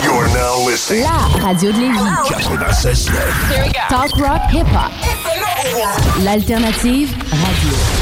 You're now listening. La radio de Lévis. Talk rock hip hop. L'alternative radio.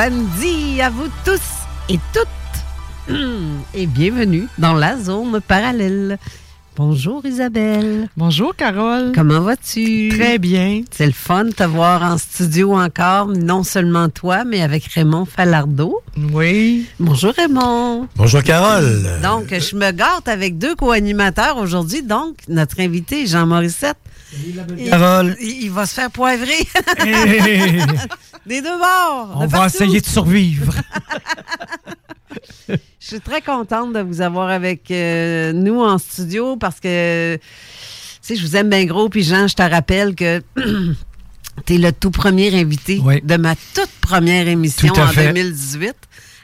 Samedi à vous tous et toutes et bienvenue dans la zone parallèle. Bonjour Isabelle. Bonjour Carole. Comment vas-tu? Très bien. C'est le fun de te voir en studio encore, non seulement toi, mais avec Raymond Falardeau. Oui. Bonjour Raymond. Bonjour Carole. Donc, je me gâte avec deux co-animateurs aujourd'hui. Donc, notre invité, Jean Morissette. Carole. Il, il va se faire poivrer. Hey. Des deux bords. On de va essayer de survivre. Je suis très contente de vous avoir avec euh, nous en studio parce que, tu sais, je vous aime bien gros. Puis Jean, je te rappelle que tu es le tout premier invité de ma toute première émission en fait. 2018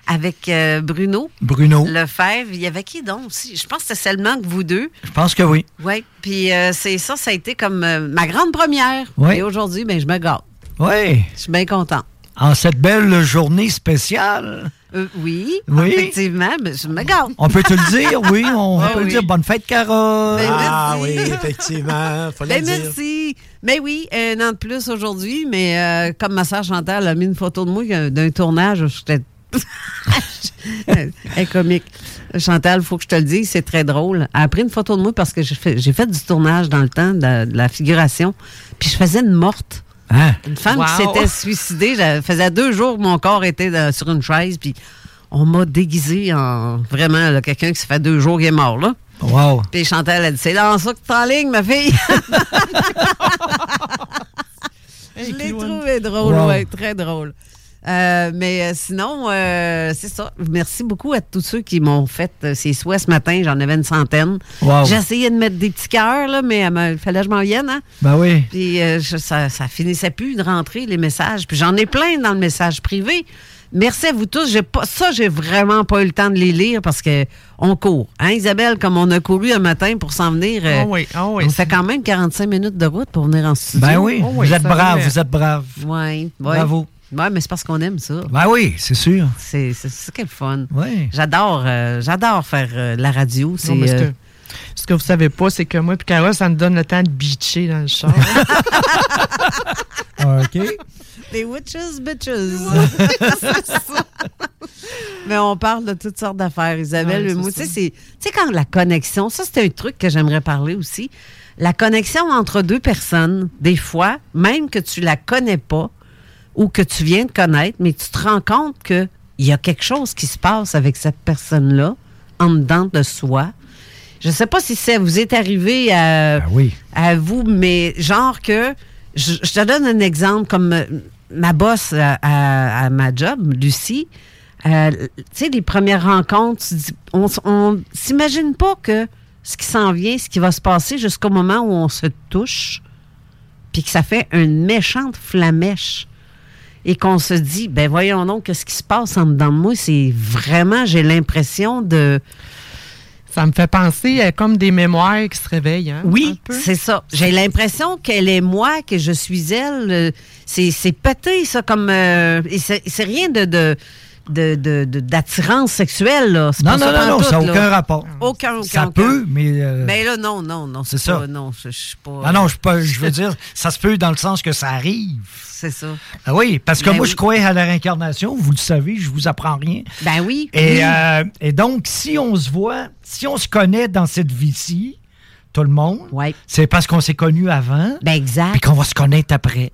avec euh, Bruno. Bruno. Lefebvre. Il y avait qui donc aussi? Je pense que c'était seulement que vous deux. Je pense que oui. Oui. Puis euh, c'est ça, ça a été comme euh, ma grande première. Oui. Et aujourd'hui, ben, je me gâte. Oui. Je suis bien content. En cette belle journée spéciale. Euh, oui, Oui. effectivement, mais je me gâte. On peut te le dire, oui. On peut le oui. dire. Bonne fête, Carole. Ben, Ah oui, effectivement, faut Ben, le dire. merci. Mais oui, un an de plus aujourd'hui, mais euh, comme ma sœur Chantal a mis une photo de moi d'un tournage, j'étais. Elle est comique. Chantal, il faut que je te le dise, c'est très drôle. Elle a pris une photo de moi parce que j'ai fait, du tournage dans le temps de, la- de la figuration. Puis je faisais une morte. Hein? Une femme qui s'était suicidée. Ça faisait deux jours que mon corps était sur une chaise. Puis on m'a déguisé en vraiment là, quelqu'un qui se fait deux jours qui est mort. Là. Wow. Puis Chantal a dit C'est dans ça que tu es en ligne, ma fille. Je l'ai trouvé drôle, Wow. ouais, très drôle. Euh, mais euh, sinon, euh, c'est ça. Merci beaucoup à tous ceux qui m'ont fait ces souhaits ce matin. J'en avais une centaine. Wow. J'ai essayé de mettre des petits cœurs, là, mais il fallait que je m'en vienne. Hein? Ben oui. Puis euh, je- ça, ça finissait plus de rentrer, les messages. Puis j'en ai plein dans le message privé. Merci à vous tous. J'ai pas, ça, j'ai vraiment pas eu le temps de les lire parce que on court. Hein, Isabelle, comme on a couru un matin pour s'en venir. Ah oui, ah oui. on fait quand même 45 minutes de route pour venir en studio. Ben oui. Oh oui, vous êtes brave, vous êtes brave. Oui. Bravo. Oui, mais c'est parce qu'on aime ça. Ben oui, c'est sûr. C'est c'est ça qui est le fun. Oui. J'adore euh, j'adore faire euh, la radio. C'est, euh, que, ce que vous savez pas, c'est que moi et Carole, ça nous donne le temps de bitcher dans le char. OK. Des witches, bitches. Mais on parle de toutes sortes d'affaires, Isabelle. Ouais, Moi, tu sais, quand la connexion, ça, c'est un truc que j'aimerais parler aussi. la connexion entre deux personnes, des fois, même que tu la connais pas ou que tu viens de connaître, mais tu te rends compte qu'il y a quelque chose qui se passe avec cette personne-là, en dedans de soi. Je ne sais pas si ça vous est arrivé à, à vous, mais genre que, je, je te donne un exemple comme ma boss à, à- à ma job, Lucie. euh, tu sais, les premières rencontres, on, on s'imagine pas que ce qui s'en vient, ce qui va se passer jusqu'au moment où on se touche, puis que ça fait une méchante flamèche. Et qu'on se dit, ben voyons donc, qu'est-ce qui se passe en dedans de moi? C'est vraiment, j'ai l'impression de. Ça me fait penser à comme des mémoires qui se réveillent. Hein, Oui, c'est ça. J'ai l'impression qu'elle est moi, que je suis elle. Euh, C'est pété, ça, comme. euh, c'est rien de. de de- de- de- d'attirance sexuelle, là. Non, non, non, non, ça n'a aucun rapport. Aucun, aucun. Ça aucun. peut, mais. euh, Mais là, non, non, non. c'est pas- ça. Non, je, suis pas. Ah non, je, pas- je veux dire, ça se peut dans le sens que ça arrive. C'est ça. Ah oui, parce que Ben moi, oui. je crois à la réincarnation, vous le savez, je vous apprends rien. Ben oui. Et, oui. euh, et donc, si on se voit, si on se connaît dans cette vie-ci, tout le monde, c'est parce qu'on s'est connus avant. Ben exact. Puis qu'on va se connaître après.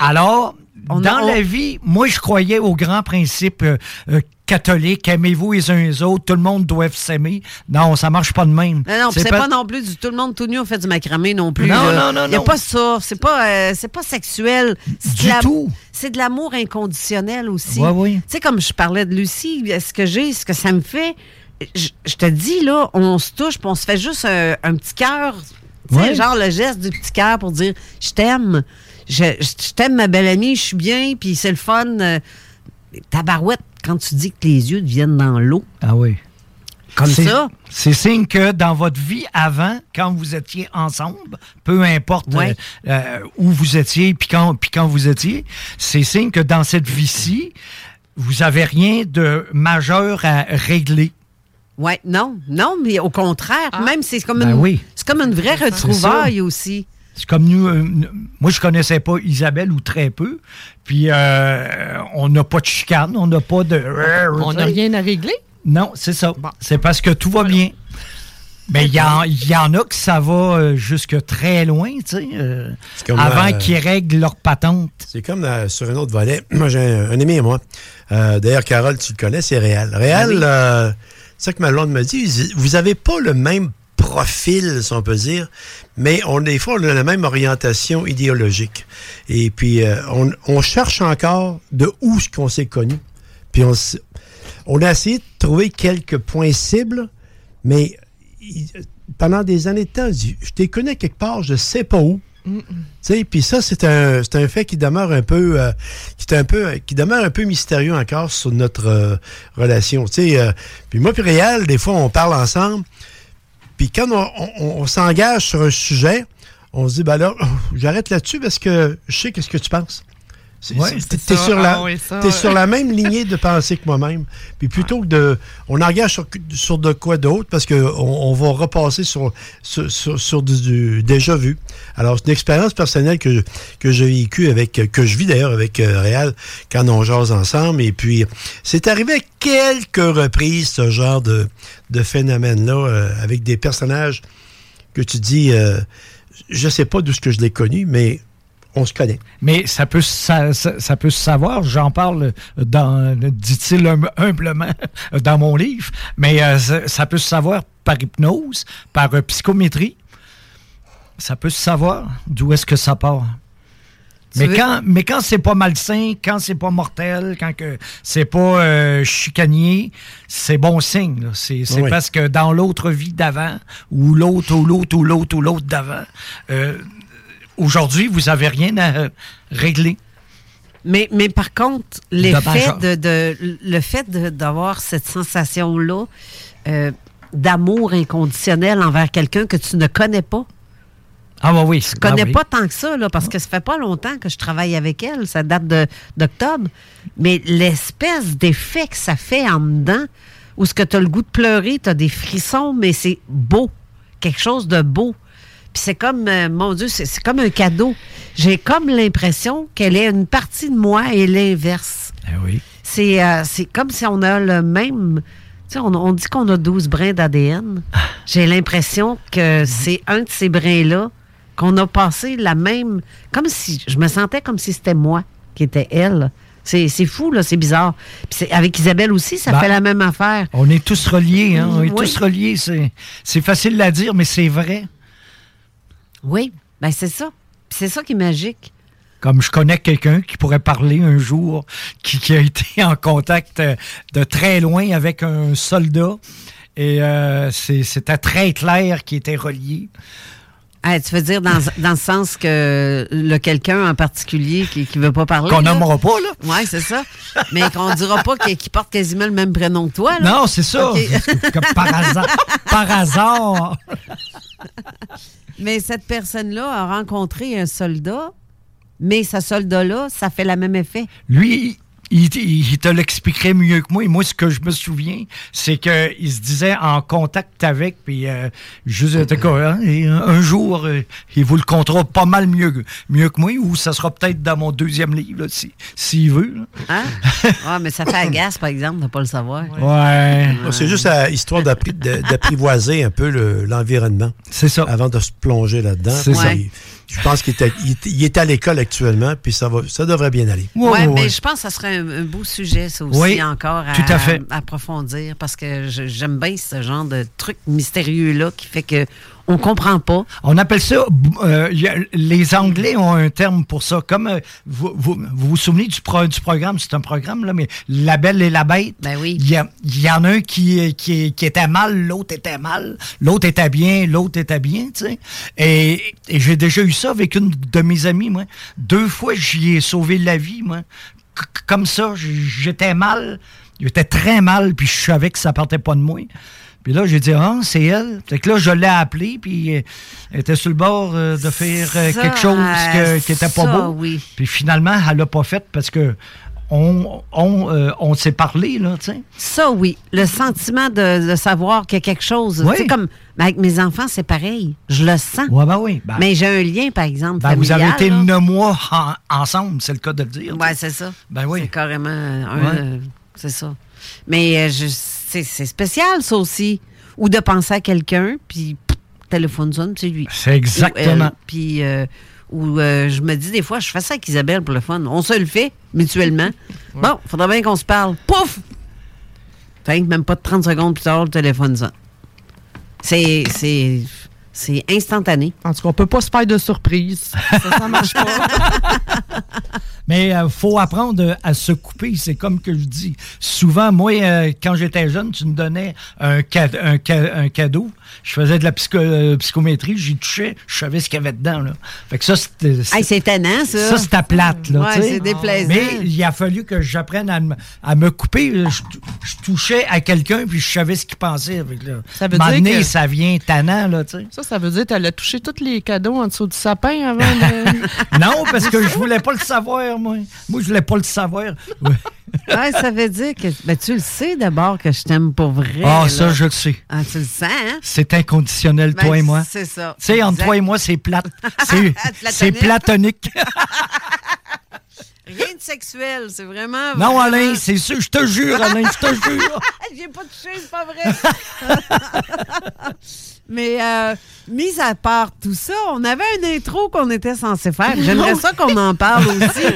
Alors, On a- dans on- la vie, moi, je croyais au grand principe euh, euh, catholique, aimez-vous les uns les autres, tout le monde doit s'aimer. Non, ça marche pas de même. Non, non, c'est pas... non plus du tout le monde tout nu, on fait du macramé non plus. Non, là. non, non, Il y a non. pas ça. C'est pas, euh, c'est pas sexuel. C'est Du la- tout. C'est de l'amour inconditionnel aussi. Ouais, oui. Tu sais, comme je parlais de Lucie, ce que j'ai, ce que ça me fait, je, je te dis, là, on se touche, puis on se fait juste un, un petit cœur. Ouais. genre le geste du petit cœur pour dire je t'aime. Je, t'aime, ma belle amie, je suis bien, puis c'est le fun. Euh, tabarouette, quand tu dis que les yeux deviennent dans l'eau. Ah oui. Comme C'est- ça. C'est signe que dans votre vie avant, quand vous étiez ensemble, peu importe Ouais. euh, euh, où vous étiez puis quand, puis quand vous étiez, c'est signe que dans cette vie-ci, vous avez rien de majeur à régler. Ouais, non, non, mais au contraire, même c'est comme, Ben une, oui. c'est comme une vraie C'est retrouvaille aussi. C'est comme nous, euh, n- moi je connaissais pas Isabelle ou très peu, puis euh, on n'a pas de chicane, on n'a pas de... On n'a rien à régler? Non, c'est ça. C'est parce que tout va bien. Mais il y, en- il y en a que ça va euh, jusque très loin, tu sais, euh, avant euh, qu'ils règlent leur patente. C'est comme euh, sur un autre volet. Moi, j'ai un, un ami et moi. Euh, D'ailleurs, Carole, tu le connais, c'est Réal. Réal, Ah oui. euh, c'est ça que ma blonde me dit. Vous avez pas le même profil, si on peut dire, mais on, des fois, on a la même orientation idéologique. Et puis, euh, on, cherche encore de où ce qu'on s'est connu. Puis, on, on a essayé de trouver quelques points cibles, mais pendant des années de temps, je t'ai connu quelque part, je sais pas où. Sais, puis ça, c'est un, un fait qui demeure un peu, euh, qui est un peu, qui demeure un peu mystérieux encore sur notre euh, relation. Puis moi puis Réal, des fois, on parle ensemble. Puis quand on, s'engage sur un sujet, on se dit, ben là, j'arrête là-dessus parce que je sais qu'est-ce que tu penses. C'est- Ouais, c'est- c'est T'es ça. sur, la, Ah ça, t'es ouais. sur la même lignée de pensée que moi-même. Puis plutôt que de. On engage sur, sur de quoi d'autre parce qu'on on va repasser sur, sur, sur- sur du, du déjà vu. Alors, c'est une expérience personnelle que, que j'ai vécue avec. que je vis d'ailleurs avec euh, Réal quand on jase ensemble. Et puis, c'est arrivé à quelques reprises, ce genre de, de phénomène-là, euh, avec des personnages que tu dis. euh, je sais pas d'où ce que je l'ai connu, mais on se connaît. Mais ça peut, ça, ça- ça peut se savoir, j'en parle, dans, dit-il hum- humblement, dans mon livre, mais euh, ça, ça peut se savoir par hypnose, par euh, psychométrie. Ça peut se savoir d'où est-ce que ça part. Mais quand, mais quand c'est pas malsain, quand c'est pas mortel, quand que c'est pas euh, chicanier, c'est bon signe. C'est c'est Oui. parce que dans l'autre vie d'avant, ou l'autre, ou l'autre, ou l'autre, ou l'autre d'avant, euh, aujourd'hui, vous avez rien à euh, régler. Mais, mais par contre, De l'effet majeur. de, de- le fait d'avoir cette sensation-là euh, d'amour inconditionnel envers quelqu'un que tu ne connais pas. Ah bah oui. Je connais pas tant que ça, là, parce que ça fait pas longtemps que je travaille avec elle. Ça date d'octobre. Mais l'espèce d'effet que ça fait en dedans, où ce que tu as le goût de pleurer, tu as des frissons, mais c'est beau. Quelque chose de beau. Puis c'est comme, euh, mon Dieu, c'est c'est comme un cadeau. J'ai comme l'impression qu'elle est une partie de moi et l'inverse. Eh oui. C'est euh, c'est comme si on a le même. Tu sais, on, on dit qu'on a 12 brins d'ADN. J'ai l'impression que c'est un de ces brins-là qu'on a passé la même. Comme si. Je me sentais comme si c'était moi qui était elle. C'est c'est fou, là, c'est bizarre. Puis avec Isabelle aussi, ça Ben, fait la même affaire. On est tous reliés, hein? On est Oui. tous reliés. C'est, c'est facile à dire, mais c'est vrai. Oui, ben c'est ça. C'est ça qui est magique. Comme je connais quelqu'un qui pourrait parler un jour, qui, a été en contact euh, de très loin avec un soldat. Et euh, c'était très clair qui était relié. Ah, tu veux dire dans, dans le sens que le quelqu'un en particulier qui ne veut pas parler. Qu'on nommera pas, là. Oui, c'est ça. Mais qu'on dira pas qu'il porte quasiment le même prénom que toi. Là. Non, c'est ça. Comme par hasard. Par hasard. Mais cette personne-là a rencontré un soldat, mais ce soldat-là, ça fait le même effet. Lui, il, te l'expliquerait mieux que moi. Et moi, ce que je me souviens, c'est qu'il se disait en contact avec, puis euh, juste, cas, hein, et un, un jour, euh, il vous le comptera pas mal mieux, que- mieux que moi, ou ça sera peut-être dans mon deuxième livre, là, si- s'il veut. là. Hein? Ah, mais ça fait agace, par exemple, de ne pas le savoir. Ouais. C'est juste à- histoire d'apprivoiser un peu le- l'environnement. C'est ça. Avant de se plonger là-dedans. C'est ça. Je pense qu'il est, à- il est- il est à l'école actuellement, puis ça, va, ça devrait bien aller. Oui, Ouais, ouais, mais ouais. je pense que ça serait un, un beau sujet, ça aussi, Oui, encore à, tout à fait. à approfondir, parce que j'aime bien ce genre de truc mystérieux-là qui fait que on comprend pas. On appelle ça, euh, a- les Anglais ont un terme pour ça. Comme euh, vous, vous, vous vous souvenez du, pro- du programme, c'est un programme, là, mais La Belle et la Bête. Ben oui. Il y, en a un qui, qui, qui était mal, l'autre était mal, l'autre était bien, l'autre était bien, tu sais. Et, et j'ai déjà eu ça avec une de mes amies, moi. Deux fois, j'y ai sauvé la vie, moi. C- comme ça, j'étais mal, j'étais très mal, puis je savais que ça partait pas de moi. Puis là, j'ai dit, ah, c'est elle. Fait que là, je l'ai appelée, puis euh, elle était sur le bord euh, de faire euh, quelque chose que- qui était pas beau. oui. Puis finalement, elle l'a pas fait parce que on, on, euh, on s'est parlé, là, tu sais. Ça, oui. Le sentiment de, de savoir qu'il y a quelque chose. Oui. Tu sais, comme ben, avec mes enfants, c'est pareil. Je le sens. Ouais, ben oui. Ben, Mais j'ai un lien, par exemple, ben, vous avez été là. neuf mois en- ensemble, c'est le cas de le dire. Ouais, c'est ça. Ben oui. C'est carrément un. Ouais. euh, c'est ça. Mais euh, je- c'est spécial, ça aussi. Ou de penser à quelqu'un, puis pff, téléphone sonne, c'est lui. C'est exactement. Ou elle. Puis. euh, ou euh, je me dis des fois, je fais ça avec Isabelle pour le fun. On se le fait mutuellement. Bon, faudrait bien qu'on se parle. Pouf! Fait que même pas de 30 secondes plus tard, le téléphone sonne. C'est. C'est. Instantané. En tout cas, on peut pas se faire de surprise. Ça, ça marche pas. Mais il faut apprendre à se couper. C'est comme que je dis. Souvent, moi, euh, quand j'étais jeune, tu me donnais un, cade- un, ca- un cadeau. Je faisais de la psycho- euh, psychométrie, j'y touchais, je savais ce qu'il y avait dedans. Là. Fait que ça, c'était. Hey, c'est tannant, ça. Ça, c'était plate, là. Ouais, c'est déplaisant. Mais il a fallu que j'apprenne à, me- à me couper. Je, je touchais à quelqu'un, puis je savais ce qu'il pensait. Fait que là, Ça veut à un moment dire donné, que- ça vient tannant, là, tu sais. Ça, ça veut dire que tu allais toucher tous les cadeaux en dessous du sapin avant de. Non, parce que je voulais pas le savoir, moi. Moi, je voulais pas le savoir. Ouais. Ouais, ça veut dire que ben, tu le sais d'abord que je t'aime pour vrai. Ah, ça, je le sais. Ah, tu le sens, hein? C'est inconditionnel, Ben, toi et moi. c'est ça. Tu sais, entre Exact. toi et moi, c'est plate. C'est- platonique. Rien de sexuel, c'est vraiment. non, Alain, c'est sûr. Je te jure, Alain, je te jure. J'ai pas touché, c'est pas vrai. Mais, euh, mis à part tout ça, on avait une intro qu'on était censé faire. J'aimerais ça qu'on en parle aussi.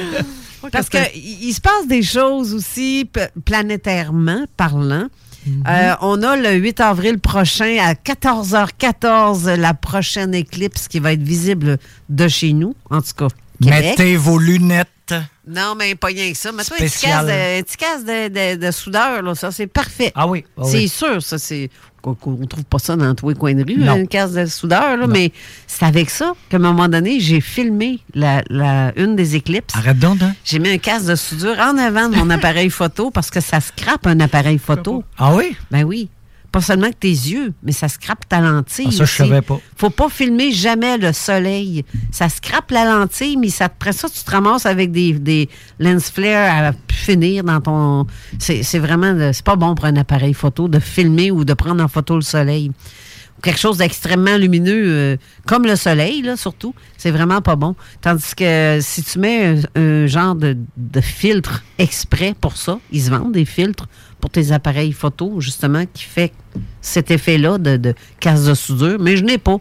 Parce qu'il il se passe des choses aussi planétairement parlant. Euh, on a le 8 avril prochain à 14h14 la prochaine éclipse qui va être visible de chez nous, en tout cas. Québec. Mettez vos lunettes. Non, mais pas rien que ça. Mets-toi un petit casse de, un petit casse de, de- de soudeur, là, ça, c'est parfait. Ah oui. ah c'est sûr, ça, c'est. Qu'on- qu'on trouve pas ça dans tous les coins de rue, hein, une casse de soudeur, là, mais c'est avec ça qu'à un moment donné, j'ai filmé la, la- une des éclipses. Arrête donc, hein? J'ai mis un casque de soudure en avant de mon appareil photo parce que ça scrape un appareil photo. Ah oui? Ben oui. Pas seulement que tes yeux, mais ça scrape ta lentille. Ah, ça, je aussi. savais pas. Faut pas filmer jamais le soleil. Ça scrape la lentille, mais ça, après ça, tu te ramasses avec des, des lens flares à finir dans ton. C'est vraiment. C'est pas bon pour un appareil photo de filmer ou de prendre en photo le soleil. Quelque chose d'extrêmement lumineux, euh, comme le soleil, là, surtout. C'est vraiment pas bon. Tandis que si tu mets un, genre de, de filtre exprès pour ça, ils se vendent des filtres pour tes appareils photo, justement, qui fait cet effet-là de, de casse de soudure, mais je n'ai pas.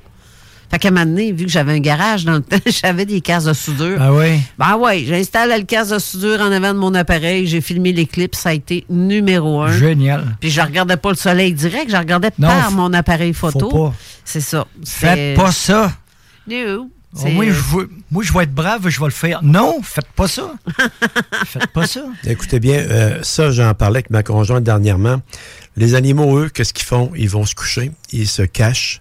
Fait qu'à un moment donné, vu que j'avais un garage dans le temps, j'avais des cases de soudure. Ah oui? Ben ouais, j'installe le casse de soudure en avant de mon appareil, j'ai filmé l'éclipse, ça a été numéro un. Génial. Puis je regardais pas le soleil direct, je regardais Non, par mon appareil photo. faut pas. C'est ça. Faites pas ça. Non. Oh, c'est- moi, je veux- moi, je vais être brave, je vais le faire. Non, faites pas ça. faites pas ça. Écoutez bien, euh, ça, j'en parlais avec ma conjointe dernièrement. Les animaux, eux, qu'est-ce qu'ils font? Ils vont se coucher, ils se cachent.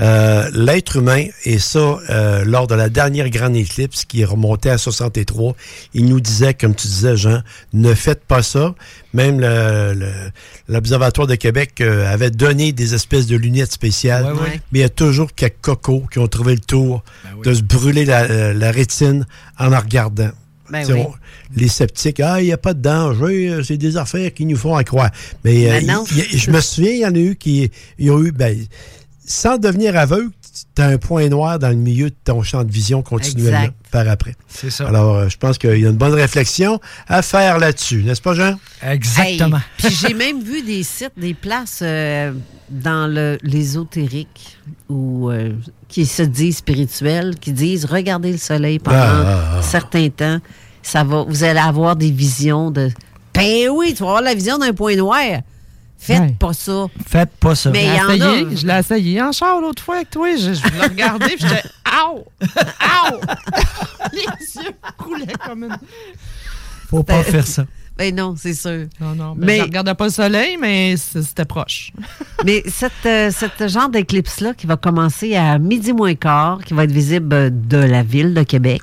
Euh, L'être humain, et ça, euh, lors de la dernière grande éclipse qui est remontée à 63, il nous disait, comme tu disais, Jean, ne faites pas ça. Même le- le- l'Observatoire de Québec euh, avait donné des espèces de lunettes spéciales, Ouais, ouais. mais il y a toujours quelques cocos qui ont trouvé le tour de se brûler la, la rétine en la regardant. Ben oui. on- les sceptiques, ah, il n'y a pas de danger, euh, c'est des affaires qui nous font en croire. Mais euh, Ben il- je me souviens, il y en a eu qui ils ont eu, ben, sans devenir aveugle, tu as un point noir dans le milieu de ton champ de vision continuellement Exact. par après. C'est ça. Alors, euh, je pense qu'il y a une bonne réflexion à faire là-dessus, n'est-ce pas, Jean? Exactement. Hey, Puis j'ai même vu des sites, des places euh, dans l'ésotérique ou euh, qui se disent spirituels, qui disent regardez le soleil pendant Ah, ah, ah. un certain temps, ça va, vous allez avoir des visions de. Ben oui, tu vas avoir la vision d'un point noir. Faites Ouais. pas ça. Faites pas ça. Mais Je il a. je l'ai essayé en char l'autre fois avec toi. Je, je l'ai regardé, puis j'étais Ow! Ow! Les yeux coulaient comme une. Faut pas faire ça. Ben non, c'est sûr. Non, non. ben, Mais- Je regardais pas le soleil, mais c'était proche. Mais cette, euh, cette genre d'éclipse-là qui va commencer à midi moins quart, qui va être visible euh, de la ville de Québec,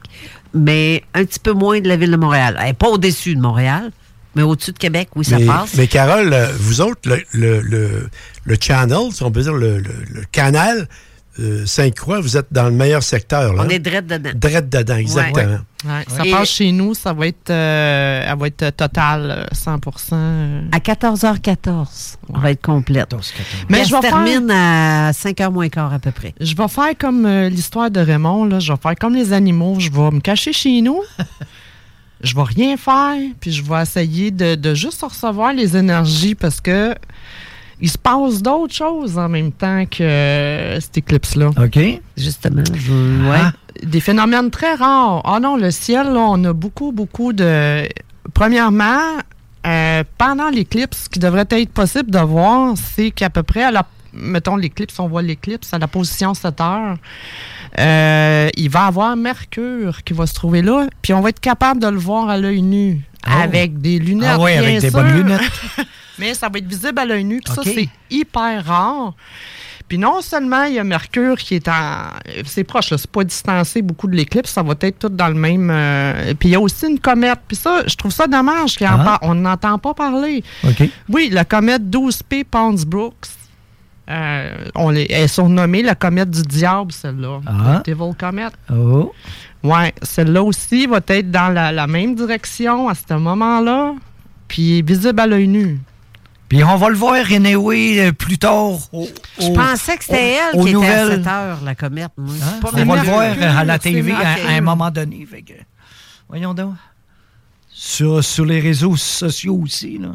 mais un petit peu moins de la ville de Montréal. Elle est pas au-dessus de Montréal, mais au-dessus de Québec, oui, ça mais, passe. mais Carole, euh, vous autres, le, le, le, le channel, si on peut dire le, le- le canal euh, Sainte-Croix, vous êtes dans le meilleur secteur. Là. On est drette dedans. Drette dedans, exactement. Ouais, ça Et- passe chez nous, ça va être, euh, elle va être totale, euh, 100% euh. À 14h14, on va être complète. Mais Mais je vais faire- termine à 5h moins quart à peu près. Je vais faire comme euh, l'histoire de Raymond, là. je vais faire comme les animaux, je vais me cacher chez nous, je vais rien faire, puis je vais essayer de, de juste recevoir les énergies parce que il se passe d'autres choses en même temps que euh, cette éclipse-là. OK. Justement, je... ouais. Ah. Des phénomènes très rares. Ah non, le ciel, là, on a beaucoup, beaucoup de... Premièrement, euh, pendant l'éclipse, ce qui devrait être possible de voir, c'est qu'à peu près à la... Mettons l'éclipse, on voit l'éclipse à la position 7 heures. Euh, il va y avoir Mercure qui va se trouver là, puis on va être capable de le voir à l'œil nu. Avec des lunettes. Ah oui, avec bien des sûr. bonnes lunettes. Mais ça va être visible à l'œil nu. Puis ça, c'est hyper rare. Puis non seulement il y a Mercure qui est en. C'est proche, là, c'est pas distancé beaucoup de l'éclipse, ça va être tout dans le même. euh, Puis il y a aussi une comète. Puis ça, je trouve ça dommage qu'on Ah. n'entend pas parler. OK. Oui, la comète 12P Pons-Brooks. Euh, on les, elle est surnommée la comète du diable, celle-là. Ah. Devil Comet. Oh. Ouais, celle-là aussi va être dans la, la même direction à ce moment-là, puis visible à l'œil nu. Puis on va le voir, anyway, euh, plus tard. au- Je au- pensais que c'était elle qui était à nouvelles. 7 heures, la comète. moi. Hein? Pas On va le voir euh, à la TV à, un moment donné. Fait que, voyons donc. Sur, sur les réseaux sociaux aussi, là.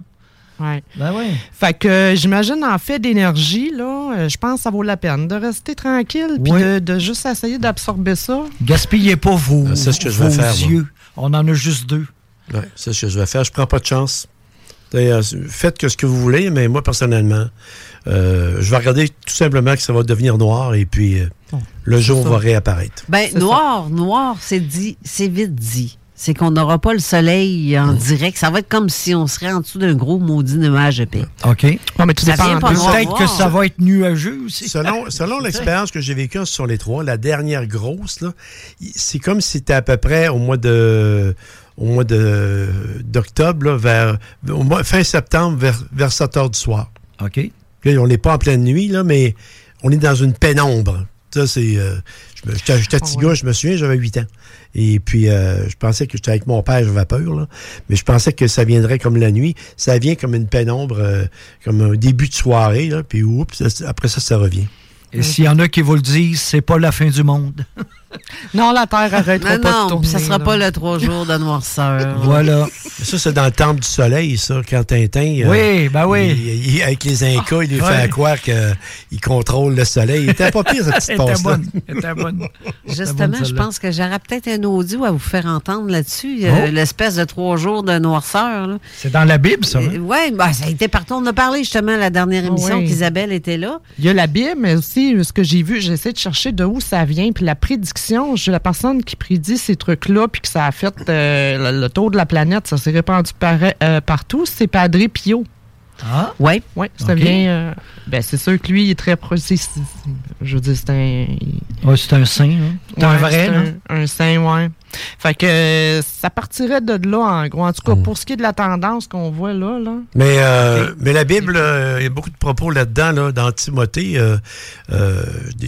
Ouais. Ben oui. Fait que euh, j'imagine en fait d'énergie, là, euh, je pense que ça vaut la peine de rester tranquille puis de, de juste essayer d'absorber ça. Gaspillez pas vos, Ah, c'est ce que je vos vais faire, moi. yeux. On en a juste deux. Ouais, c'est ce que je vais faire. Je prends pas de chance. D'ailleurs, Faites que ce que vous voulez, mais moi, personnellement, euh, je vais regarder tout simplement que ça va devenir noir et puis euh, le jour ça. va réapparaître. Ben, noir, noir, c'est dit, c'est vite dit. C'est qu'on n'aura pas le soleil en direct. Ça va être comme si on serait en dessous d'un gros maudit nuage épais. OK. Non, mais tout Ça dépend. Peut-être que ça va être nuageux aussi. Selon, selon l'expérience que j'ai vécue sur les trois, la dernière grosse, c'est comme si c'était à peu près au mois de au mois de d'octobre, vers au mois, fin septembre, vers, vers 7 heures du soir. OK. Là, on n'est pas en pleine nuit, là, mais on est dans une pénombre. Ça, c'est. euh, je me- J'étais j'étais petit Ah ouais. gars, je me souviens, j'avais 8 ans. Et puis, euh, je pensais que j'étais avec mon père, j'avais peur, là. Mais je pensais que ça viendrait comme la nuit. Ça vient comme une pénombre, euh, comme un début de soirée, là. Puis, oups, après ça, ça revient. Et s'il y en a qui vous le disent, c'est pas la fin du monde. Non, la Terre arrêtera Non, pas de non, tourner. ça sera là. pas le trois jours de noirceur. Voilà. Ça, c'est dans le temple du soleil, ça, quand Tintin. euh, Oui, ben oui. il- il- avec les Incas, il lui Ouais. fait croire qu'il contrôle le soleil. Il était pas pire, cette petite bonne. Était bonne. Justement, bonne, je pense que j'aurais peut-être un audio à vous faire entendre là-dessus. euh, Oh. L'espèce de trois jours de noirceur. là. C'est dans la Bible, ça. hein? Oui, ben, ça a été partout. On a parlé justement à la dernière émission oui. qu'Isabelle était là. Il y a la Bible, mais aussi euh, ce que j'ai vu, j'essaie de chercher de où ça vient. Puis la prédiction, la personne qui prédit ces trucs-là, puis que ça a fait euh, le, tour de la planète, ça s'est répandu euh, partout, c'est Padre Pio. Ah, Oui. Oui, ça vient. euh, ben, c'est sûr que lui, il est très précis. Je veux dire, c'est un. Ouais, c'est un saint. Hein? C'est un Ouais, vrai, un, un saint, ouais. Fait que euh, ça partirait de là, en gros. En tout cas, pour ce qui est de la tendance qu'on voit là, là. Mais, euh, mais la Bible, euh, il y a beaucoup de propos là-dedans, là, dans Timothée. Euh, euh,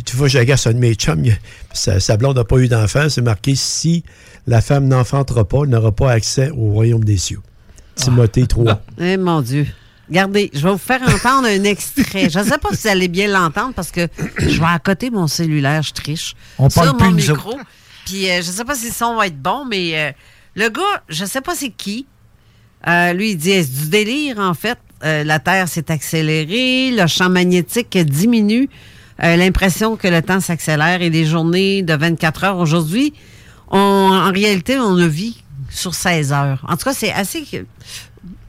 tu vois, j'agace un de mes chums, il- sa, sa blonde n'a pas eu d'enfant. C'est marqué si la femme n'enfantera pas, elle n'aura pas accès au royaume des cieux. Timothée 3. Eh mon Dieu. Regardez, je vais vous faire entendre un extrait. Je ne sais pas si vous allez bien l'entendre parce que je vais à côté mon cellulaire, je triche. On sur parle mon plus, micro. Puis euh, je ne sais pas si le son va être bon, mais euh, le gars, je ne sais pas c'est qui. Euh, lui, il dit c'est du délire, en fait? La Terre s'est accélérée, le champ magnétique diminue, l'impression que le temps s'accélère et les journées de 24 heures. Aujourd'hui, en réalité, on a vit sur 16 heures. En tout cas, c'est assez.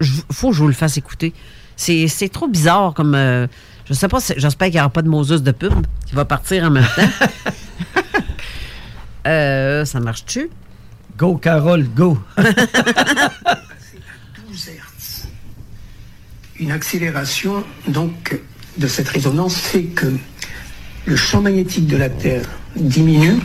Il faut que je vous le fasse écouter. C'est c'est trop bizarre comme. euh, je sais pas, j'espère qu'il n'y aura pas de Moses de pub qui va partir en même temps. Euh, ça marche-tu? Go, Carole, go. 12 Hertz. Une accélération donc de cette résonance fait que le champ magnétique de la Terre diminue,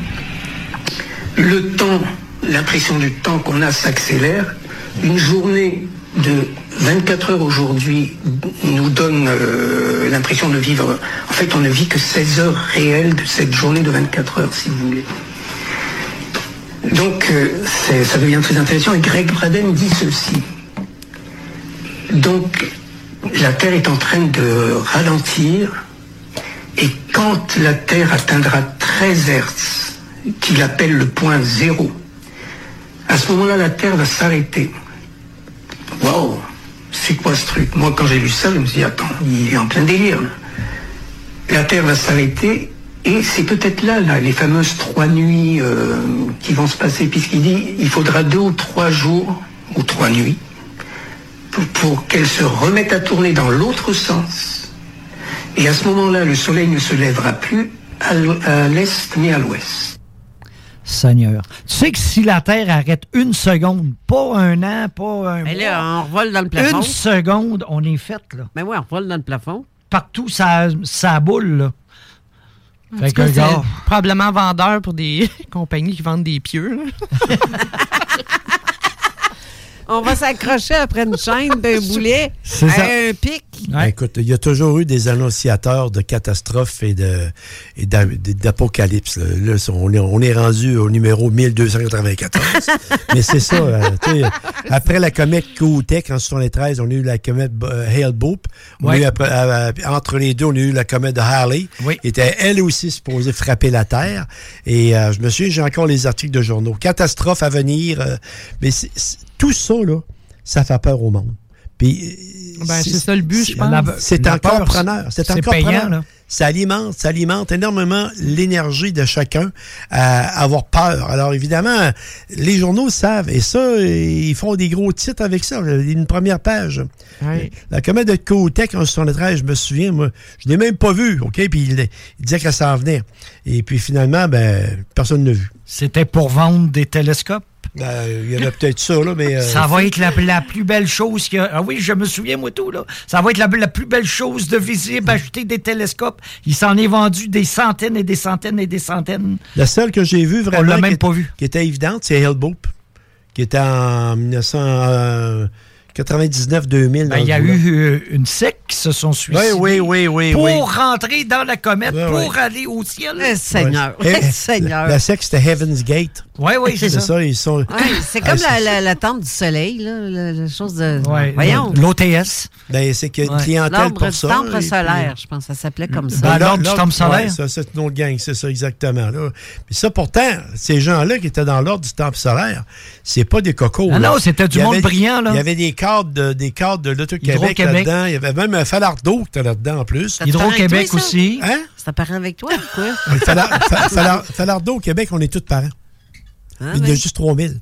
le temps, l'impression du temps qu'on a s'accélère, une journée de 24 heures aujourd'hui nous donne euh, l'impression de vivre, en fait on ne vit que 16 heures réelles de cette journée de 24 heures si vous voulez. Donc euh, ça devient très intéressant et Greg Braden dit ceci. Donc la Terre est en train de ralentir et quand la Terre atteindra 13 Hertz, qu'il appelle le point zéro, à ce moment-là la Terre va s'arrêter. Waouh, c'est quoi ce truc? Moi quand j'ai lu ça, je me suis dit attends, il est en plein délire. La Terre va s'arrêter et c'est peut-être là, les fameuses trois nuits euh, qui vont se passer, puisqu'il dit il faudra deux ou trois jours ou trois nuits pour, pour qu'elle se remette à tourner dans l'autre sens. Et à ce moment-là, le soleil ne se lèvera plus à l'est mais à l'ouest. Seigneur. Tu sais que si la Terre arrête une seconde, pas un an, pas un Mais mois, là, on revole dans le plafond. une seconde, on est fait, là. Mais oui, on revole dans le plafond. Partout, ça, ça boule, là. En Fait tout que, probablement vendeur pour des compagnies qui vendent des pieux. là. On va s'accrocher après une chaîne d'un boulet C'est à un pic. Ben, écoute, il y a toujours eu des annonciateurs de catastrophes et de et d'a- d'apocalypse. là. On, est, on est rendu au numéro 1294. Mais c'est ça. euh, après la comète Kootech en 73, on a eu la comète euh, Ouais. eu après- euh, entre les deux, on a eu la comète de Harley. Oui. était elle aussi supposée frapper la Terre. Et euh, je me souviens, j'ai encore les articles de journaux. Catastrophe à venir. euh, mais tout ça, là, ça fait peur au monde. Puis, euh, Ben, c'est ça le but, je pense. la- c'est encore preneur. C'est encore payant, preneur. là. Ça alimente, ça alimente énormément l'énergie de chacun à avoir peur. Alors évidemment, les journaux savent et ça, ils font des gros titres avec ça. Une première page. Ouais. La comète de Kotek en 73, je me souviens, moi, je l'ai même pas vu, OK? Puis il, il disait qu'elle s'en venait. Et puis finalement, ben, personne ne l'a vu. C'était pour vendre des télescopes? Ben, il y avait peut-être ça, là, mais. euh, Ça va être la, la plus belle chose qu'il y a. Ah oui, je me souviens, moi, tout, là. Ça va être la, la plus belle chose de visible, acheter des télescopes. Il s'en est vendu des centaines et des centaines et des centaines. La seule que j'ai vue vraiment. On l'a même qui, pas vue. Qui était évidente, c'est Hellboop, qui était en 99-2000. Ben, il y a eu euh, une secte qui se sont suicidés. Oui, oui, oui, oui. Pour oui. rentrer dans la comète, pour aller au ciel. Eh, Seigneur. Eh, Seigneur. La, la secte, c'était Heaven's Gate. Oui, oui, c'est ça. ils sont. Ouais, c'est Ah, comme c'est- la, la, la tente du soleil, là, la, la chose de. Ouais, Voyons. L'OTS. Ben, c'est qu'il y a une Ouais. clientèle L'ombre pour du ça. temple et puis- solaire, je pense, ça s'appelait comme ça. Ben, l'ordre du temple solaire. ouais, ça, c'est une autre gang, c'est ça, exactement. Là. Puis ça, pourtant, ces gens-là qui étaient dans l'ordre du temple solaire, c'est pas des cocos. Ah non, c'était du monde brillant, là. Il y avait des cadres de, des cadres de l'Auto-Québec là-dedans. Il y avait même un Falardeau qui était là-dedans en plus. Hydro-Québec aussi. Hein? C'est apparent avec toi ou quoi? Falardeau au Québec, on est tous parents. Hein, Il y en a ben? juste 3000.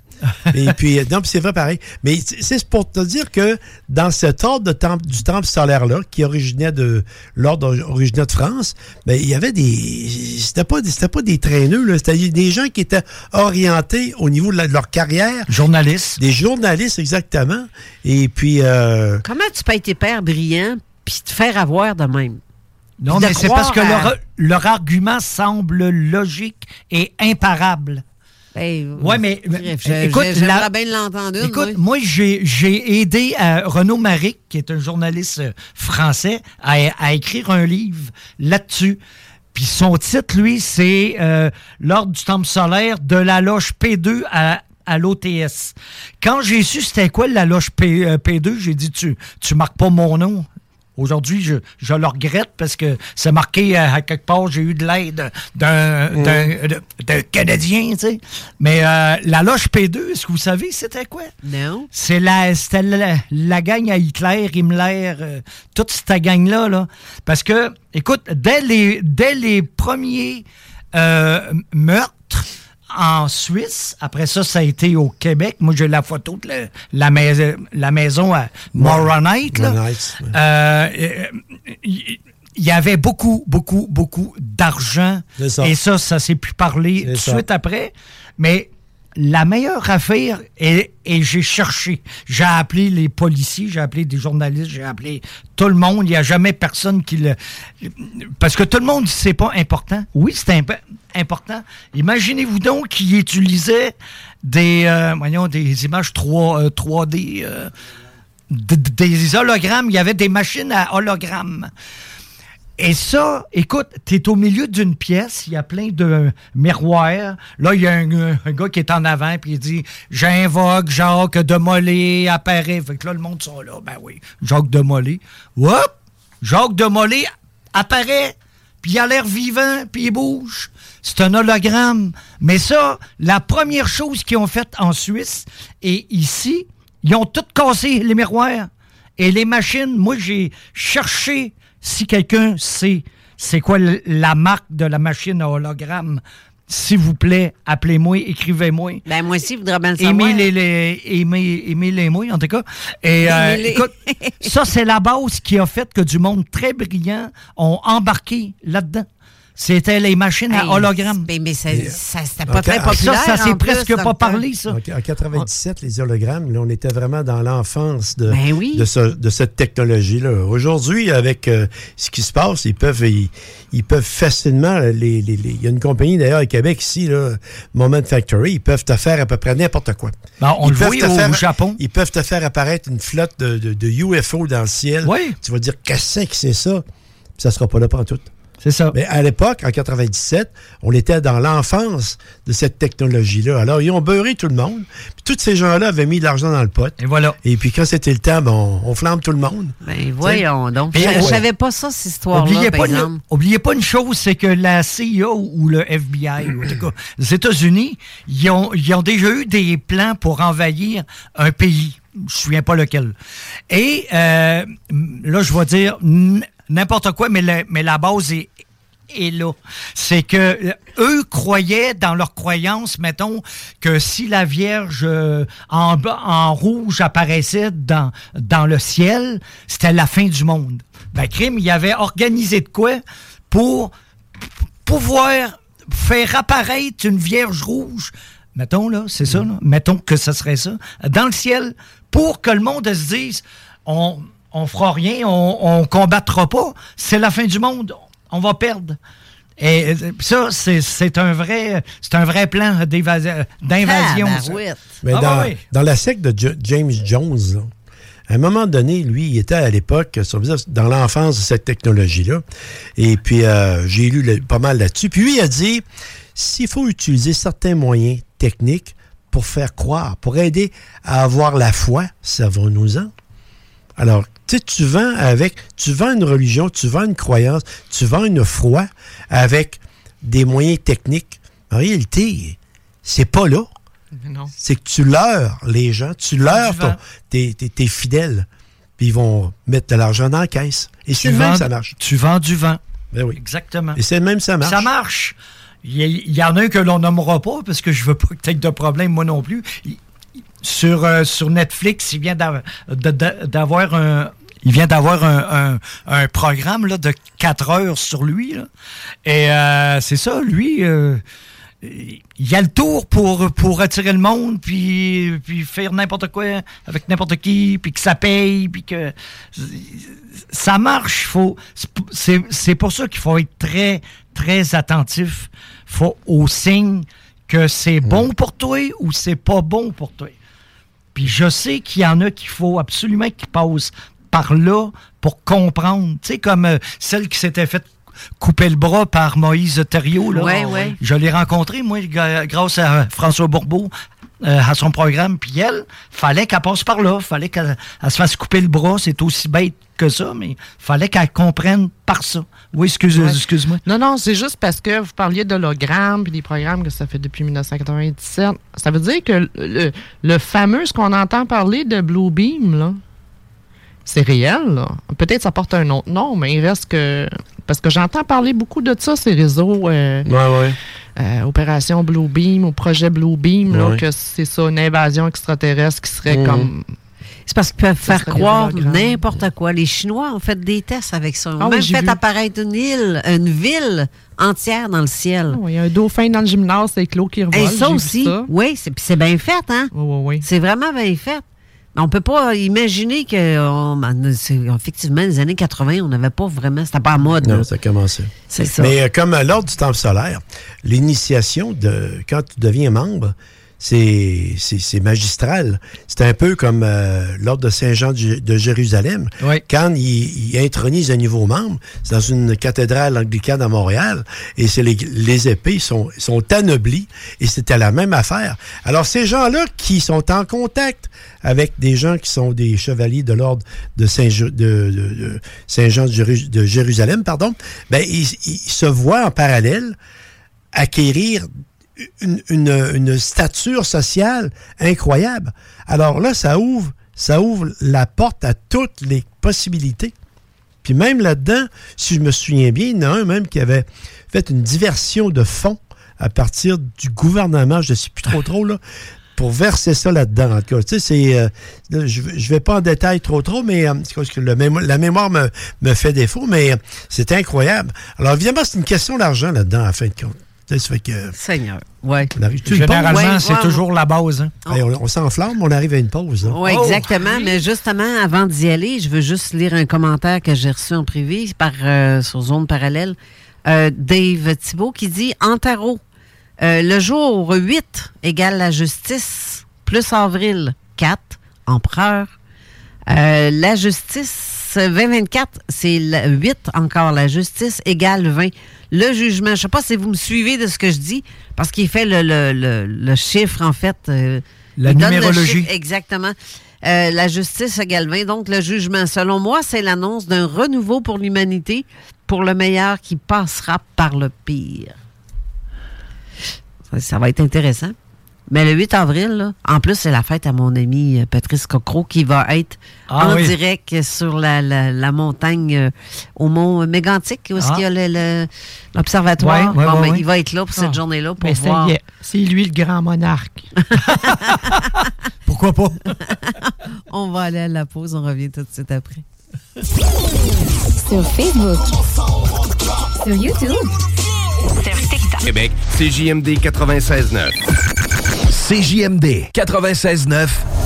Et puis, euh, non, c'est vrai pareil. Mais c'est pour te dire que dans cet ordre de temple, du temple solaire-là, qui originait de l'ordre originait de France, ben, il y avait des. C'était pas, des- c'était pas des traîneux, là. C'était des gens qui étaient orientés au niveau de, la- de leur carrière. Journalistes. Des journalistes, exactement. Et puis. euh, Comment tu peux être hyper brillant puis te faire avoir de même? Non, mais c'est parce que à- leur, leur argument semble logique et imparable. Ouais, mais écoute, la- bien l'entendre Écoute, moi. moi, j'ai j'ai aidé euh, Renaud Maric, qui est un journaliste euh, français, à, à écrire un livre là-dessus. Puis son titre, lui, c'est euh, L'ordre du temple solaire de la loge P2 à, à l'OTS. Quand j'ai su c'était quoi la loge P, euh, P2, j'ai dit tu, tu marques pas mon nom. Aujourd'hui, je, je le regrette parce que c'est marqué euh, à quelque part, j'ai eu de l'aide d'un d'un Canadien, tu sais. Mais euh, la loge P2, est-ce que vous savez c'était quoi? Non. C'est la, c'était la, la gang à Hitler, Himmler, euh, toute cette gang-là. Là. Parce que, écoute, dès les, dès les premiers euh, meurtres en Suisse, après ça, ça a été au Québec. Moi, j'ai la photo de la, la, mais- la maison à Moronite. ouais. Euh, euh, il il y avait beaucoup, beaucoup, beaucoup d'argent. Et ça, ça s'est plus parlé C'est tout de suite après. Mais la meilleure affaire, et, j'ai cherché, j'ai appelé les policiers, j'ai appelé des journalistes, j'ai appelé tout le monde. Il n'y a jamais personne qui le... Parce que tout le monde dit c'est pas important. Oui, c'est imp- important. Imaginez-vous donc qu'ils utilisaient des, euh, images 3, euh, 3D... euh, d- des hologrammes. Il y avait des machines à hologrammes. Et ça, écoute, tu es au milieu d'une pièce, il y a plein de miroirs. Là, il y a un, gars qui est en avant, puis il dit J'invoque Jacques Demolay, apparaît. Fait que là, le monde sont là. Ben oui, Jacques Demolay. Hop Jacques Demolay apparaît, puis il a l'air vivant, puis il bouge. C'est un hologramme. Mais ça, la première chose qu'ils ont faite en Suisse et ici, ils ont tout cassé les miroirs. Et les machines, moi, j'ai cherché si quelqu'un sait c'est quoi la marque de la machine à hologramme. S'il vous plaît, appelez-moi, écrivez-moi. Ben, moi aussi, je voudrais bien le savoir. Aimez, aimez-les moi, en tout cas. Et euh, écoute, ça, c'est la base qui a fait que du monde très brillant ont embarqué là-dedans. C'était les machines à Hey, hologramme. Mais, mais ça, ça- c'était En pas très ca- populaire. Ça, ça s'est plus, presque pas temps. parlé, ça. En, en 97, les hologrammes, là, on était vraiment dans l'enfance de, Ben oui. de, ce- de cette technologie-là. Aujourd'hui, avec euh, ce qui se passe, ils peuvent, ils, ils peuvent facilement. Les, les- les- il y a une compagnie d'ailleurs à Québec ici, là, Moment Factory, ils peuvent te faire à peu près n'importe quoi. Ben, on Ils le peuvent voit te au faire- Japon. Ils peuvent te faire apparaître une flotte de, de- de UFO dans le ciel. Oui. Tu vas dire qu'est-ce que c'est ça? Puis ça sera pas là pour tout. C'est ça. Mais à l'époque, en 97, on était dans l'enfance de cette technologie-là. Alors, ils ont beurré tout le monde. Puis tous ces gens-là avaient mis de l'argent dans le pot. Et voilà. Et puis, quand c'était le temps, ben, on, on flambe tout le monde. Ben, voyons donc. Je, ouais. savais pas ça, cette histoire-là, Oubliez par pas, exemple. une, oubliez pas une chose, c'est que la CIA ou le FBI, ou en tout cas, les États-Unis, ils ont, ils ont déjà eu des plans pour envahir un pays. Je me souviens pas lequel. Et euh, là, je vais dire n'importe quoi, mais, mais la base est, est là. C'est que euh, eux croyaient dans leur croyance, mettons, que si la Vierge euh, en, en rouge apparaissait dans, dans le ciel, c'était la fin du monde. Ben, crime, il avait organisé de quoi pour pouvoir faire apparaître une Vierge rouge, mettons là, c'est ça, là, mettons que ce serait ça, dans le ciel, pour que le monde se dise, on, on fera rien, on, on combattra pas, c'est la fin du monde, on va perdre. Et euh, ça, c'est un vrai, c'est un vrai plan d'invasion. ça. Mais Ah, dans, la secte de Jo- James Jones, là, À un moment donné, lui, il était à l'époque, dans l'enfance de cette technologie-là. Et puis, euh, j'ai lu le- pas mal là-dessus. Puis lui, il a dit, s'il faut utiliser certains moyens techniques pour faire croire, pour aider à avoir la foi, servons-nous-en. Alors, tu sais, tu vends avec, tu vends une religion, tu vends une croyance, tu vends une foi avec des moyens techniques. En réalité, c'est pas là. Non. C'est que tu leurres les gens, tu leurres ton- tes, tes- tes fidèles, puis ils vont mettre de l'argent dans la caisse. Et c'est même, vends- ça marche. Tu vends du vent. Ben oui. Exactement. Et c'est le même, ça marche. Ça marche. Il y, il y en a un que l'on nommera pas parce que je veux pas que tu aies de problème, moi non plus. Sur, euh, sur Netflix, il vient d'avoir un. Il vient d'avoir un, un- un programme là, de 4 heures sur lui. là. Et euh, c'est ça, lui, euh, il y a le tour pour, pour attirer le monde, puis, puis faire n'importe quoi avec n'importe qui, puis que ça paye, puis que ça marche. Faut, c'est, c'est pour ça qu'il faut être très, très attentif faut, aux signes que c'est bon pour toi ou c'est pas bon pour toi. Puis je sais qu'il y en a qu'il faut absolument qu'ils passent par là pour comprendre. Tu sais, comme euh, celle qui s'était faite couper le bras par Moïse Thériault. Là. Ouais, ouais. Je l'ai rencontré, moi, grâce à François Bourbeau, euh, à son programme. Puis elle, fallait qu'elle passe par là. fallait qu'elle elle se fasse couper le bras. C'est aussi bête que ça, mais fallait qu'elle comprenne par ça. Oui, Ouais. excuse-moi. Non, non, c'est juste parce que vous parliez d'hologrammes puis des programmes que ça fait depuis 1997. Ça veut dire que le, le- fameux, ce qu'on entend parler de Bluebeam, là, c'est réel, là. Peut-être ça porte un autre nom, mais il reste que. Parce que j'entends parler beaucoup de ça, ces réseaux. euh, Ouais, ouais. Euh, Opération Bluebeam ou projet Bluebeam, là, Ouais. que c'est ça, une invasion extraterrestre qui serait Mhm. comme. C'est parce qu'ils peuvent faire croire n'importe quoi. Les Chinois ont fait des tests avec ça. Ils ont Ah même fait vu. apparaître une île, une ville entière dans le ciel. Il y a un dauphin dans le gymnase, c'est Claude qui revole. Et ça aussi, ça. oui, c'est puis c'est bien fait, hein? Oui, oui, oui. C'est vraiment bien fait. On peut pas imaginer que on- effectivement les années 80, on n'avait pas vraiment, c'était pas à mode. Non, là. ça a commencé. C'est ça. Mais euh, comme à l'ordre du temple solaire, l'initiation de quand tu deviens membre, c'est magistral. C'est un peu comme euh, l'ordre de Saint-Jean de Jérusalem. Oui. Quand il, il intronise un nouveau membre, c'est dans une cathédrale anglicane à Montréal, et c'est les, les épées sont, sont anoblies, et c'était la même affaire. Alors, ces gens-là qui sont en contact avec des gens qui sont des chevaliers de l'ordre de Saint-Jean de, Jérusalem, pardon, ben, ils, ils se voient en parallèle acquérir une, stature sociale incroyable. Alors là, ça ouvre, ça ouvre la porte à toutes les possibilités. Puis même là-dedans, si je me souviens bien, il y en a un même qui avait fait une diversion de fonds à partir du gouvernement, je ne sais plus trop trop, là, pour verser ça là-dedans. En tout cas, c'est, euh, je ne vais pas en détail trop trop, mais euh, la mémoire me, me fait défaut, mais euh, c'est incroyable. Alors évidemment, c'est une question d'argent là-dedans, à fin de compte. Ça fait que... Seigneur, ouais. On arrive, Généralement, Ouais, c'est ouais. toujours la base. hein. Hey, on on s'enflamme, on arrive à une pause. Oui, Oh, exactement. Mais justement, avant d'y aller, je veux juste lire un commentaire que j'ai reçu en privé par, euh, sur Zone Parallèle. Euh, Dave Thibault qui dit En tarot, euh, le jour 8 égale la justice, plus avril 4, empereur. Euh, la justice, 2024, c'est le 8 encore, la justice égale 20. Le jugement, je ne sais pas si vous me suivez de ce que je dis, parce qu'il fait le, le- le- le chiffre, en fait. euh, La numérologie. chiffre, exactement. Euh, la justice égale 20. Donc, le jugement, selon moi, c'est l'annonce d'un renouveau pour l'humanité, pour le meilleur qui passera par le pire. Ça, ça va être intéressant. Mais le 8 avril, là, en plus, c'est la fête à mon ami euh, Patrice Cocro qui va être Ah en oui. direct sur la, la- la montagne euh, au mont Mégantic, où est-ce Ah. qu'il y a le- l'observatoire. Ouais, ouais, Bon, ouais, ben, ouais. Il va être là pour cette Ah. journée-là pour voir. C'est lui le grand monarque. Pourquoi pas? On va aller à la pause, on revient tout de suite après. Sur Facebook. Sur YouTube. Sur TikTok. Québec, CJMD 96.9. CJMD 96.9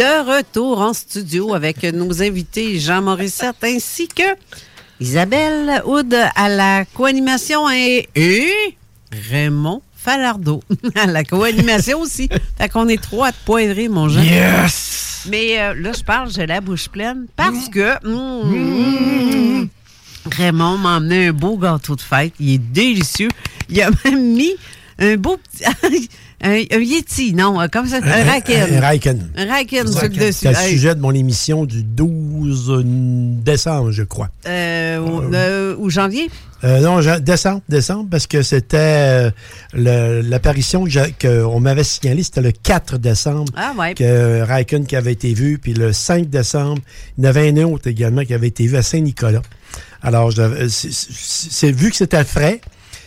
De retour en studio avec nos invités Jean Morissette ainsi que Isabelle Houd à la co-animation et, et Raymond Falardeau à la co-animation aussi. Fait qu'on est trois à te poivrer, mon Jean. Yes! Mais euh, là, je parle, j'ai la bouche pleine parce que mm, Raymond m'a emmené un beau gâteau de fête. Il est délicieux. Il a même mis un beau petit. un, un Yeti, non, euh, comme ça, un Raken. Un Raken. Un Raken sur le dessus. C'est le sujet de mon émission du 12 décembre, je crois. Euh, ou, euh, ou janvier? Euh, non, décembre, décembre, parce que c'était euh, l'apparition qu'on m'avait signalée, c'était le 4 décembre Ah ouais. que Raikkonen qui avait été vu, puis le 5 décembre, il y en avait un autre également qui avait été vu à Saint-Nicolas. Alors, euh, c'est- vu que c'était frais,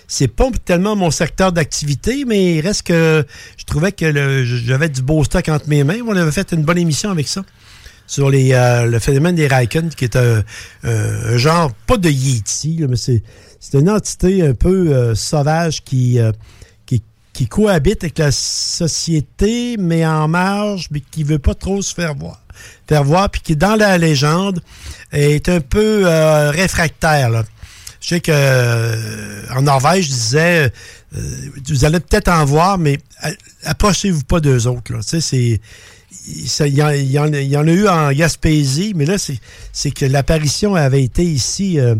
c'est pas tellement mon secteur d'activité, mais il reste que je trouvais que j'avais du beau stock entre mes mains. On avait fait une bonne émission avec ça sur les, euh, le phénomène des Raikkonen, qui est un, un- genre, pas de Yeti, mais c'est une entité un peu euh, sauvage qui, euh, qui, cohabite avec la société, mais en marge, mais qui veut pas trop se faire voir. Faire voir, puis qui, dans la légende, est un peu euh, réfractaire. Je sais que euh, en Norvège, je disais, euh, vous allez peut-être en voir, mais approchez-vous pas d'eux autres. Là. Tu sais, c'est il, y en, a eu en Gaspésie, mais là, c'est c'est que l'apparition avait été ici euh,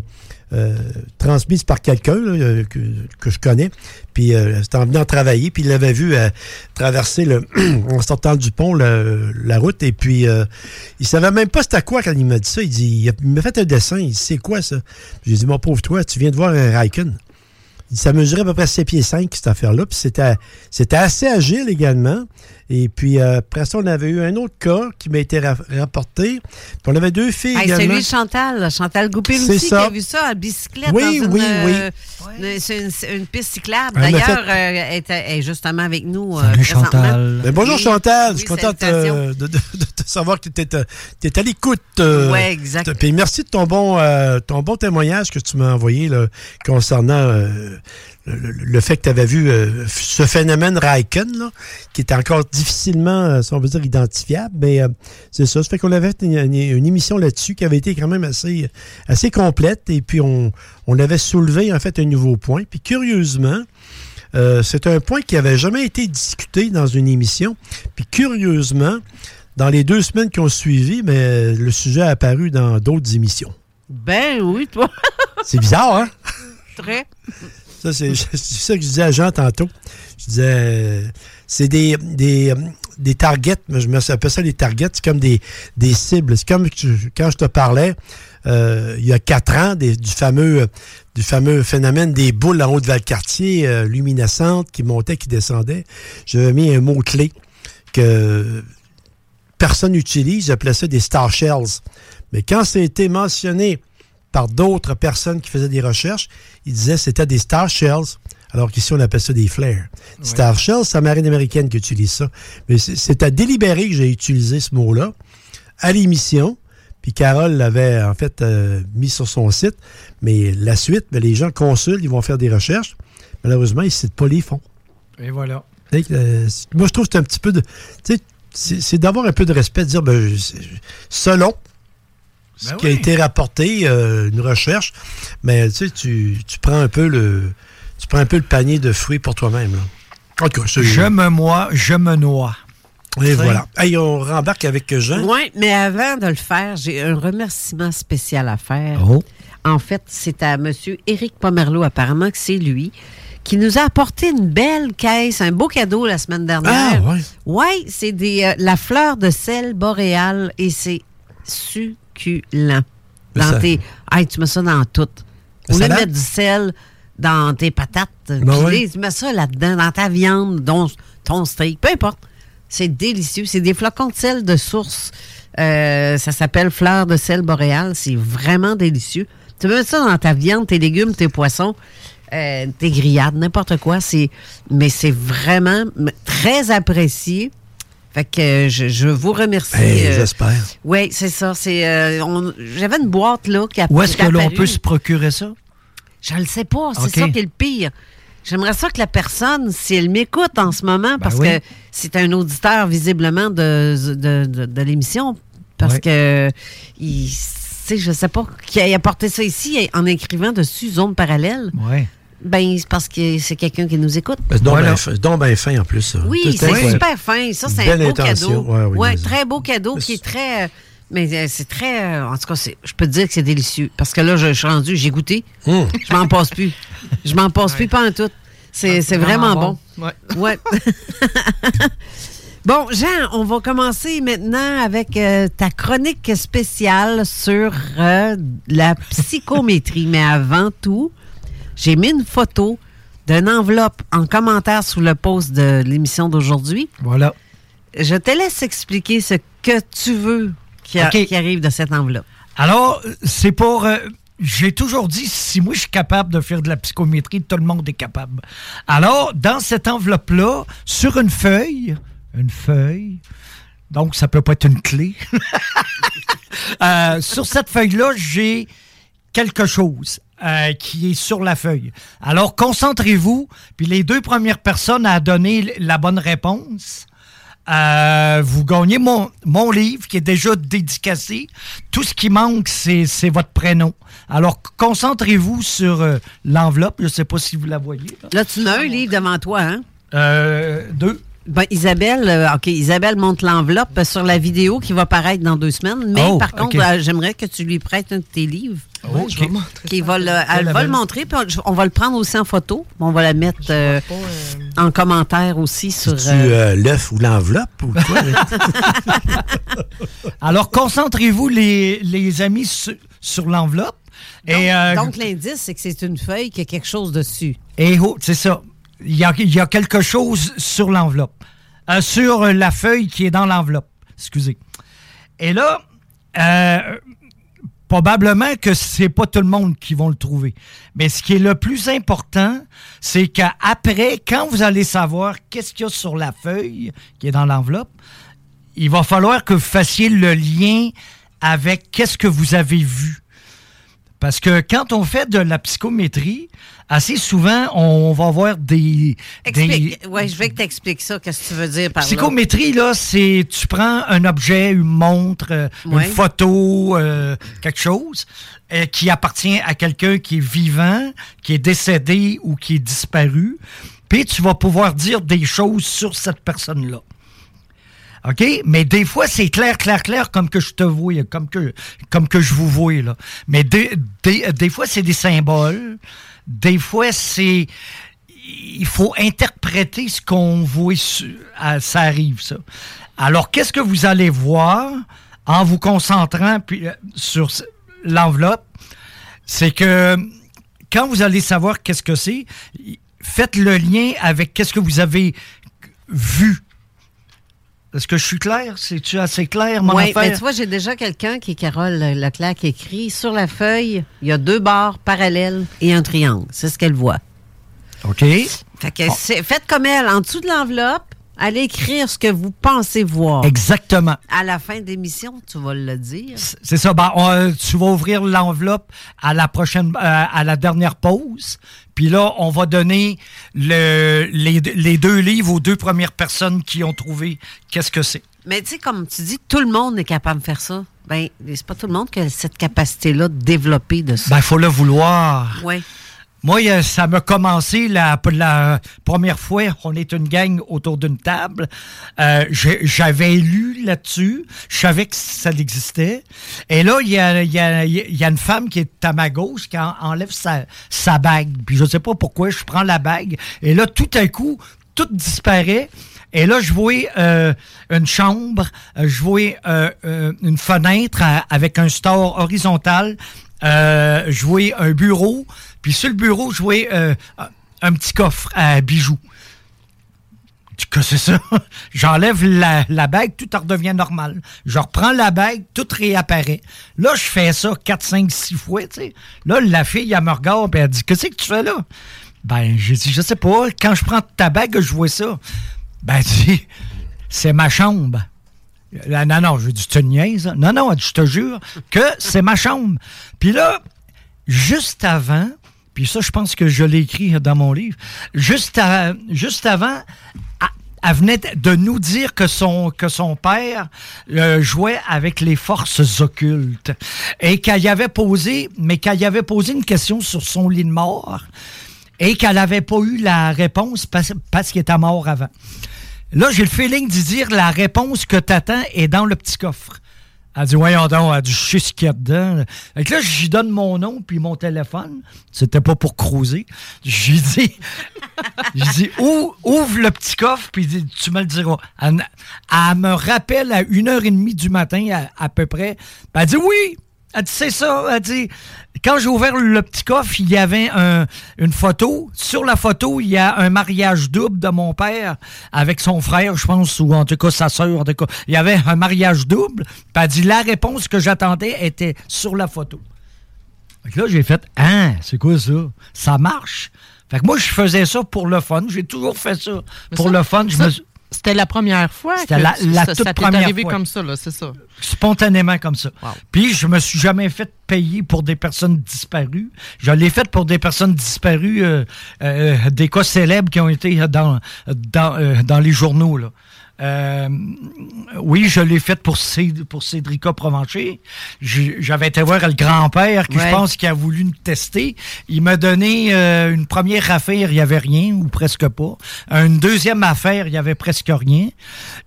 euh, transmise par quelqu'un euh, que, je connais. Puis euh, c'était en venant travailler, puis il l'avait vu traverser le, en sortant du pont la route, et puis il savait même pas c'était quoi quand il m'a dit ça. Il dit, il m'a fait un dessin, il dit, c'est quoi ça? J'ai dit, mon pauvre toi, tu viens de voir un Raikkonen. Il dit, ça mesurait à peu près 7 pieds 5, cette affaire-là. Puis c'était assez agile également. Et puis, euh, après ça, on avait eu un autre cas qui m'a été ra- rapporté. Puis on avait deux filles Hey, également. celui de Chantal, Chantal Goupil C'est aussi, ça. qui a vu ça à bicyclette Oui, dans une, oui, euh, une- c'est une, une piste cyclable. M'a D'ailleurs, fait- euh, elle, est, elle est justement avec nous. Salut. Chantal. Bonjour Oui. Chantal, je Oui, suis contente de, de- savoir que tu es, à l'écoute. euh, Ouais, exact. Puis merci de ton bon, euh, ton bon témoignage que tu m'as envoyé là, concernant euh, le, fait que tu avais vu euh, ce phénomène Raikkonen, là, qui est encore difficilement, euh, si on veut dire, identifiable. Mais euh, c'est ça. Ça fait qu'on avait fait une, une- émission là-dessus qui avait été quand même assez, assez complète. Et puis on, on avait soulevé en fait un nouveau point. Puis curieusement, c'est un point qui avait jamais été discuté dans une émission. Puis curieusement, dans les deux semaines qui ont suivi, mais le sujet a apparu dans d'autres émissions. Ben oui, toi. C'est bizarre, hein? Très. Ça, c'est ça que je disais à Jean tantôt. Je disais, euh, c'est des, des, euh, des targets, je m'appelle ça des targets, c'est comme des, des cibles. C'est comme quand je te parlais, euh, il y a quatre ans, des- du, fameux, du fameux phénomène des boules en haut de Valcartier, euh, luminescentes, qui montaient, qui descendaient. J'avais mis un mot-clé que personne n'utilise, j'appelais ça des star shells. Mais quand ça a été mentionné par d'autres personnes qui faisaient des recherches, ils disaient que c'était des star shells, alors qu'ici on appelle ça des flares. Star shells, c'est la marine américaine qui utilise ça. Mais c'est- à délibérer que j'ai utilisé ce mot-là à l'émission. Puis Carole l'avait en fait euh, mis sur son site. Mais la suite, ben, les gens consultent, ils vont faire des recherches. Malheureusement, ils ne citent pas les fonds. Et voilà. Euh, moi, je trouve que c'est un petit peu de. tu sais, C'est d'avoir un peu de respect, de dire, ben, je- selon ce Ben qui a oui. été rapporté, euh, une recherche, mais tu sais, tu, tu prends un peu le. Tu prends un peu le panier de fruits pour toi-même. là. En tout cas, c'est- Je me moi, je me noie. Et voilà. Hey, on rembarque avec Jean. Oui, mais avant de le faire, j'ai un remerciement spécial à faire. Oh. En fait, c'est à M. Éric Pomerleau, apparemment que c'est lui qui nous a apporté une belle caisse, un beau cadeau la semaine dernière. Ah, ouais. Ouais, c'est des euh, la fleur de sel boréal et c'est succulent. Dans ça- tes. Hey, tu mets ça dans tout. Au lieu de mettre du sel dans tes patates Ben tu mets ça là-dedans, dans ta viande, dont ton steak, peu importe. C'est délicieux. C'est des flocons de sel de source. Euh, ça s'appelle fleur de sel boréal. C'est vraiment délicieux. Tu peux mettre ça dans ta viande, tes légumes, tes poissons, euh, tes grillades, n'importe quoi. C'est, mais c'est vraiment très apprécié. Fait que euh, je, je vous remercie. Hey, euh, J'espère. oui, c'est ça. C'est, euh, j'avais une boîte là qui a Où est-ce que l'on peut se procurer ça? Je le sais pas. C'est ça qui est le pire. J'aimerais ça que la personne, si elle m'écoute en ce moment, parce oui. que c'est un auditeur visiblement de, de, de- de l'émission, parce Oui. que il, je sais pas, qui a apporté ça ici en écrivant dessus zone parallèle. Oui. Ben, c'est parce que c'est quelqu'un qui nous écoute. Ben, C'est donc Voilà. bien fin- donc en plus. ça. Oui, c'est est- super fin. Ça, c'est un beau intention. cadeau. Ouais, oui, très beau cadeau qui est très. Mais euh, c'est très. euh, En tout cas, je peux te dire que c'est délicieux. Parce que là, je, je suis rendu, j'ai goûté. Hum. Je m'en passe plus. Je m'en passe plus, pas en tout. C'est c'est vraiment, bon. Ouais. Ouais. bon, Jean, on va commencer maintenant avec euh, ta chronique spéciale sur euh, la psychométrie. Mais avant tout, j'ai mis une photo d'une enveloppe en commentaire sous le post de l'émission d'aujourd'hui. Voilà. Je te laisse expliquer ce que tu veux qui, a- OK. qui arrive de cette enveloppe. Alors, c'est pour. euh, j'ai toujours dit, si moi je suis capable de faire de la psychométrie, tout le monde est capable. Alors, dans cette enveloppe-là, sur une feuille, une feuille, donc ça peut pas être une clé. Euh, sur cette feuille-là, j'ai quelque chose euh, qui est sur la feuille. Alors, concentrez-vous, puis les deux premières personnes à donner la bonne réponse. Euh, vous gagnez mon, mon livre qui est déjà dédicacé. Tout ce qui manque, c'est votre prénom. Alors, concentrez-vous sur euh, l'enveloppe. Je ne sais pas si vous la voyez. Là, Là, tu as un livre devant toi, hein? Euh, deux. Ben, Isabelle, euh, OK, Isabelle monte l'enveloppe sur la vidéo qui va paraître dans deux semaines. Mais Oh, par contre, euh, j'aimerais que tu lui prêtes un de tes livres. Oh, je vais OK. montrer Qui va le- elle va le montrer, puis on, on va le prendre aussi en photo. On va la mettre euh, Pas, euh, en commentaire aussi sur. Euh, euh, l'œuf ou l'enveloppe ou quoi? Alors, concentrez-vous, les, les amis, sur, sur l'enveloppe. Et, euh, donc, l'indice, c'est que c'est une feuille qui a quelque chose dessus. Et oh, c'est ça. Il y, a, y a quelque chose sur l'enveloppe. Euh, sur la feuille qui est dans l'enveloppe. Excusez. Et là, euh, probablement que c'est pas tout le monde qui va le trouver. Mais ce qui est le plus important, c'est qu'après, quand vous allez savoir qu'est-ce qu'il y a sur la feuille qui est dans l'enveloppe, il va falloir que vous fassiez le lien avec qu'est-ce que vous avez vu. Parce que quand on fait de la psychométrie, assez souvent, on va voir des... Explique. des- Oui, je veux que tu expliques ça. Qu'est-ce que tu veux dire par là? Psychométrie, là, c'est tu prends un objet, une montre, euh, Ouais. une photo, euh, quelque chose euh, qui appartient à quelqu'un qui est vivant, qui est décédé ou qui est disparu, puis tu vas pouvoir dire des choses sur cette personne-là. OK? Mais des fois, c'est clair, clair, clair, comme que je te vois, comme que, comme que je vous vois, là. Mais des, des, des fois, c'est des symboles. Des fois, c'est... Il faut interpréter ce qu'on voit. ça arrive, ça. Alors, qu'est-ce que vous allez voir en vous concentrant euh, sur l'enveloppe? C'est que quand vous allez savoir qu'est-ce que c'est, faites le lien avec qu'est-ce que vous avez vu. Est-ce que je suis clair? C'est-tu assez clair, mon Oui, affaire? mais tu vois, j'ai déjà quelqu'un qui est Carole Leclerc qui écrit sur la feuille, il y a deux barres parallèles et un triangle. C'est ce qu'elle voit. OK. Fait que c'est- faites comme elle, en dessous de l'enveloppe, allez écrire ce que vous pensez voir. Exactement. À la fin de l'émission, tu vas le dire. C'est ça. Ben, on, tu vas ouvrir l'enveloppe à la prochaine, euh, à la dernière pause. Puis là, on va donner le, les, les deux livres aux deux premières personnes qui ont trouvé qu'est-ce que c'est. Mais tu sais, comme tu dis, tout le monde est capable de faire ça. Ben, c'est pas tout le monde qui a cette capacité-là de développer de ça. Ben, il faut le vouloir. Oui. Moi, euh, ça m'a commencé la, la première fois, on est une gang autour d'une table. Euh, J'avais lu là-dessus, je savais que ça existait. Et là, il y a, une femme qui est à ma gauche qui en- enlève sa, bague. Puis je sais pas pourquoi, je prends la bague. Et là, tout à coup, tout disparaît. Et là, je vois euh, une chambre, euh, je vois une fenêtre avec un store horizontal, je vois un bureau, puis sur le bureau, je vois euh, un petit coffre à bijoux. Que c'est ça? J'enlève la, la bague, tout redevient normal. Je reprends la bague, tout réapparaît. Là, je fais ça 4, 5, 6 fois, tu sais. Là, la fille, elle me regarde, et elle dit Qu'est-ce que tu fais là? Ben, j'ai dit Je sais pas. Quand je prends ta bague, je vois ça. Ben, dit C'est ma chambre. Là, non, non, je dis, tu niaises? hein? Non, non, je te jure que c'est ma chambre. Puis là, juste avant, puis ça, je pense que je l'ai écrit dans mon livre, juste, avant, elle- venait de nous dire que son, que son père euh, jouait avec les forces occultes et qu'elle y avait posé, mais qu'elle y avait posé une question sur son lit de mort et qu'elle n'avait pas eu la réponse parce, parce qu'il était mort avant. Là, j'ai le feeling d'y dire la réponse que t'attends est dans le petit coffre. Elle dit, voyons donc, elle dit, je sais ce qu'il y a dedans. Fait que là, j'y donne mon nom puis mon téléphone. C'était pas pour cruiser. J'ai dit, j'ai dit, Ou- ouvre le petit coffre puis tu me le diras. Elle, me rappelle à une heure et demie du matin, à, à peu près. Elle dit, oui. Elle dit, c'est ça. Elle dit, quand j'ai ouvert le petit coffre, il y avait un- une photo. Sur la photo, il y a un mariage double de mon père avec son frère, je pense, ou en tout cas sa sœur. en tout cas. Il y avait un mariage double. Puis elle dit, la réponse que j'attendais était sur la photo. Fait que là, j'ai fait, hein, c'est quoi ça? Ça marche? Fait que moi, je faisais ça pour le fun. J'ai toujours fait ça pour ça- le fun. Je me C'était la première fois C'était que la- ça, toute ça t'est première arrivé fois. comme ça, là, c'est ça. spontanément comme ça. Puis je me suis jamais fait payer pour des personnes disparues. Je l'ai fait pour des personnes disparues, euh, euh, des cas célèbres qui ont été dans, dans, euh, dans les journaux. Là. Euh, oui, je l'ai fait pour, Cé- pour Cédrica Provencher. J'avais été voir le grand-père qui, Ouais. je pense, qui a voulu me tester. Il m'a donné euh, une première affaire, il n'y avait rien, ou presque pas. Une deuxième affaire, il n'y avait presque rien.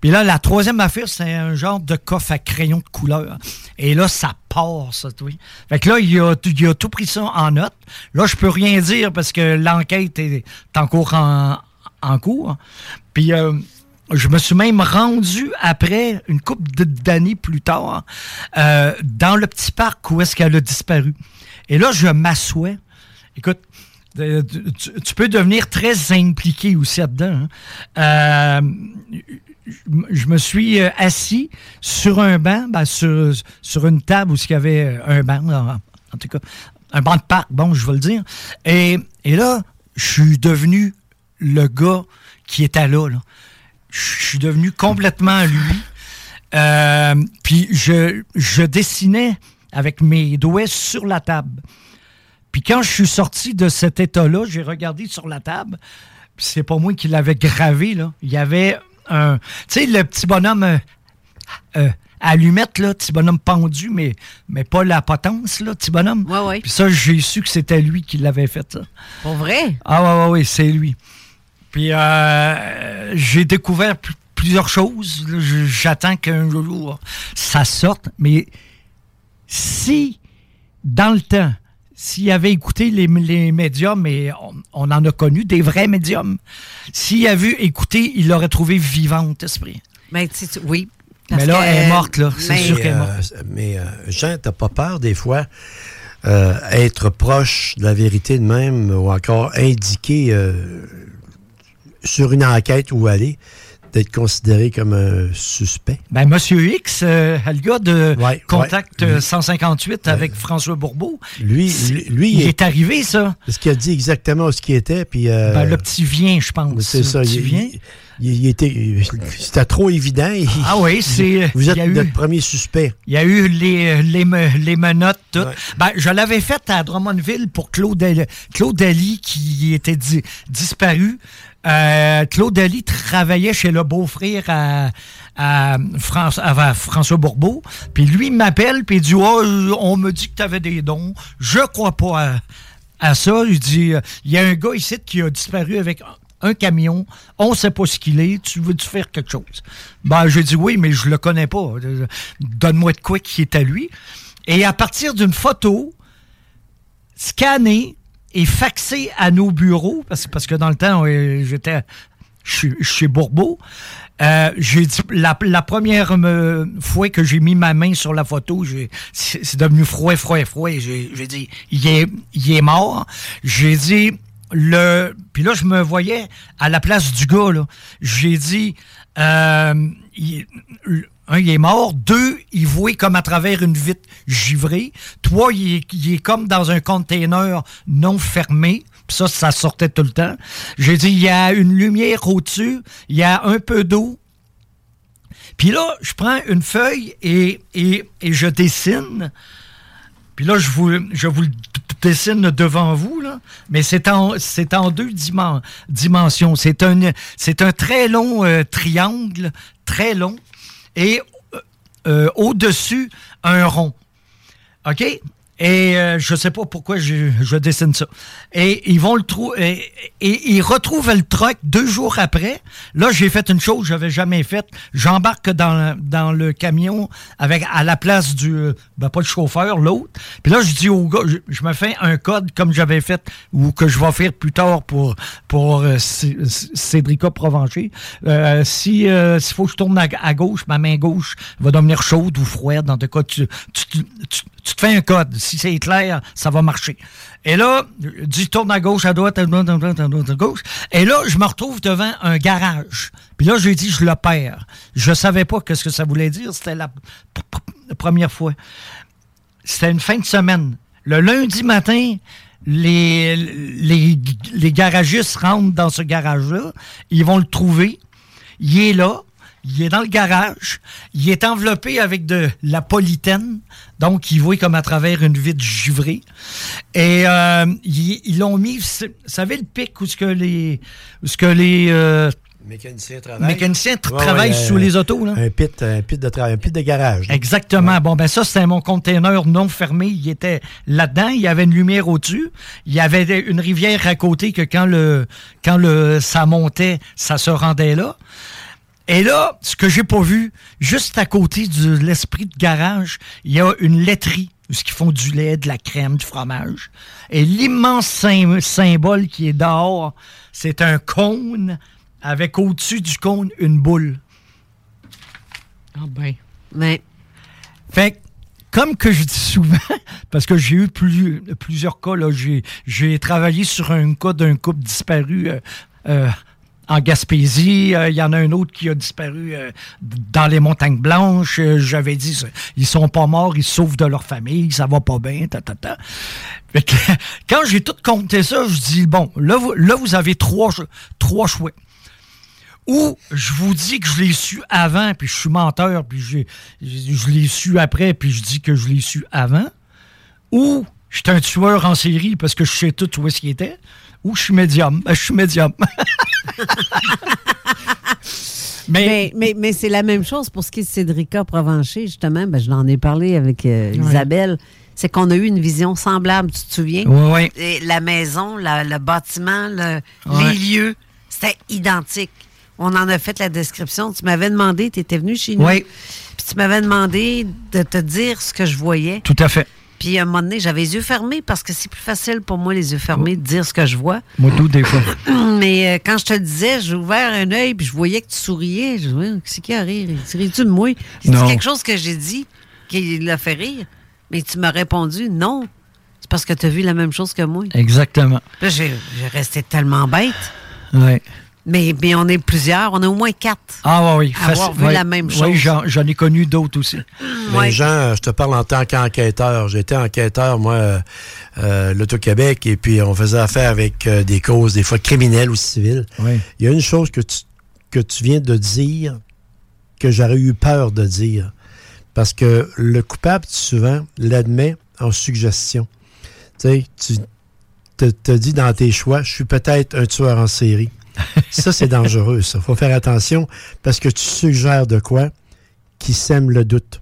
Puis là, la troisième affaire, c'est un genre de coffre à crayon de couleur. Et là, ça part, ça, tu vois. Fait que là, il a, il a tout pris ça en note. Là, je peux rien dire parce que l'enquête est en cours en, en cours. Puis euh, je me suis même rendu après, une couple d'années plus tard, euh, dans le petit parc où est-ce qu'elle a disparu. Et là, je m'assois. Écoute, euh, tu, peux devenir très impliqué aussi là-dedans. hein. Euh, je me suis assis sur un banc, ben, sur, sur une table où il y avait un banc, en, en tout cas, un banc de parc, bon, je vais le dire. Et, et là, je suis devenu le gars qui était là. là. Je suis devenu complètement lui. Euh, puis je, je dessinais avec mes doigts sur la table. Puis quand je suis sorti de cet état-là, j'ai regardé sur la table. Puis c'est pas moi qui l'avais gravé, là. Il y avait un. Tu sais, le petit bonhomme euh, euh, allumette, là, petit bonhomme pendu, mais, mais pas la potence, là, petit bonhomme. Ouais, ouais. Puis ça, j'ai su que c'était lui qui l'avait fait, ça. Pour vrai? Ah, ouais, ouais, ouais, c'est lui. Puis euh, j'ai découvert pl- plusieurs choses. J'attends qu'un jour ça sorte. Mais si, dans le temps, s'il avait écouté les, les médiums, et on, on en a connu des vrais médiums, s'il avait écouté, il l'aurait trouvé vivante, esprit. Tu sais, oui. Mais là, elle est morte, là. C'est Mais, sûr qu'elle est euh, morte. mais euh, Jean, t'as pas peur des fois euh, être proche de la vérité de même ou encore indiquer euh, sur une enquête où aller d'être considéré comme un suspect? Ben, Monsieur X, euh, le gars de Contact ouais. euh, 158 avec François Bourbeau, Lui, lui, lui, il est arrivé, ça. Parce qu'il a dit exactement ce qui était. Puis, euh, Ben, le petit vient, je pense. C'est ça. Il, petit vient. il- il- il était, c'était trop évident. Ah oui, c'est- Vous êtes eu- notre premier suspect. Il y a eu les, les, me- les menottes, tout. Ben, je l'avais fait à Drummondville pour Claude, Claude Ali qui était di- disparu. Euh, Claude Ali travaillait chez le beau-frère à, France- François Bourbeau. Puis lui m'appelle, puis il dit oh, On me dit que tu avais des dons. Je crois pas à, ça. Il dit il y a un gars ici qui a disparu avec un camion. On ne sait pas ce qu'il est. Tu veux-tu faire quelque chose? Ben, j'ai dit oui, mais je le connais pas. Donne-moi de quoi qui est à lui. Et à partir d'une photo scannée et faxée à nos bureaux, parce, parce que dans le temps, j'étais chez Bourbeau, euh, j'ai dit la, première fois que j'ai mis ma main sur la photo, c'est devenu froid, froid, froid. J'ai dit il est, il est mort. J'ai dit le. Puis là, je me voyais à la place du gars. J'ai dit euh, un, il est mort. Deux, il voit comme à travers une vitre givrée. Trois, il est, comme dans un container non fermé. Puis ça, ça sortait tout le temps. J'ai dit, il y a une lumière au-dessus, il y a un peu d'eau. Puis là, je prends une feuille et, et, je dessine. Puis là, je vous, le dessine devant vous, là. mais c'est en, deux dimensions. C'est un, un très long euh, triangle, très long, et euh, euh, au-dessus, un rond. OK? Et euh, je sais pas pourquoi je, je, dessine ça. Et ils vont le trouver. Et, ils retrouvent le truck deux jours après. Là, j'ai fait une chose que j'avais jamais faite. J'embarque dans, dans le camion avec à la place du euh, ben, pas le chauffeur, l'autre. Puis là, je dis au gars, je, me fais un code comme j'avais fait ou que je vais faire plus tard pour pour euh, Cédrica Provencher. Euh, si s'il faut que je tourne à, gauche, ma main gauche va devenir chaude ou froide. Dans tout cas, tu, tu, tu tu te fais un code. Si c'est clair, ça va marcher. Et là, tu tournes à gauche, à droite, à droite, à droite, à droite, à gauche. Et là, je me retrouve devant un garage. Puis là, j'ai dit, je le perds. Je savais pas ce que ça voulait dire. C'était la, première fois. C'était une fin de semaine. Le lundi matin, les, les, les garagistes rentrent dans ce garage-là. Ils vont le trouver. Il est là il est dans le garage, il est enveloppé avec de la polythène, donc il voit comme à travers une vitre givrée. Et euh, ils l'ont mis, vous savez le pic où ce que les, où ce que les euh, Mécaniciens travaillent. Mécaniciens travaillent sous les autos. Là. Un pit, un pit de travail, un pit de garage. Exactement. Bon, ben ça, c'était mon container non fermé. Il était là-dedans. Il y avait une lumière au-dessus. Il y avait une rivière à côté que quand le quand le ça montait, ça se rendait là. Et là, ce que j'ai pas vu, juste à côté de l'esprit de garage, il y a une laiterie où ils font du lait, de la crème, du fromage. Et l'immense symbole qui est dehors, c'est un cône avec au-dessus du cône une boule. Ah ben. Mais. Fait comme que je dis souvent, parce que j'ai eu plusieurs cas, j'ai travaillé sur un cas d'un couple disparu euh, euh, en Gaspésie. Euh, il y en a un autre qui a disparu euh, dans les montagnes blanches. Euh, j'avais dit, ils sont pas morts, ils sauvent de leur famille, ça va pas bien, ta, ta, quand j'ai tout compté ça, je dis, bon, là, vous, vous avez trois, trois choix. Ou je vous dis que je l'ai su avant, puis je suis menteur, puis je, je l'ai su après, puis je dis que je l'ai su avant. Ou je suis un tueur en série parce que je sais tout où est-ce qu'il était ou je suis médium. Ben, je suis médium. mais, mais, mais, c'est la même chose pour ce qui est de Cédrica Provencher, justement. Ben, je l'en ai parlé avec euh, Isabelle. C'est qu'on a eu une vision semblable, tu te souviens? Oui, oui. la maison, le bâtiment, les lieux, c'était identique. On en a fait la description. Tu m'avais demandé, tu étais venu chez nous. Oui. Puis tu m'avais demandé de te dire ce que je voyais. Tout à fait. Puis à un moment donné, j'avais les yeux fermés parce que c'est plus facile pour moi, les yeux fermés, de dire ce que je vois. Moi, tout, des fois. Mais euh, quand je te le disais, j'ai ouvert un œil puis je voyais que tu souriais. Je me c'est qui a rire? Ris-tu de moi? C'est quelque chose que j'ai dit qui l'a fait rire. Mais tu m'as répondu non. C'est parce que tu as vu la même chose que moi. Exactement. Là, j'ai resté tellement bête. Oui. Mais, mais on est plusieurs, on est au moins quatre. Ah oui, oui. avoir vu la même chose. Oui, j'en ai connu d'autres aussi. Mais Jean, je te parle en tant qu'enquêteur. J'étais enquêteur, moi, euh, euh, l'Auto-Québec, et puis on faisait affaire avec euh, des causes, des fois criminelles ou civiles. Oui. Il y a une chose que tu, que tu viens de dire que j'aurais eu peur de dire. Parce que le coupable, souvent, l'admet en suggestion. Tu sais, tu te, te dis dans tes choix, je suis peut-être un tueur en série ça, c'est dangereux, ça. faut faire attention parce que tu suggères de quoi qui sème le doute.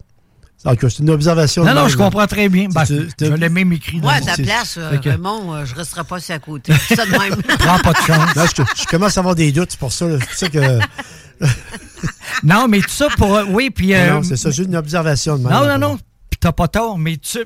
C'est une observation. Non, de non, même, je comprends très bien. Ben, C'est- c'est- je l'ai même écrit. Moi, à dans- ta place, euh, fait que- Raymond, euh, je ne resterai pas assis à côté. C'est ça de même. Prends pas de chance. Là, je, je commence à avoir des doutes, c'est pour ça. là. C'est pour ça que. Non, mais tout ça pour. euh, Oui, puis. euh, non, c'est ça, j'ai une observation de même. Non, non, non. Puis t'as pas tort, mais tu,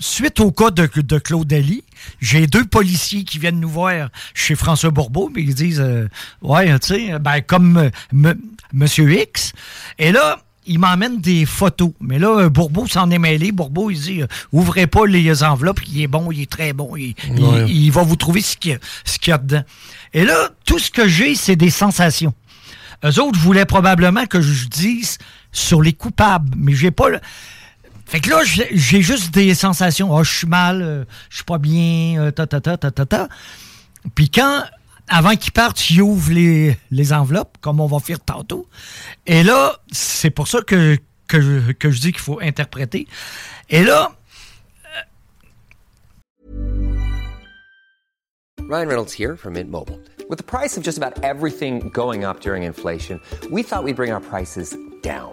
suite au cas de, de Claude Ali, j'ai deux policiers qui viennent nous voir chez François Bourbeau, mais ils disent euh, Ouais, tu sais, ben comme euh, M- Monsieur X. Et là, il m'emmène des photos. Mais là, euh, Bourbeau s'en est mêlé. Bourbeau, il dit euh, Ouvrez pas les enveloppes, il est bon, il est très bon. Il, il- Ouais. il va vous trouver ce qu'il y, y a dedans. Et là, tout ce que j'ai, c'est des sensations. Eux autres voulaient probablement que je dise sur les coupables, mais j'ai pas le. Fait que là, j'ai juste des sensations. Ah, je suis mal, euh, je suis pas bien, euh, ta, ta, ta, ta, ta, ta. Puis quand, avant qu'ils partent, ils ouvrent les, les enveloppes, comme on va faire tantôt. Et là, c'est pour ça que, que, que je dis qu'il faut interpréter. Et là, Ryan Reynolds here from Mint Mobile. With the price of just about everything going up during inflation, we thought we'd bring our prices down.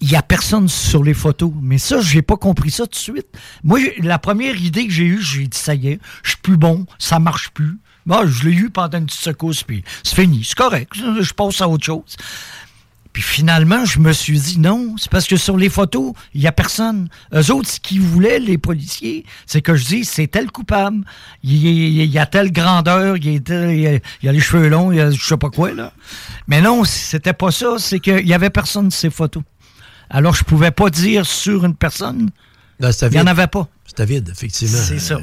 il y a personne sur les photos. Mais ça, j'ai pas compris ça tout de suite. Moi, la première idée que j'ai eue, j'ai dit, ça y est, je suis plus bon, ça marche plus. Bon, je l'ai eu pendant une petite secousse, puis c'est fini, c'est correct, je passe à autre chose. Puis finalement, je me suis dit non, c'est parce que sur les photos, il n'y a personne. Eux autres, ce qu'ils voulaient, les policiers, c'est que je dise c'est tel coupable, il, y a telle grandeur, il, il, a, les cheveux longs, il a je sais pas quoi, là. Mais non, c'était pas ça, c'est qu'il n'y avait personne sur ces photos. Alors, je pouvais pas dire sur une personne. Non, Il n'y en avait pas. C'était vide, effectivement. C'est ça. Euh,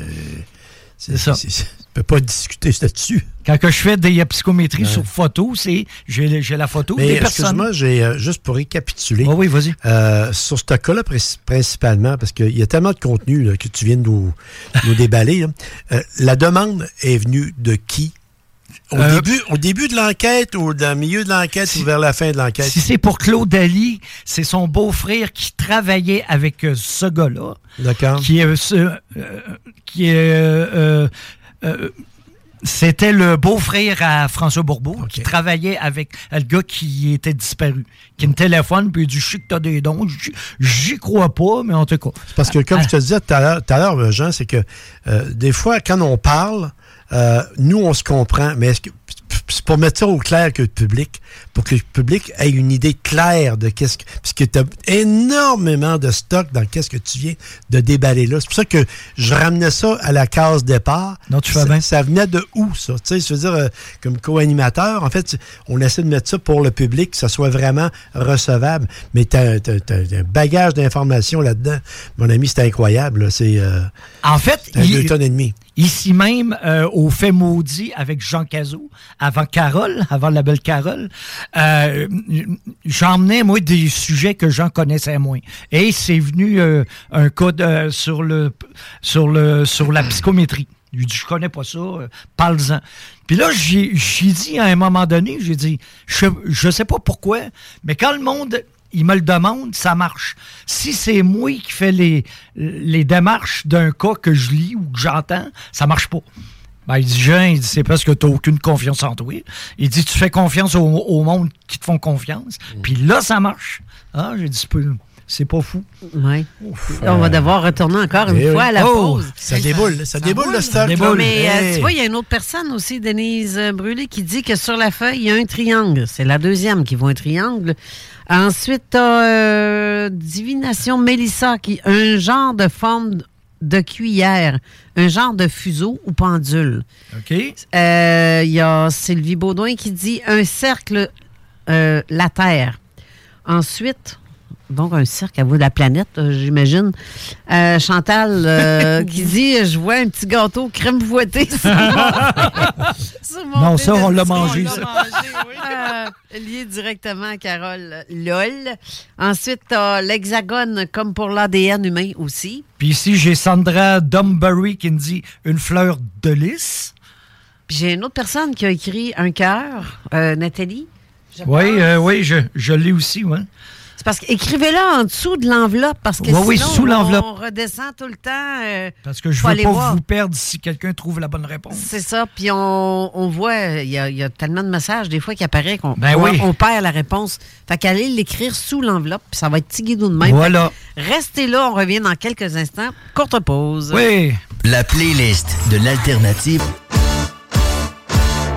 C'est ça. On peut pas discuter là-dessus. Quand que je fais des psychométries Ouais. sur photo, c'est j'ai j'ai la photo Mais des personnes. excuse-moi, j'ai euh, juste pour récapituler. oui, vas-y. Euh, sur ce cas-là, prin- principalement, parce qu'il y a tellement de contenu là, que tu viens de nous, nous déballer. là. Euh, la demande est venue de qui? Au, Euh, début, au début de l'enquête ou dans le milieu de l'enquête ou vers la fin de l'enquête? Si c'est pour Claude Daly, c'est son beau-frère qui travaillait avec euh, ce gars-là. D'accord. Qui est. euh, ce- qui est. c'était le beau-frère à François Bourbeau qui travaillait avec le gars qui était disparu, qui me téléphone puis il dit Je sais que t'as des dons, J'y- crois pas, mais en tout cas. Parce que, comme Ah, je te disais tout à l'heure, tout à l'heure, Jean, c'est que euh, des fois, quand on parle, euh, nous, on se comprend, mais est-ce que c'est pour mettre ça au clair que le public, pour que le public ait une idée claire de qu'est-ce que. Puisque tu as énormément de stock dans qu'est-ce que tu viens de déballer là. C'est pour ça que je ramenais ça à la case départ. Non, tu fais ça, bien. ça venait de où, ça? Tu sais, je veux dire, euh, comme co-animateur, en fait, on essaie de mettre ça pour le public, que ça soit vraiment recevable. Mais tu as, un bagage d'informations là-dedans. Mon ami, c'est incroyable. C'est euh, En fait, un il- deux tonnes et demi. Ici même, euh, au Fait Maudit avec Jean Cazot, avant Carole, avant la belle Carole, euh, j'emmenais, moi, des sujets que j'en connaissais moins. Et c'est venu euh, un cas de- sur, le, sur, le, sur la psychométrie. Lui dit, je connais pas ça, euh, parle-en. Puis là, j'ai j'ai dit à un moment donné, j'ai dit, je, je sais pas pourquoi, mais quand le monde il me le demande, ça marche. Si c'est moi qui fais les, les démarches d'un cas que je lis ou que j'entends, ça marche pas. Ben, il dit, Jean, il dit, c'est parce que tu n'as aucune confiance en toi. Il dit, tu fais confiance au, au monde qui te font confiance. Puis là, ça marche. Ah, j'ai dit, c'est pas, fou. Oui. On va devoir retourner encore une Eh fois à la Oh, pause. ça déboule, ça déboule, le stock. Mais euh, Hey. tu vois, il y a une autre personne aussi, Denise euh, Brûlé, qui dit que sur la feuille, il y a un triangle. C'est la deuxième qui voit un triangle. Ensuite, tu as Divination Mélissa, qui un genre de forme de cuillère, un genre de fuseau ou pendule. OK. Euh, Il y a Sylvie Baudouin qui dit un cercle, euh, la Terre. Ensuite, donc un cercle à vous de la planète, euh, j'imagine. Euh, Chantal euh, qui dit je vois un petit gâteau crème fouettée. sur mon- Non, ça, on l'a mangé, On ça. l'a mangé, oui. Euh, lié directement à Carole LOL. Ensuite, l'hexagone comme pour l'ADN humain aussi. Puis ici, j'ai Sandra Dumbury qui me dit une fleur de lys. Puis j'ai une autre personne qui a écrit un cœur, euh, Nathalie. je Oui, euh, oui, je, je l'ai aussi, oui. C'est parce qu'écrivez-le en dessous de l'enveloppe parce que Oui, oui, sous l'enveloppe. on redescend tout le temps. euh, Parce que je veux aller pas voir. vous perdre si quelqu'un trouve la bonne réponse. C'est ça. Puis on, on voit, il y, a- il y a tellement de messages des fois qui apparaissent qu'on Ben on, oui. on perd la réponse. Fait qu'allez l'écrire sous l'enveloppe, puis ça va être petit guidon de même. Voilà. Restez là, on revient dans quelques instants. Courte pause. Oui. La playlist de l'alternative.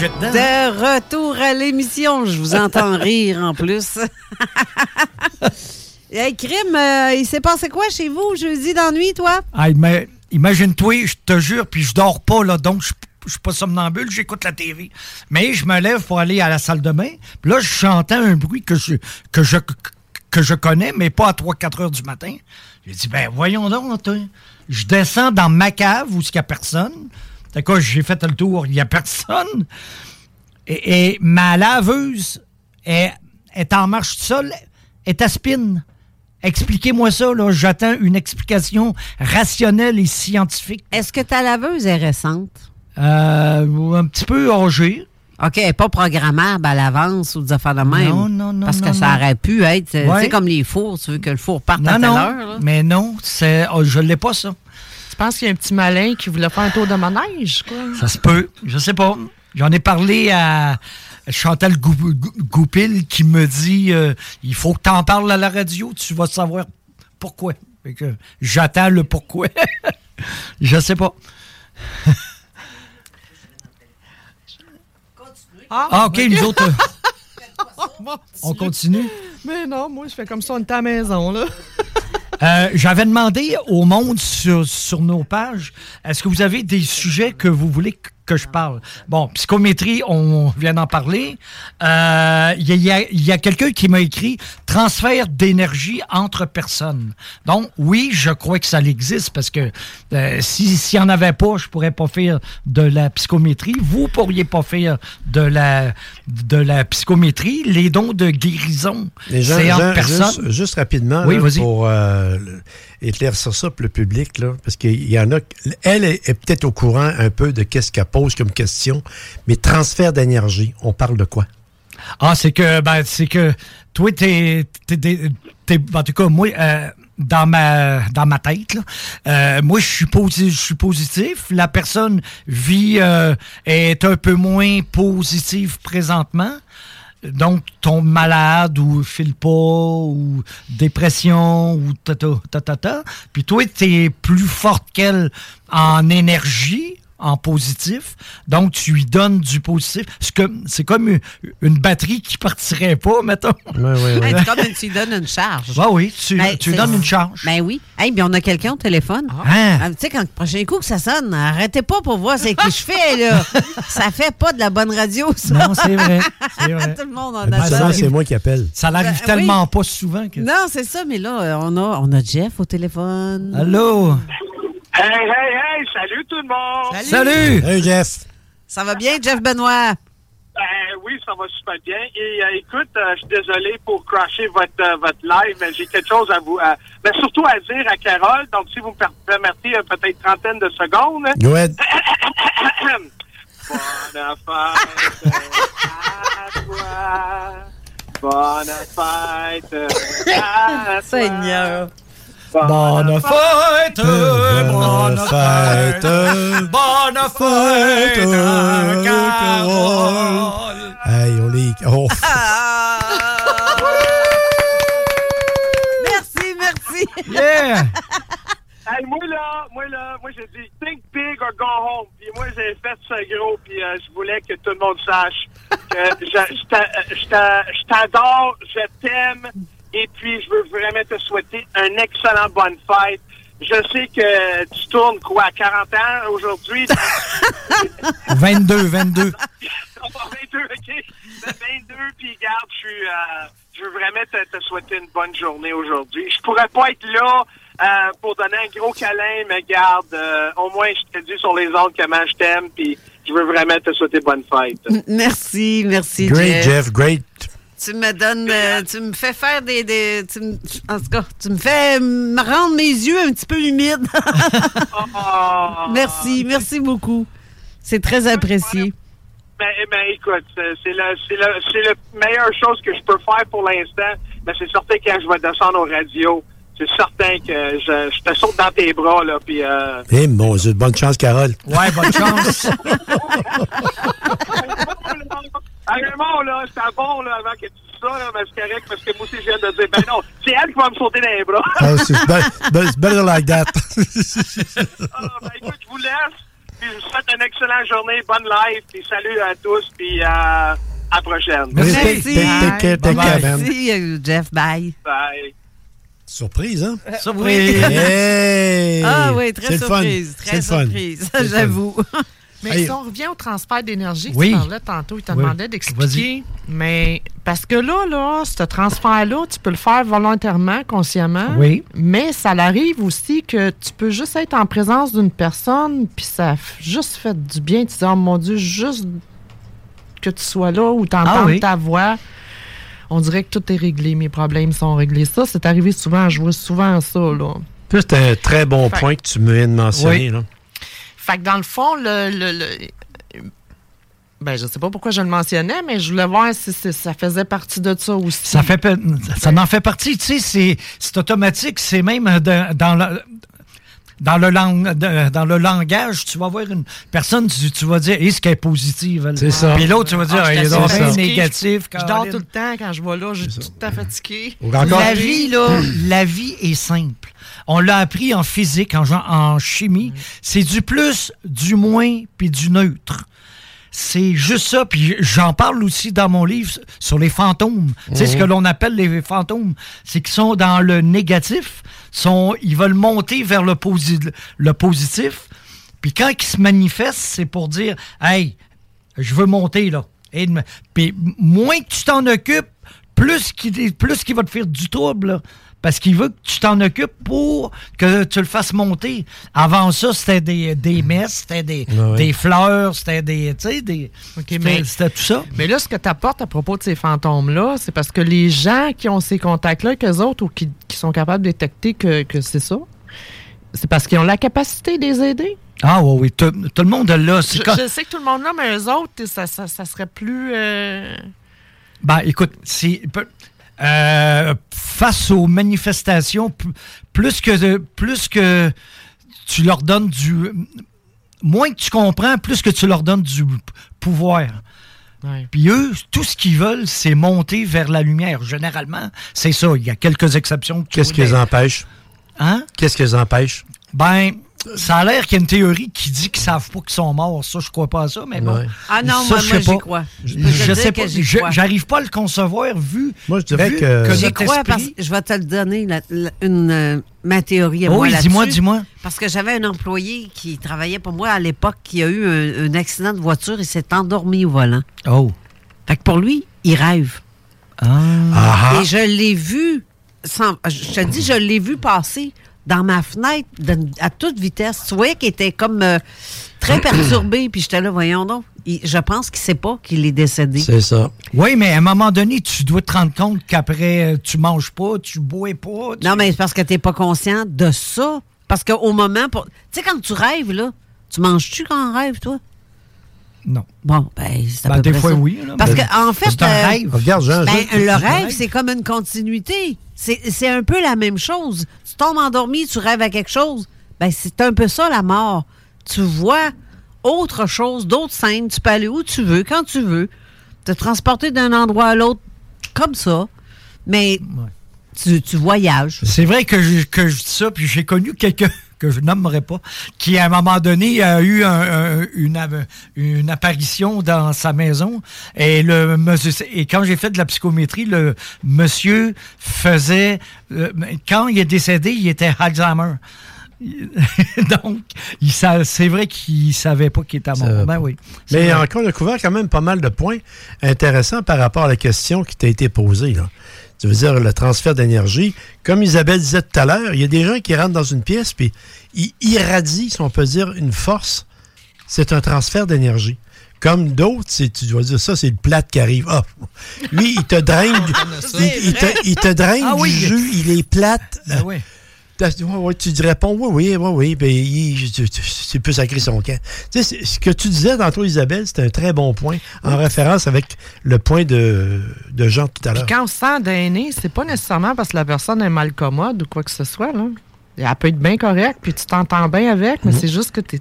De retour à l'émission. Je vous entends rire en plus. hey, Crime, euh, il s'est passé quoi chez vous jeudi d'ennui, toi? Ah, mais imagine-toi, je te jure, puis je dors pas, là, donc je je suis pas somnambule, j'écoute la TV. Mais je me lève pour aller à la salle de bain. Puis là, j'entends un bruit que je, que je, que je connais, mais pas à 3-4 heures du matin. J'ai dit, ben voyons donc, toi. Je descends dans ma cave où il n'y a personne. D'accord, j'ai fait le tour, il n'y a personne. Et, et ma laveuse est, est en marche seule, est à spin. Expliquez-moi ça, là. J'attends une explication rationnelle et scientifique. Est-ce que ta laveuse est récente? Euh, un petit peu âgée. OK, elle n'est pas programmable à l'avance ou des affaires de même. Non, non, non, Parce que non, ça non. aurait pu être, euh, tu Ouais. sais, comme les fours, tu veux que le four parte à telle non, heure. là. mais non, c'est, oh, je l'ai pas, ça. Tu penses qu'il y a un petit malin qui voulait faire un tour de manège, quoi? Ça se peut, je sais pas. J'en ai parlé à Chantal Gou- Gou- Goupil qui me dit euh, il faut que tu en parles à la radio, tu vas savoir pourquoi. J'attends le pourquoi. je sais pas. Ah, ok, nous autres, euh, on continue. Mais non, moi, je fais comme ça, on est à la maison, là. Euh, J'avais demandé au monde sur, sur nos pages, est-ce que vous avez des sujets que vous voulez que je parle? Bon, psychométrie, on vient d'en parler. Euh, Il y a, il y a- il y a quelqu'un qui m'a écrit transfert d'énergie entre personnes. Donc, oui, je crois que ça existe parce que euh, si- s'il n'y en avait pas, je pourrais pas faire de la psychométrie. Vous pourriez pas faire de la, de la psychométrie. Les dons de guérison, c'est entre personnes. Juste, juste rapidement, Oui, là, pour euh, éclaircir ça pour le public, là, parce qu'il y en a. Elle est, peut-être au courant un peu de qu'est-ce qu'elle pose comme question, mais transfert d'énergie, on parle de quoi? Ah, c'est que, ben, c'est que, toi, t'es- en tout cas, moi, euh, dans ma, dans ma tête, là, euh, moi, je suis positif, je suis positif. La personne vit, euh, est un peu moins positive présentement. Donc, tombe malade ou file pas ou dépression ou ta ta ta ta ta. Puis toi, t'es plus forte qu'elle en énergie, en positif. Donc, tu lui donnes du positif. C'est comme, c'est comme une, une batterie qui partirait pas, mettons. Hey, c'est comme une- tu lui donnes une charge. Ah oui, tu, Ben, tu lui donnes une charge. Ben oui. Hey, bien, on a quelqu'un au téléphone. Hein? Ah, tu sais, quand le prochain coup que ça sonne, arrêtez pas pour voir ce que je fais, là. ça fait pas de la bonne radio, ça. Non, c'est vrai. C'est vrai. Tout le monde en Ben, a ça C'est moi qui appelle. Ça n'arrive Ben, tellement oui. pas souvent que. Non, c'est ça, mais là, euh, on a, on a Jeff au téléphone. Allô? Hey, hey, hey, salut tout le monde! Salut! Hey, Jeff! Ça va bien, Jeff Benoît? Ben oui, ça va super bien. Et euh, écoute, euh, je suis désolé pour crasher votre, euh, votre live, mais j'ai quelque chose à vous... à- mais surtout à dire à Carole. Donc, si vous me per- permettez euh, peut-être trentaine de secondes. Go ahead. Bonne fête à toi. Bonne fête à toi. Seigneur. Bonne fête, bonne fête, bonne fête, Carole. Hey, on les. Oh. Merci, merci. Yeah! Hey, moi là, moi là, moi j'ai dit think big or go home. Puis moi j'ai fait ça gros, puis euh, je voulais que tout le monde sache que je, je t'adore, je t'aime, et puis je veux vraiment te souhaiter un excellent bonne fête. Je sais que tu tournes quoi, à 40 ans aujourd'hui? 22, 22. On va 22, OK? Ben, 22, puis garde, je suis, euh, je veux vraiment te, te souhaiter une bonne journée aujourd'hui. Je pourrais pas être là euh, pour donner un gros câlin, mais garde, euh, au moins je te dis sur les ondes comment je t'aime, puis je veux vraiment te souhaiter bonne fête. Merci, merci, Great, Jeff. Jeff, great. Tu me donnes, euh, tu me fais faire des, des tu me- en tout cas, tu me fais me rendre mes yeux un petit peu humides. merci, merci beaucoup. C'est très apprécié. Ben, eh ben, écoute, c'est le, c'est le meilleure chose que je peux faire pour l'instant, mais c'est certain que quand je vais descendre aux radios, c'est certain que je, je te saute dans tes bras, là, puis... Euh, Eh, mon Dieu, bonne chance, Carole. Ouais, bonne chance. Raymond, là, c'était bon, là, avant que tu dises ça, là, mais c'est correct, parce que moi aussi, je viens de dire, ben non, c'est elle qui va me sauter dans les bras. Ah, c'est be- be- better like that. Ah, ben, écoute, je vous laisse, puis je vous souhaite une excellente journée, bonne live, puis salut à tous, puis euh, à la prochaine. Merci. Take- take- take care, take care, man. Merci, Jeff. Bye. Bye. Surprise, hein? Surprise. Hey! Ah oui, très surprise. Très surprise, j'avoue. Mais Hey. si on revient au transfert d'énergie, Oui. tu parlais tantôt, il te Oui. demandait d'expliquer. Mais parce que là, là, ce transfert-là, tu peux le faire volontairement, consciemment. Oui. Mais ça arrive aussi que tu peux juste être en présence d'une personne, puis ça a juste fait du bien. Tu dis, oh mon Dieu, juste que tu sois là ou t'entends Ah oui. ta voix. On dirait que tout est réglé, mes problèmes sont réglés. Ça, c'est arrivé souvent, je vois souvent ça, là. C'est un très bon Fait- point que tu me viens de mentionner. Oui. Là. Fait que dans le fond, le, le, le- ben, je sais pas pourquoi je le mentionnais, mais je voulais voir si c'est- ça faisait partie de ça aussi. Ça, fait, pe- ça en fait partie, tu sais, c'est- automatique, c'est même de- dans le. Dans le, lang- dans le langage, tu vas voir une personne, tu, tu vas dire, est-ce qu'elle est positive? elle? C'est ça. Puis l'autre, tu vas dire, Ah, il est bien négatif. Je, je dors tout le temps quand je vais là, je suis tout le temps encore- La vie, là, la vie est simple. On l'a appris en physique, en, en chimie. C'est du plus, du moins, puis du neutre. C'est juste ça. Puis j'en parle aussi dans mon livre sur les fantômes. Tu sais, ce que l'on appelle les fantômes, c'est qu'ils sont dans le négatif. Sont, ils veulent monter vers le, posi- le positif. Puis quand ils se manifestent, c'est pour dire Hey, je veux monter là. Et Puis moins que tu t'en occupes, plus qu'il va te faire du trouble. là. Parce qu'il veut que tu t'en occupes pour que tu le fasses monter. Avant ça, c'était des, des messes, c'était des, des fleurs, c'était des. Tu sais, des. c'était- tout ça. Mais là, ce que tu apportes à propos de ces fantômes-là, c'est parce que les gens qui ont ces contacts-là avec eux autres ou qui, qui sont capables de détecter que, que c'est ça, c'est parce qu'ils ont la capacité de les aider. Ah oui, oui. Tout, tout le monde là. Je, quand- je sais que tout le monde là, mais eux autres, ça, ça, ça serait plus. euh, Ben, écoute, c'est. Euh, face aux manifestations, plus que, plus que tu leur donnes du. Moins que tu comprends, plus que tu leur donnes du pouvoir. Ouais. Puis eux, tout ce qu'ils veulent, c'est monter vers la lumière. Généralement, c'est ça. Il y a quelques exceptions. Qu'est-ce qui les empêche? Hein? Qu'est-ce qui les empêche? Ben, ça a l'air qu'il y a une théorie qui dit qu'ils savent pas qu'ils sont morts. Ça, je crois pas à ça, mais bon. Ouais. Ah non, Ça, moi, je moi sais crois. Je, je sais que pas. J'arrive pas à le concevoir vu. Moi, je dirais vu que- J'y crois parce que je vais te le donner, la- la- une, euh, ma théorie à Oh moi oui, dis-moi, dis-moi. Parce que j'avais un employé qui travaillait pour moi à l'époque qui a eu un, un accident de voiture et s'est endormi au volant. Oh. Fait que pour lui, il rêve. Ah. Et je l'ai vu, sans, je te dis, je l'ai vu passer dans ma fenêtre de- à toute vitesse. Tu voyais qu'il était comme euh, très perturbé. Puis j'étais là, voyons donc. Il- je pense qu'il sait pas qu'il est décédé. ça. Oui, mais à un moment donné, tu dois te rendre compte qu'après, euh, tu manges pas, tu bois pas. tu- Non, mais c'est parce que tu n'es pas conscient de ça. Parce qu'au moment. pour- Tu sais, quand tu rêves, là, tu manges-tu quand on rêve, toi? Non. Bon, ben, c'est Ben, des fois, ça. oui, là, Parce mais que, en fait. c'est un euh, rêve. Regarde, Jean, ben, le rêve, rêve. c'est comme une continuité. C'est un peu la même chose. Tu tombes endormi, tu rêves à quelque chose. Ben, c'est un peu ça, la mort. Tu vois autre chose, d'autres scènes. Tu peux aller où tu veux, quand tu veux. Te transporter d'un endroit à l'autre comme ça. Mais tu, tu voyages. C'est vrai que je, que je dis ça, puis j'ai connu quelqu'un que je nommerai pas, qui à un moment donné a eu un- un- une, apparition dans sa maison. Et, le et quand j'ai fait de la psychométrie, le monsieur faisait... euh, quand il est décédé, il était Alzheimer. Donc, c'est vrai qu'il savait pas qu'il était mort. Ben oui. Mais vrai. encore, on a couvert quand même pas mal de points intéressants par rapport à la question qui t'a été posée. Là. Tu veux dire le transfert d'énergie? Comme Isabelle disait tout à l'heure, il y a des gens qui rentrent dans une pièce puis ils irradient, si on peut dire, une force. C'est un transfert d'énergie. Comme d'autres, c'est- tu dois dire ça, c'est le plat qui arrive. Ah, lui, il te draine, du- il, il te, il te draine Ah oui. du jus, il est plate. Ben oui. Tu te réponds oui, oui, oui, oui, ben, tu peux sacrer son camp. Tu sais, c'est- ce que tu disais tantôt, Isabelle, c'était un très bon point, en référence avec le point de, de Jean tout à l'heure. quand on se sent d'aîné, c'est pas nécessairement parce que la personne est mal commode ou quoi que ce soit. Là. Elle peut être bien correcte, puis tu t'entends bien avec, mais Mhm. c'est juste que tu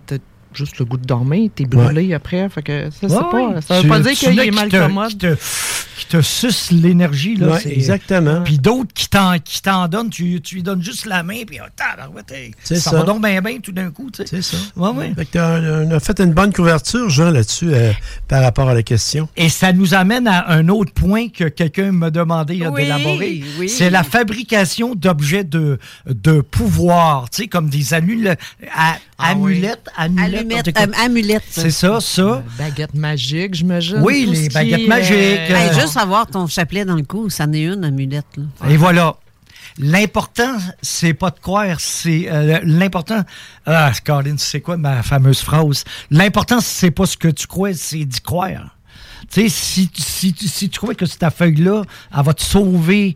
juste le goût de dormir, t'es brûlé après. Fait que ça, c'est Ouais, pas, ça veut pas dire qu'il est mal commode. Qui te, qui te suce l'énergie. là. Ouais, exactement. Puis d'autres qui t'en, qui t'en donnent, tu, tu lui donnes juste la main, puis oh, ça, ça. va donc bien, bien tout d'un coup. C'est ça. Ouais, ouais. Fait que t'as- on a fait une bonne couverture, Jean, là-dessus, euh, par rapport à la question. Et ça nous amène à un autre point que quelqu'un m'a demandé Oui, d'élaborer. oui. C'est la fabrication d'objets de, de pouvoir, tu sais, comme des annule- Ah oui. amulettes. Euh, amulette. C'est ça, ça. Baguette magique, j'imagine. Oui, tout les baguettes est, magiques, Hey, euh, juste avoir ton chapelet dans le cou, ça en est une amulette. Là. Et voilà. L'important, c'est pas de croire, c'est euh, l'important. Ah, Colin, c'est quoi ma fameuse phrase? L'important, c'est pas ce que tu crois, c'est d'y croire. Tu sais, si, si, si tu crois que ta feuille-là, elle va te sauver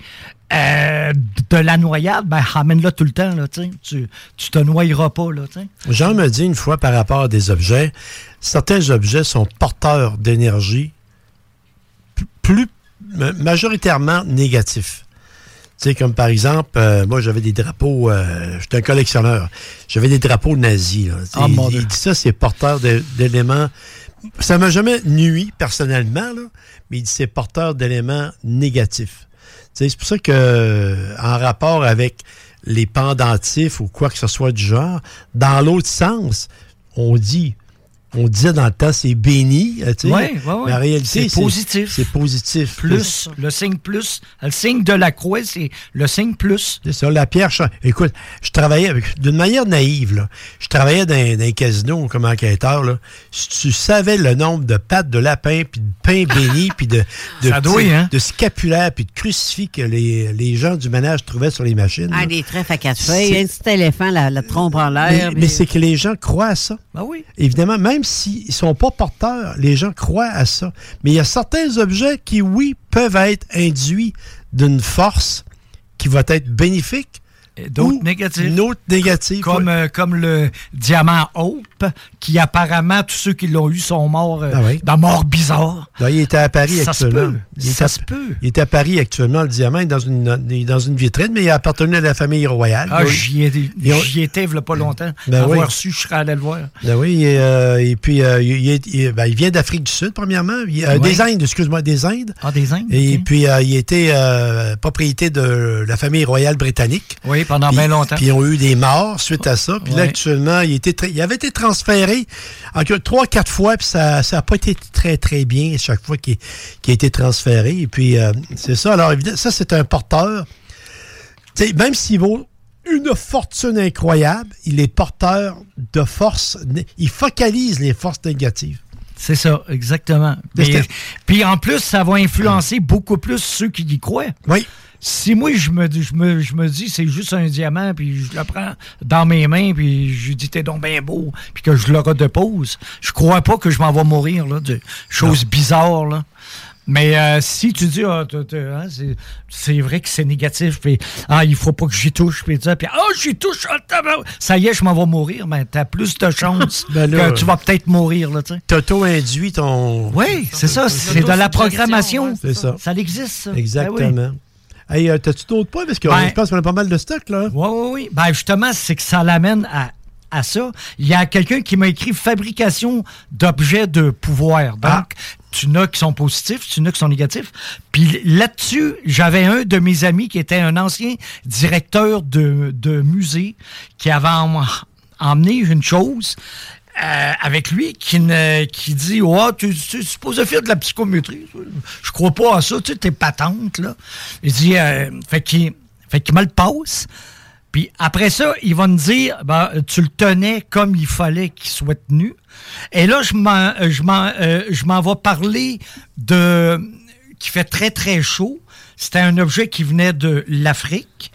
euh, de la noyade, ben ramène-la tout le temps, là, tu. Tu, te noyeras pas, là. Jean me dit une fois par rapport à des objets, certains objets sont porteurs d'énergie plus ma- majoritairement négatifs. Sais, comme par exemple, euh, moi j'avais des drapeaux, euh, j'étais un collectionneur, j'avais des drapeaux nazis. là. Ah, mon il, Dieu. il dit ça, c'est porteur d'éléments. Ça m'a jamais nuit personnellement, là, mais il dit c'est porteur d'éléments négatifs. C'est pour ça que, euh, en rapport avec les pendentifs ou quoi que ce soit du genre, dans l'autre sens, on dit, on disait dans le temps, c'est béni. euh, tu sais. Ouais, ouais. Mais en réalité, C'est positif. C'est positif. Plus, le signe plus. Le signe de la croix, c'est le signe plus. C'est ça, la pierre. Écoute, je travaillais avec, d'une manière naïve, là. Je travaillais dans, dans un casino comme enquêteur, là. Si tu savais le nombre de pattes de lapin, puis de pain béni, puis de, de, hein? de scapulaires, puis de crucifix que les, les gens du ménage trouvaient sur les machines. Ah, là. des trèfles à quatre feuilles, un petit éléphant, la, la trompe en Mais, l'air. mais puis- c'est que les gens croient à ça. Ben oui. Évidemment, même s'ils ne sont pas porteurs, les gens croient à ça. Mais il y a certains objets qui, oui, peuvent être induits d'une force qui va être bénéfique. Et D'autres négatifs. Une autre négative. Comme, euh, comme le diamant Hope, qui apparemment, tous ceux qui l'ont eu sont morts euh, Ah oui. dans mort bizarre. Là, il était à Paris Ça actuellement. Il Ça à- se peut. Il est à Paris actuellement, le diamant est dans une, dans une vitrine, mais il appartenait à la famille royale. Ah, j'y ai- étais il y a pas longtemps. Ben Avoir oui. su, je serais allé le voir. Ben oui, et, euh, et puis euh, il, est- il- ben, il vient d'Afrique du Sud, premièrement. Il- euh. Des Indes, excuse-moi, des Indes. Ah, des Indes. Et puis, euh, il était euh, propriété de la famille royale britannique. Oui, pendant Puis- bien longtemps. Puis ils ont eu des morts suite à ça. Puis là, actuellement, il, était il avait été transféré encore trois, quatre fois, puis ça n'a pas été très, très bien chaque fois qu'il a été transféré. Et puis, euh, c'est ça. Alors, évidemment, ça, c'est un porteur. Même s'il vaut une fortune incroyable, il est porteur de forces. né- Il focalise les forces négatives. C'est ça, exactement. Puis en plus, ça va influencer beaucoup plus ceux qui y croient. Oui. Si moi, je me, je me, je me dis, c'est juste un diamant, puis je le prends dans mes mains, puis je dis, t'es donc bien beau, puis que je le redépose, je crois pas que je m'en vais mourir, là, de choses bizarres, là. Mais euh, si tu dis, ah, hein, c'est- c'est vrai que c'est négatif, puis ah, il faut pas que j'y touche, puis ça, puis ah, j'y touche, tabarou- ça y est, je m'en vais mourir, mais t'as plus de chances Ben que tu vas peut-être mourir, là, tu sais. T'auto-induis ton. Oui, c'est ça, c'est de la programmation. C'est ça. Ça existe, ça. Ben oui. Hey, euh, t'as-tu d'autres points? Parce que Ben- je pense qu'on a pas mal de stock, là. Oui, oui, oui. Ben, justement, c'est que ça l'amène à, à ça. Il y a quelqu'un qui m'a écrit fabrication d'objets de pouvoir. Donc, tu n'as qui sont positifs, tu n'as qui sont négatifs. Puis là-dessus, j'avais un de mes amis qui était un ancien directeur de, de musée qui avait em- emmené une chose. Euh, avec lui qui, ne, qui dit oh, tu, tu supposé faire de la psychométrie. Je crois pas à ça, tu sais, t'es patente, là. Il dit euh, fait qu'il fait qu'il me le passe. Puis après ça, il va me dire, ben, tu le tenais comme il fallait qu'il soit tenu. Et là, je m'en, je m'en, euh, vais parler de, qui fait très, très chaud. C'était un objet qui venait de l'Afrique.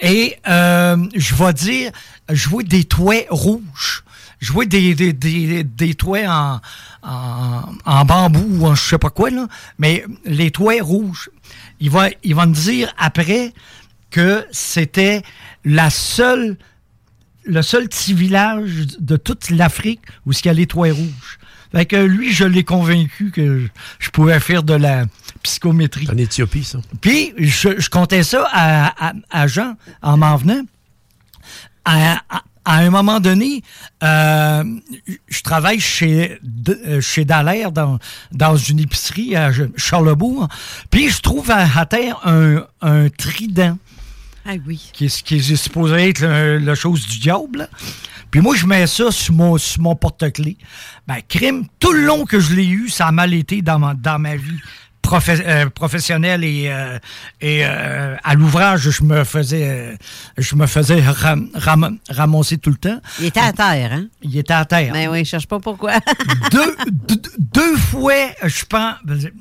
Et euh, je vais dire, je vois des toits rouges. Je vois des, des, des, des toits en, en, en bambou ou en je sais pas quoi, là. Mais les toits rouges. Il va, il va me dire après que c'était la seule, le seul petit village de toute l'Afrique où il y a les toits rouges. Fait que lui, je l'ai convaincu que je- je pouvais faire de la psychométrie. En Éthiopie, ça. Puis, je, je comptais ça à, à, à Jean en m'en venant. À, à- un moment donné, euh, je travaille chez, euh, chez Dallaire dans, dans une épicerie à Charlebourg. Puis, je trouve à, à terre un, un trident. Ah oui. Qui est, qui est supposé être le- la chose du diable. là. Puis moi, je mets ça sur mon, sur mon porte-clés. Ben, crime, tout le long que je l'ai eu, ça a mal été dans ma, dans ma vie euh, professionnelle et, euh, et euh, à l'ouvrage, je me faisais, euh, je me faisais ram- ram- ramasser tout le temps. Il était à terre, hein? Il était à terre. Ben oui, je cherche pas pourquoi. deux, deux, deux fois, je pense,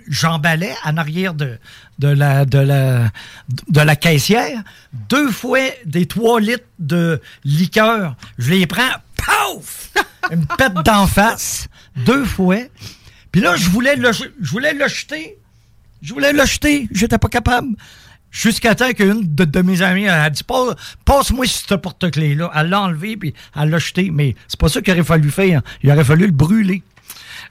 j'emballais en arrière de, de, la, de, la, de la caissière. Deux fois des trois litres de liqueur. Je les prends, pouf! Une pète d'en face. Deux fois. Puis là, je voulais le, je voulais le jeter. Je voulais le jeter. J'étais pas capable. Jusqu'à temps qu'une de, de mes amies a dit Passe- Passe-moi ce porte-clés-là. Elle l'a enlevé puis elle l'a jeté. Mais c'est pas ça qu'il aurait fallu faire. Il aurait fallu le brûler.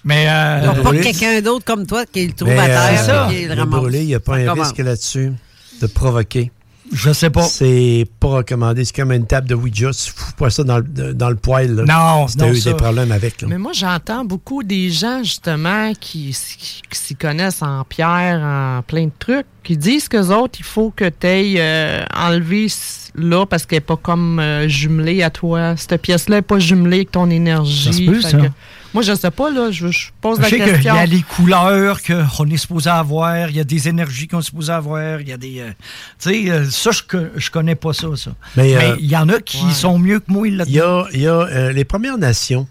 Mais. Euh, Donc, pas quelqu'un d'autre comme toi qui le trouve Mais, à euh, terre et qui le le ramasse. brûler, il n'y a pas Ça un commence. risque là-dessus de provoquer. Je sais pas. C'est pas recommandé. C'est comme une table de Ouija. Tu fous pas ça dans le, dans le poêle. là. Non, Si t'as non, eu ça. des problèmes avec. là. Mais moi, j'entends beaucoup des gens, justement, qui, qui- qui s'y connaissent en pierre, en plein de trucs, qui disent qu'eux autres, il faut que tu ailles enlever c- là parce qu'elle n'est pas comme euh, jumelée à toi. Cette pièce-là n'est pas jumelée avec ton énergie. Ça se peut, ça. que- moi, je sais pas, là. Je, je pose Je la sais qu'il question. y a les couleurs qu'on est supposé avoir, il y a des énergies qu'on est supposé avoir, il y a des. euh, tu sais, euh, ça, je, je connais pas ça, ça. Mais, euh, il y en a qui sont mieux que moi là Il y a, il y a, euh, les Premières Nations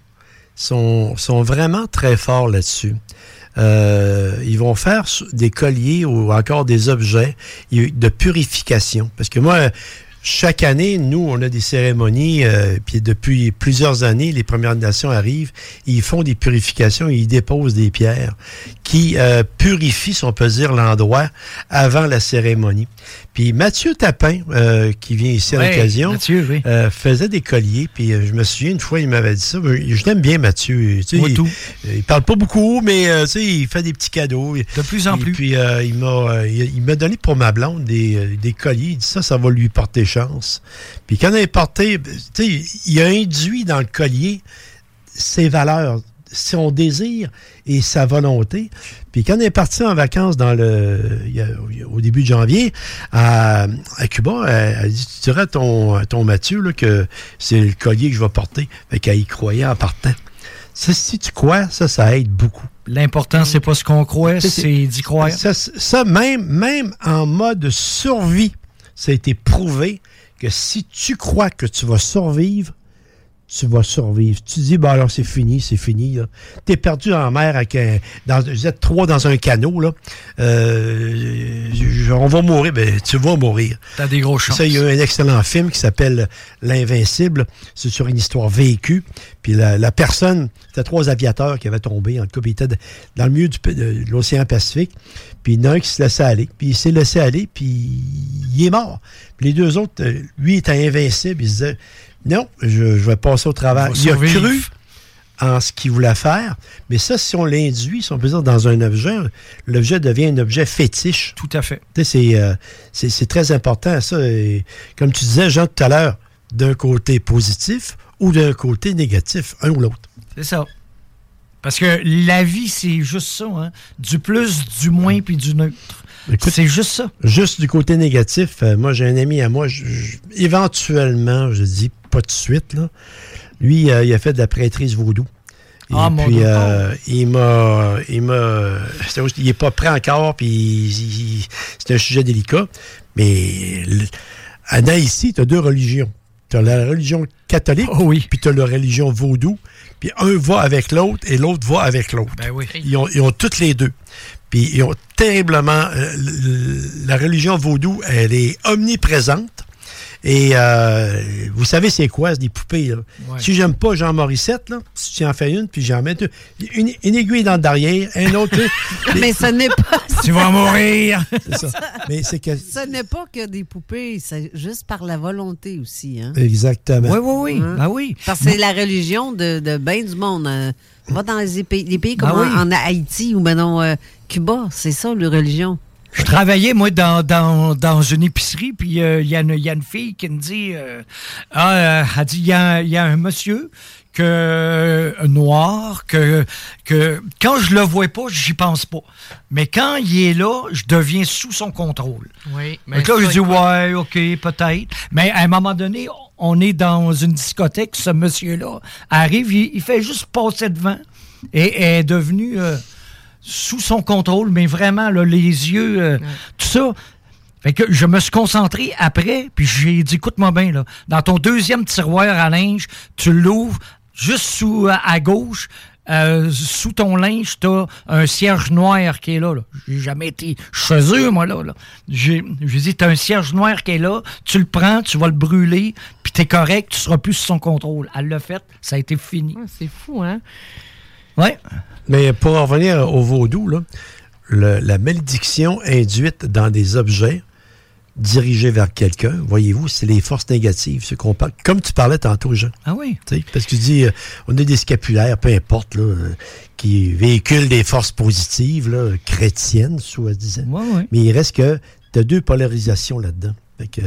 sont, sont vraiment très forts là-dessus. Euh, ils vont faire des colliers ou encore des objets de purification. Parce que moi, chaque année, nous, on a des cérémonies, euh, puis depuis plusieurs années, les Premières Nations arrivent, ils font des purifications, ils déposent des pierres qui euh, purifient, si on peut dire, l'endroit avant la cérémonie. Puis Mathieu Tapin, euh, qui vient ici à l'occasion, oui. euh, faisait des colliers. Puis euh, je me souviens, une fois, il m'avait dit ça. Je l'aime bien, Mathieu. Tu sais, Moi, il, tout. il parle pas beaucoup, mais tu sais, il fait des petits cadeaux. De plus en Et plus. Puis il m'a il, il m'a donné pour ma blonde des, des colliers. Il dit ça, ça va lui porter chance. Puis quand elle est tu sais, il a induit dans le collier ses valeurs, son désir et sa volonté. Puis quand on est parti en vacances dans le, au début de janvier à, à Cuba, elle, elle dit, tu dirais à ton, Mathieu là, que c'est le collier que je vais porter. Fait qu'elle y croyait en partant. Ça, si tu crois, ça, ça aide beaucoup. L'important, c'est pas ce qu'on croit, c'est d'y croire. Ça, ça, même, même en mode survie, ça a été prouvé que si tu crois que tu vas survivre, tu vas survivre. Tu dis, bah alors c'est fini, c'est fini. Tu es perdu en mer avec un. Dans, vous êtes trois dans un canot, là. Euh, on va mourir, ben, tu vas mourir. T'as des gros chances. Ça, il y a un excellent film qui s'appelle L'Invincible. C'est sur une histoire vécue. Puis la, la personne, c'était trois aviateurs qui avaient tombé. En tout cas, ils étaient dans le milieu du, de l'océan Pacifique. Puis il y en a un qui se laissait aller. Puis il s'est laissé aller, puis il est mort. Puis les deux autres, euh, lui était invincible. Il se disait, non, je, je vais passer au travers. va Il a cru en ce qu'il voulait faire. Mais ça, si on l'induit, si on peut dire, dans un objet, l'objet devient un objet fétiche. Tout à fait. C'est, euh, c'est, très important, ça. Et comme tu disais, Jean, tout à l'heure, d'un côté positif ou d'un côté négatif, un ou l'autre. C'est ça. Parce que la vie, c'est juste ça. Hein? Du plus, du moins, puis du neutre. C'est juste ça. Juste du côté négatif, euh, moi, j'ai un ami à moi, je- je- éventuellement, je dis pas tout de suite, là, lui, euh, il a fait de la prêtrise vaudou. Et Ah, mon puis, Dieu. euh, il m'a. Il m'a. Il n'est pas prêt encore, puis c'est un sujet délicat. Mais l- en Haïti, tu as deux religions. Tu as la religion catholique, puis tu as la religion vaudou. Puis un va avec l'autre et l'autre va avec l'autre. Ben oui. Ils ont, ils ont toutes les deux. Puis ils ont terriblement. euh, la religion vaudou, elle est omniprésente. Et euh, vous savez, c'est quoi, c'est des poupées. là? Ouais. Si j'aime pas Jean Morissette, là, si tu en fais une, puis j'en mets deux, une, une aiguille dans le derrière, un autre. Mais ce n'est pas. Tu vas mourir. C'est ça. Mais c'est que. Ce n'est pas que des poupées, c'est juste par la volonté aussi. Hein? Exactement. Oui, oui, oui. Hein? Ben oui. Parce que c'est la religion de, de bien du monde. hein. Va dans les pays, les pays comme Ben oui. en, en Haïti ou maintenant euh, Cuba, c'est ça, la religion. Je travaillais, moi, dans, dans, dans une épicerie, puis euh, il y, a une- il y a une fille qui me dit, euh, ah, euh, elle dit, il y y a un monsieur que noir, que, que quand je le vois pas, j'y pense pas. Mais quand il est là, je deviens sous son contrôle. Oui, Donc là, je dis, ouais, OK, peut-être. Mais à un moment donné, on est dans une discothèque, ce monsieur-là arrive, il, il fait juste passer devant et est devenu euh, sous son contrôle, mais vraiment, là, les yeux, euh, tout ça. Fait que je me suis concentré après, puis j'ai dit, écoute-moi bien, là, dans ton deuxième tiroir à linge, tu l'ouvres juste sous, à, à gauche, euh, sous ton linge, t'as un cierge noir qui est là. là. J'ai jamais été chez eux, moi, là. là. J'ai dit, t'as un cierge noir qui est là, tu le prends, tu vas le brûler, puis t'es correct, tu seras plus sous son contrôle. Elle l'a fait, ça a été fini. C'est fou, hein? Ouais. Mais pour en revenir au vaudou, là, le- la malédiction induite dans des objets dirigés vers quelqu'un, voyez-vous, c'est les forces négatives, ce qu'on parle. Comme tu parlais tantôt, Jean. Ah oui. Tu sais, parce que tu dis, euh, on a des scapulaires, peu importe, là, euh, qui véhiculent des forces positives, là, chrétiennes, soi-disant. Mais il reste que tu as deux polarisations là-dedans. Fait que,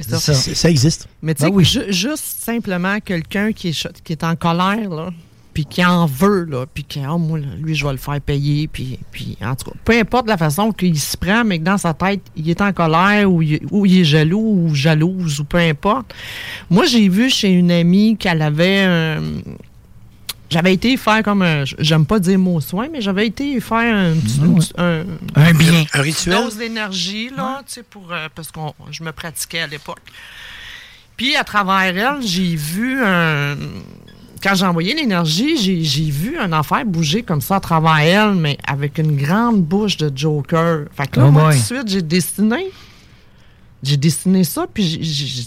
C'est ça. ça. ça existe. Mais tu sais, ju- juste simplement quelqu'un qui est, qui est en colère, là, puis qui en veut, là, puis qui, ah, moi, lui, je vais le faire payer, puis, puis en tout cas, peu importe la façon qu'il se prend, mais que dans sa tête, il est en colère ou il, ou il est jaloux ou jalouse ou peu importe. Moi, j'ai vu chez une amie qu'elle avait un... J'avais été faire comme un. J'aime pas dire mot soin, mais j'avais été faire un. Ouais. un, petit- un- Un bien. Un rituel? dose d'énergie, là, tu sais, pour, euh, parce que je me pratiquais à l'époque. Puis, à travers elle, j'ai vu un. Quand j'ai envoyé l'énergie, j'ai, vu un affaire bouger comme ça à travers elle, mais avec une grande bouche de Joker. Fait que là, Oh moi, tout de suite, j'ai dessiné. J'ai dessiné ça, puis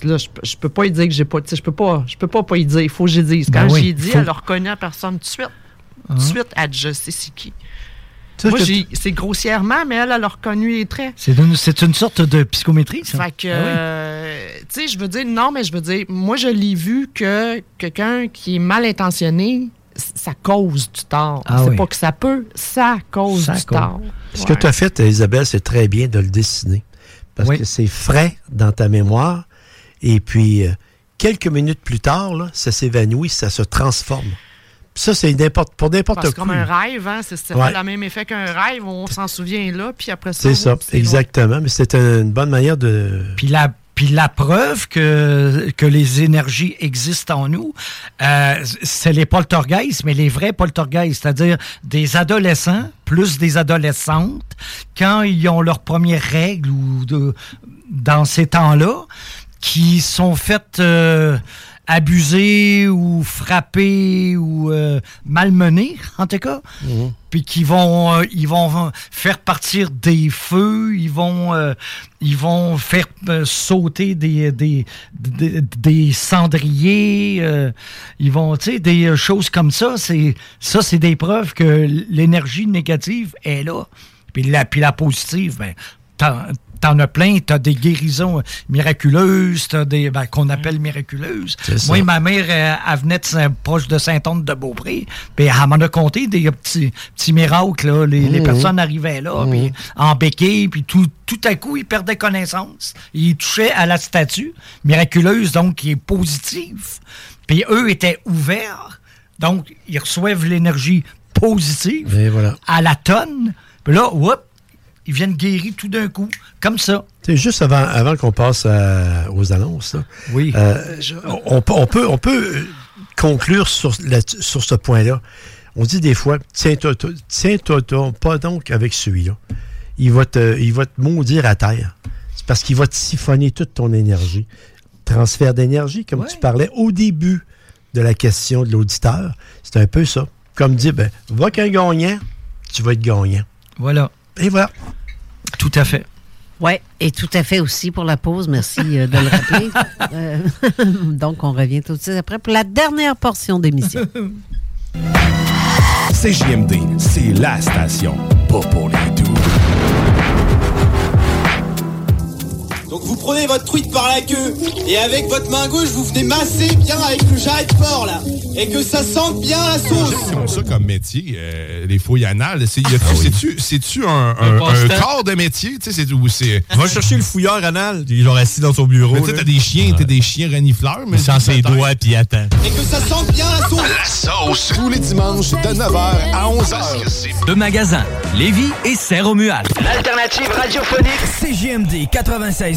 là, je, peux- je peux pas y dire que j'ai pas. Je peux pas, je peux pas pas y dire. Il faut que j'y dise. Quand Ben oui, j'ai dit, faut. elle a reconnu la personne tout de suite. Tout de Ah. suite, elle je sais c'est qui. Moi, c'est grossièrement, mais elle, elle a reconnu les traits. C'est une, sorte de psychométrie, ça. Fait que, Ah oui. euh, sais, je veux dire, non, mais je veux dire, moi, je l'ai vu que quelqu'un qui est mal intentionné, ça cause du tort. Ah c'est oui. pas que ça peut, ça cause Ça du cause. tort. Ce que tu as fait, Isabelle, c'est très bien de le dessiner. Parce que c'est frais dans ta mémoire. Et puis, euh, quelques minutes plus tard, là, ça s'évanouit, ça se transforme. Puis ça, c'est n'importe- pour n'importe quoi. que comme un rêve, hein, c'est c'est Ouais. pas le même effet qu'un rêve, on s'en souvient là, puis après ça, C'est ça, c'est loin. exactement. Mais c'est une bonne manière de. Puis la, puis la preuve que, que les énergies existent en nous, euh, c'est les poltergeists, mais les vrais poltergeists, c'est-à-dire des adolescents plus des adolescentes, quand ils ont leurs premières règles ou de, dans ces temps-là, qui sont faites euh, abusés ou frappés ou euh, malmenés, en tout cas. Mhm. Puis qui vont, euh, ils vont faire partir des feux, ils vont, euh, ils vont faire euh, sauter des, des, des, des cendriers, euh, ils vont, tu sais, des choses comme ça. C'est ça, c'est des preuves que l'énergie négative est là. Puis la, puis la positive, ben, t'en- as plein, t'as des guérisons miraculeuses, t'as des ben, qu'on appelle miraculeuses. Moi, ma mère, euh, elle venait de Saint- proche de Saint-Anne-de-Beaupré, puis elle m'en a compté des petits, petits miracles. Là. Les, les Mhm. personnes arrivaient là, Mhm. puis en béquille, puis tout, tout à coup, ils perdaient connaissance. Ils touchaient à la statue miraculeuse, donc qui est positive. Puis eux étaient ouverts, donc ils reçoivent l'énergie positive voilà. à la tonne. Puis là, whoop, ils viennent guérir tout d'un coup, comme ça. C'est juste avant, avant qu'on passe aux annonces. là. Oui. Euh, on, peut- on peut, on peut euh, conclure sur, la- sur ce point-là. On dit des fois, tiens-toi toi- tiens-toi pas donc avec celui-là. Il va te, il va te maudire à terre. C'est parce qu'il va te siphonner toute ton énergie. Transfert d'énergie, comme tu parlais au début de la question de l'auditeur. C'est un peu ça. Comme dire, ben, va qu'un gagnant, tu vas être gagnant. Voilà. Et voilà. Tout à fait. Oui, et tout à fait aussi pour la pause. Merci euh, de le rappeler. Euh, donc, on revient tout de suite après pour la dernière portion d'émission. CJMD, c'est la station, pas pour les doux. Donc vous prenez votre truite par la queue et avec votre main gauche vous venez masser bien avec le jarret de porc là et que ça sente bien la sauce. Comme ça comme métier, euh, les fouilles anales, c'est, Ah oui. c'est-tu, un, Un un, un passe-temps. corps de métier? Tu sais, c'est, c'est... Va chercher le fouilleur anal, il est genre assis dans son bureau. Mais tu sais, t'as des chiens, t'as des chiens renifleurs, mais... Il sent ses doigts puis il attend. Et que ça sente bien la sauce. La sauce! Tous les dimanches de 9h à 11h. Deux magasins, Lévis et Saint-Romuald. L'alternative radiophonique CGMD 96.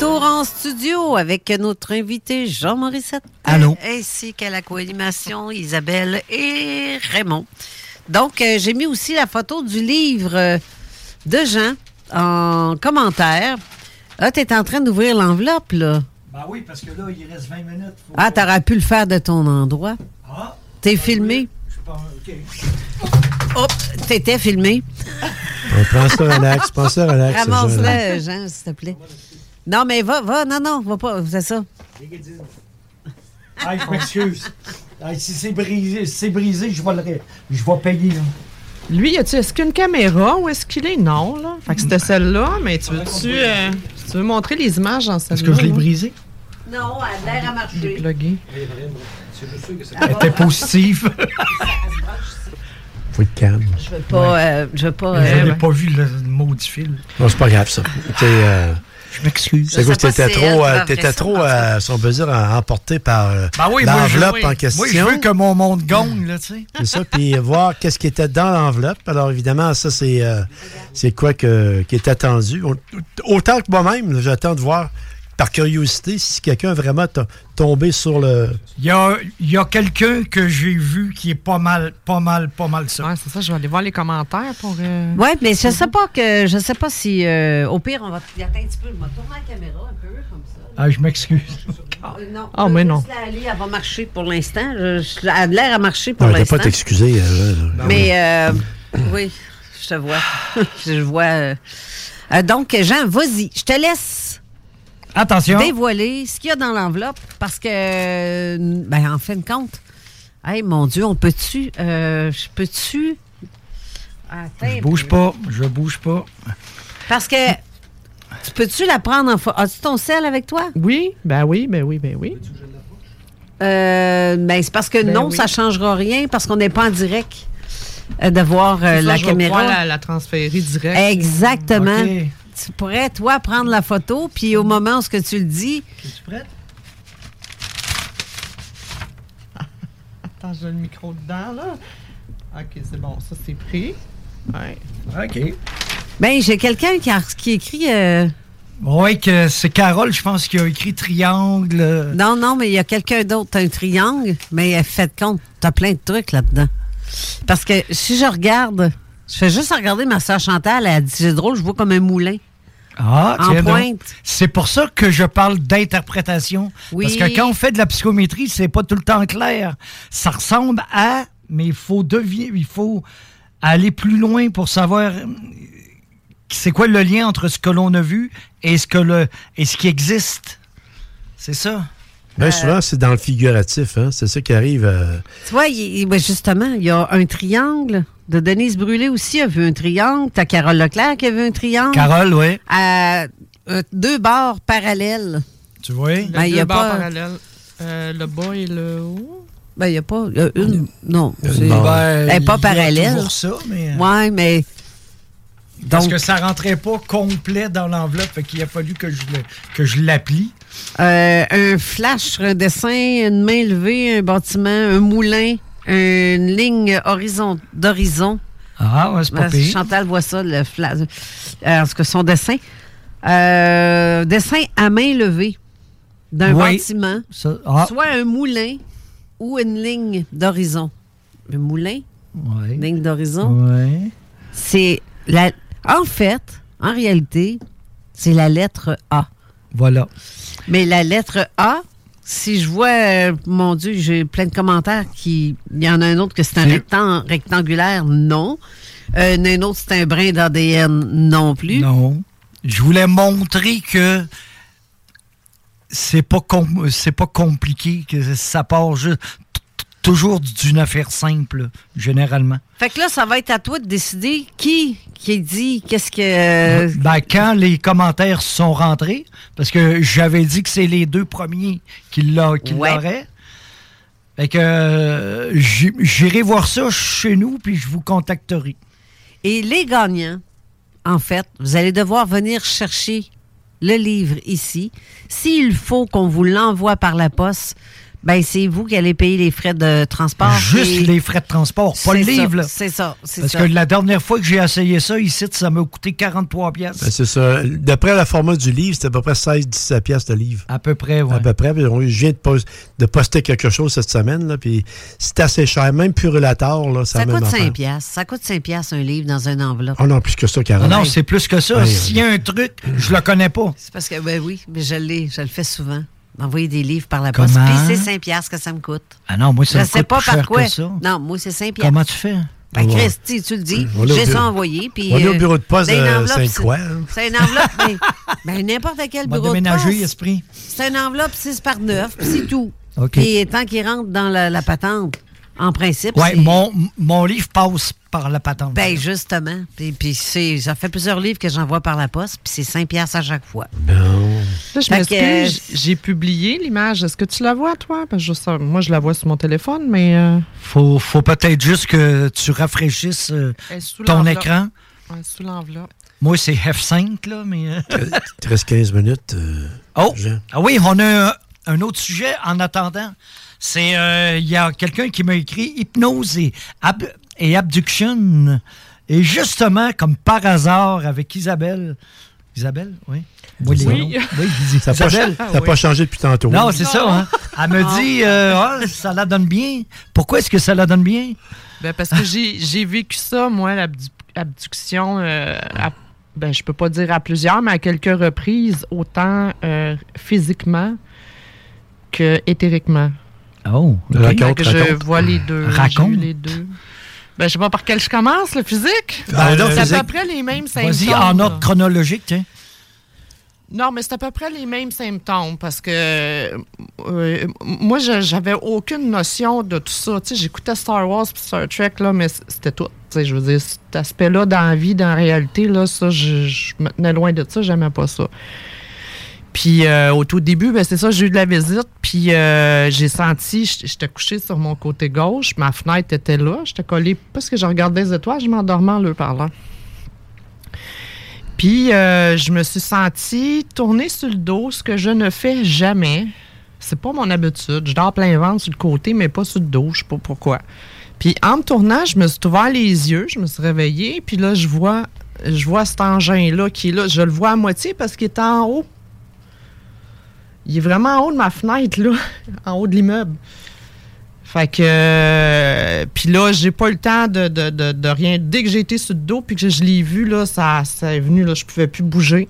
Retour en studio avec notre invité Jean-Maurice Allô? ainsi qu'à la co-animation Isabelle et Raymond. Donc, euh, j'ai mis aussi la photo du livre euh, de Jean en commentaire. Ah, t'es en train d'ouvrir l'enveloppe, là. Ben oui, parce que là, il reste 20 minutes. Faut- Ah, t'aurais pu le faire de ton endroit. Ah. T'es filmé? Je sais pas, OK. Hop, t'étais filmé. On prend ça relax, prends ça relax. Jean. Ramasse-le, Jean, s'il te plaît. Non, mais va, va, non, non, va pas, c'est ça. Ah, je m'excuse. Ah, si c'est brisé, si c'est brisé, je vais le ré- je vais payer. là. Lui, y a-tu, est-ce qu'il y a une caméra ou est-ce qu'il est? Non, là. Fait que c'était celle-là, mais tu veux-tu, euh, tu veux montrer les images dans celle-là? Est-ce que je l'ai brisé? Non, elle a l'air à marcher. Plugué. Elle était positive. Faut être calme. Je veux pas, euh, je veux pas. Je euh, n'ai pas vu le maudit fil? Non, c'est pas grave, ça. Euh, Je m'excuse. C'est pas t'étais trop, euh, ça, trop, euh, si on peut dire, emporté par euh, Ben oui, moi, je- l'enveloppe oui. en question. Moi, je veux que mon monde gagne, là, tu sais. C'est ça, puis voir qu'est-ce qui était dans l'enveloppe. Alors, évidemment, ça, c'est euh, c'est quoi que, qui est attendu. Autant que moi-même, j'attends de voir, par curiosité, si quelqu'un vraiment t'a tombé sur le... Il y a, il y a quelqu'un que j'ai vu qui est pas mal, pas mal, pas mal ça. Ouais, c'est ça, je vais aller voir les commentaires pour. euh, Ouais, mais je sais pas que je sais pas si euh, au pire on va y attendre un petit peu, je vais tourner la caméra un peu comme ça. Ah, je m'excuse. Euh, non, Ah, je mais non. aller, elle va marcher pour l'instant. Je- je- Elle a l'air à marcher pour t'as l'instant. pas t'excuser. euh, là. Mais euh, oui, je te vois. je vois. donc, Jean, vas-y, je te laisse Attention. dévoiler ce qu'il y a dans l'enveloppe parce que, euh, ben, en fin de compte, hey, mon Dieu, on peut-tu, euh, je peux-tu? Attends, Je bouge pas, je bouge pas. Parce que tu peux-tu la prendre en photo? As-tu ton sel avec toi? Oui, ben oui, ben oui, ben oui. Euh, ben, c'est parce que Ben non, oui. ça ne changera rien parce qu'on n'est pas en direct euh, de voir euh, Ça, la je vais caméra. pouvoir la, la transférer direct. Exactement. Tu pourrais, toi, prendre la photo, puis au moment où ce que tu le dis, Es-tu prête? Attends, j'ai le micro dedans, là. OK, c'est bon. Ça, c'est pris. Ouais. OK. ben, j'ai quelqu'un qui, a- qui écrit. euh, Oui, que c'est Carole, je pense, qui a écrit triangle. Non, non, mais il y a quelqu'un d'autre, un triangle, mais faites compte, t'as plein de trucs là-dedans. Parce que si je regarde, je fais juste regarder ma soeur Chantal, elle a dit c'est drôle, je vois comme un moulin. Ah, En pointe. C'est pour ça que je parle d'interprétation. Oui. Parce que quand on fait de la psychométrie, c'est pas tout le temps clair. Ça ressemble à, mais il faut deviner, il faut aller plus loin pour savoir euh, c'est quoi le lien entre ce que l'on a vu et ce que le et ce qui existe. C'est ça. Bien souvent, c'est dans le figuratif. Hein? C'est ça qui arrive. euh, Tu vois, il- il- ben, justement, il y a un triangle. De Denise Brûlé aussi a vu un triangle. T'as Carole Leclerc qui a vu un triangle. Carole, oui. À euh, deux bords parallèles. Tu vois? Le Ben, il y deux a barres pas- parallèles. Euh, le bas et le haut? Ben, il n'y a pas. il y a une. Non. Une c'est- barre. elle n'est Ben, pas y parallèle. toujours ça, mais, euh, Ouais, mais. Parce Donc- que ça rentrait pas complet dans l'enveloppe, fait qu'il a fallu que je le- que je l'applie. Euh, un flash un dessin, une main levée, un bâtiment, un moulin, une ligne horizon d'horizon. Ah, ouais, c'est pas pire. Chantal voit ça, le flash. Euh, en tout cas, son dessin. Euh, dessin à main levée d'un Oui. bâtiment. Ça- ah. Soit un moulin ou une ligne d'horizon. Un moulin, ligne d'horizon. C'est la. En fait, en réalité, c'est la lettre A. Voilà. Mais la lettre A, si je vois, euh, mon Dieu, j'ai plein de commentaires qui. Il y en a un autre que c'est un C'est- rectan- rectangulaire, non. Euh, un autre, c'est un brin d'ADN, non plus. Non. Je voulais montrer que c'est pas com- c'est pas compliqué, que ça part juste toujours d'une affaire simple, généralement. Fait que là, ça va être à toi de décider qui qui dit qu'est-ce que. Ben, quand les commentaires sont rentrés, parce que j'avais dit que c'est les deux premiers qui l'auraient. Fait que euh, j'irai voir ça chez nous, puis je vous contacterai. Et les gagnants, en fait, vous allez devoir venir chercher le livre ici. S'il faut qu'on vous l'envoie par la poste, ben c'est vous qui allez payer les frais de transport. Juste et- les frais de transport, pas le C'est ça, livre. C'est ça, c'est Parce ça. que la dernière fois que j'ai essayé ça, ici, ça m'a coûté 43 pièces. ben, c'est ça. D'après la format du livre, c'était à peu près 16-17 piastres de livre. À peu près, oui. À peu près. Je viens de, pos- de poster quelque chose cette semaine, là, puis c'est assez cher. Même Purulator, là, ça Ça coûte affaire. 5 piastres. Ça coûte 5 piastres un livre dans une enveloppe. Oh non, plus que ça, Ah carrément. non, c'est plus que ça. Ouais, S'il y a un truc, je le connais pas. C'est parce que, ben oui, mais je l'ai, je le fais souvent. D'envoyer des livres par la poste. Comment? Puis c'est 5 piastres que ça me coûte. Ah non, moi, ça je me sais coûte pas plus par cher quoi. que ça. Non, moi, c'est 5 piastres. Comment tu fais? Ben, Ouais. Christy, tu le dis. On est au J'ai ça envoyé. Puis, on est au euh, bureau de poste c'est une de enveloppe, Sainte-Croix, c'est- hein. C'est une enveloppe, mais ben, n'importe quel On va bureau de déménager, poste. esprit. C'est une enveloppe 6 par 9, puis c'est tout. OK. Puis tant qu'il rentre dans la, la patente, en principe, Ouais, c'est- mon, mon livre passe par la patente. Ben, justement. Puis, puis c'est, ça fait plusieurs livres que j'envoie par la poste, puis c'est 5 piastres à chaque fois. Là, je m'excuse, que- j'ai publié l'image. Est-ce que tu la vois, toi? Parce que je moi, je la vois sur mon téléphone, mais... euh, Faut, faut peut-être juste que tu rafraîchisses euh, ton écran. ouais, sous l'enveloppe. Moi, c'est F5, là, mais... euh, Il te reste 15 minutes. euh, Oh! Jean. Ah oui, on a un, un autre sujet en attendant. C'est, euh, il y a quelqu'un qui m'a écrit hypnose et, ab- et abduction. Et justement, comme par hasard, avec Isabelle. Isabelle, oui. Oui, Oui. oui Ça n'a pas, Isabelle. ça a pas changé depuis tantôt. Non, c'est ça. Hein? Elle me dit, euh, Ah, ça la donne bien. Pourquoi est-ce que ça la donne bien? Ben, parce que j'ai j'ai vécu ça, moi, l'abdu- l'abduction, euh, ben, je peux pas dire à plusieurs, mais à quelques reprises, autant euh, physiquement que éthériquement. Oh, Fait Raconte, que je raconte. vois les deux. Raconte. les deux. Ben, je sais pas par quel je commence, le physique. Ben, le c'est à peu près les mêmes symptômes. Vas-y, en ordre chronologique, tiens. Non, mais c'est à peu près les mêmes symptômes parce que euh, moi, je- j'avais aucune notion de tout ça. Tu sais, j'écoutais Star Wars et Star Trek, là, mais c'était tout. Tu sais, je veux dire, cet aspect-là dans la vie, dans la réalité, là, ça, je, je me tenais loin de ça, j'aimais pas ça. Puis euh, au tout début, ben, c'est ça, j'ai eu de la visite, puis euh, j'ai senti, j'étais couché sur mon côté gauche, ma fenêtre était là, j'étais collé parce que je regardais les étoiles, je m'endormais en le parlant. Puis euh, je me suis senti tourner sur le dos, ce que je ne fais jamais. C'est pas mon habitude. Je dors plein ventre sur le côté, mais pas sur le dos, je sais pas pourquoi. Puis en me tournant, je me suis ouvert les yeux, je me suis réveillé, puis là, je vois, je vois cet engin-là qui est là. Je le vois à moitié parce qu'il est en haut. Il est vraiment en haut de ma fenêtre, là, en haut de l'immeuble. Fait que. euh, puis là, j'ai pas eu le temps de, de- de- rien. Dès que j'ai été sur le dos, puis que je l'ai vu, là, ça, ça est venu, là, je pouvais plus bouger.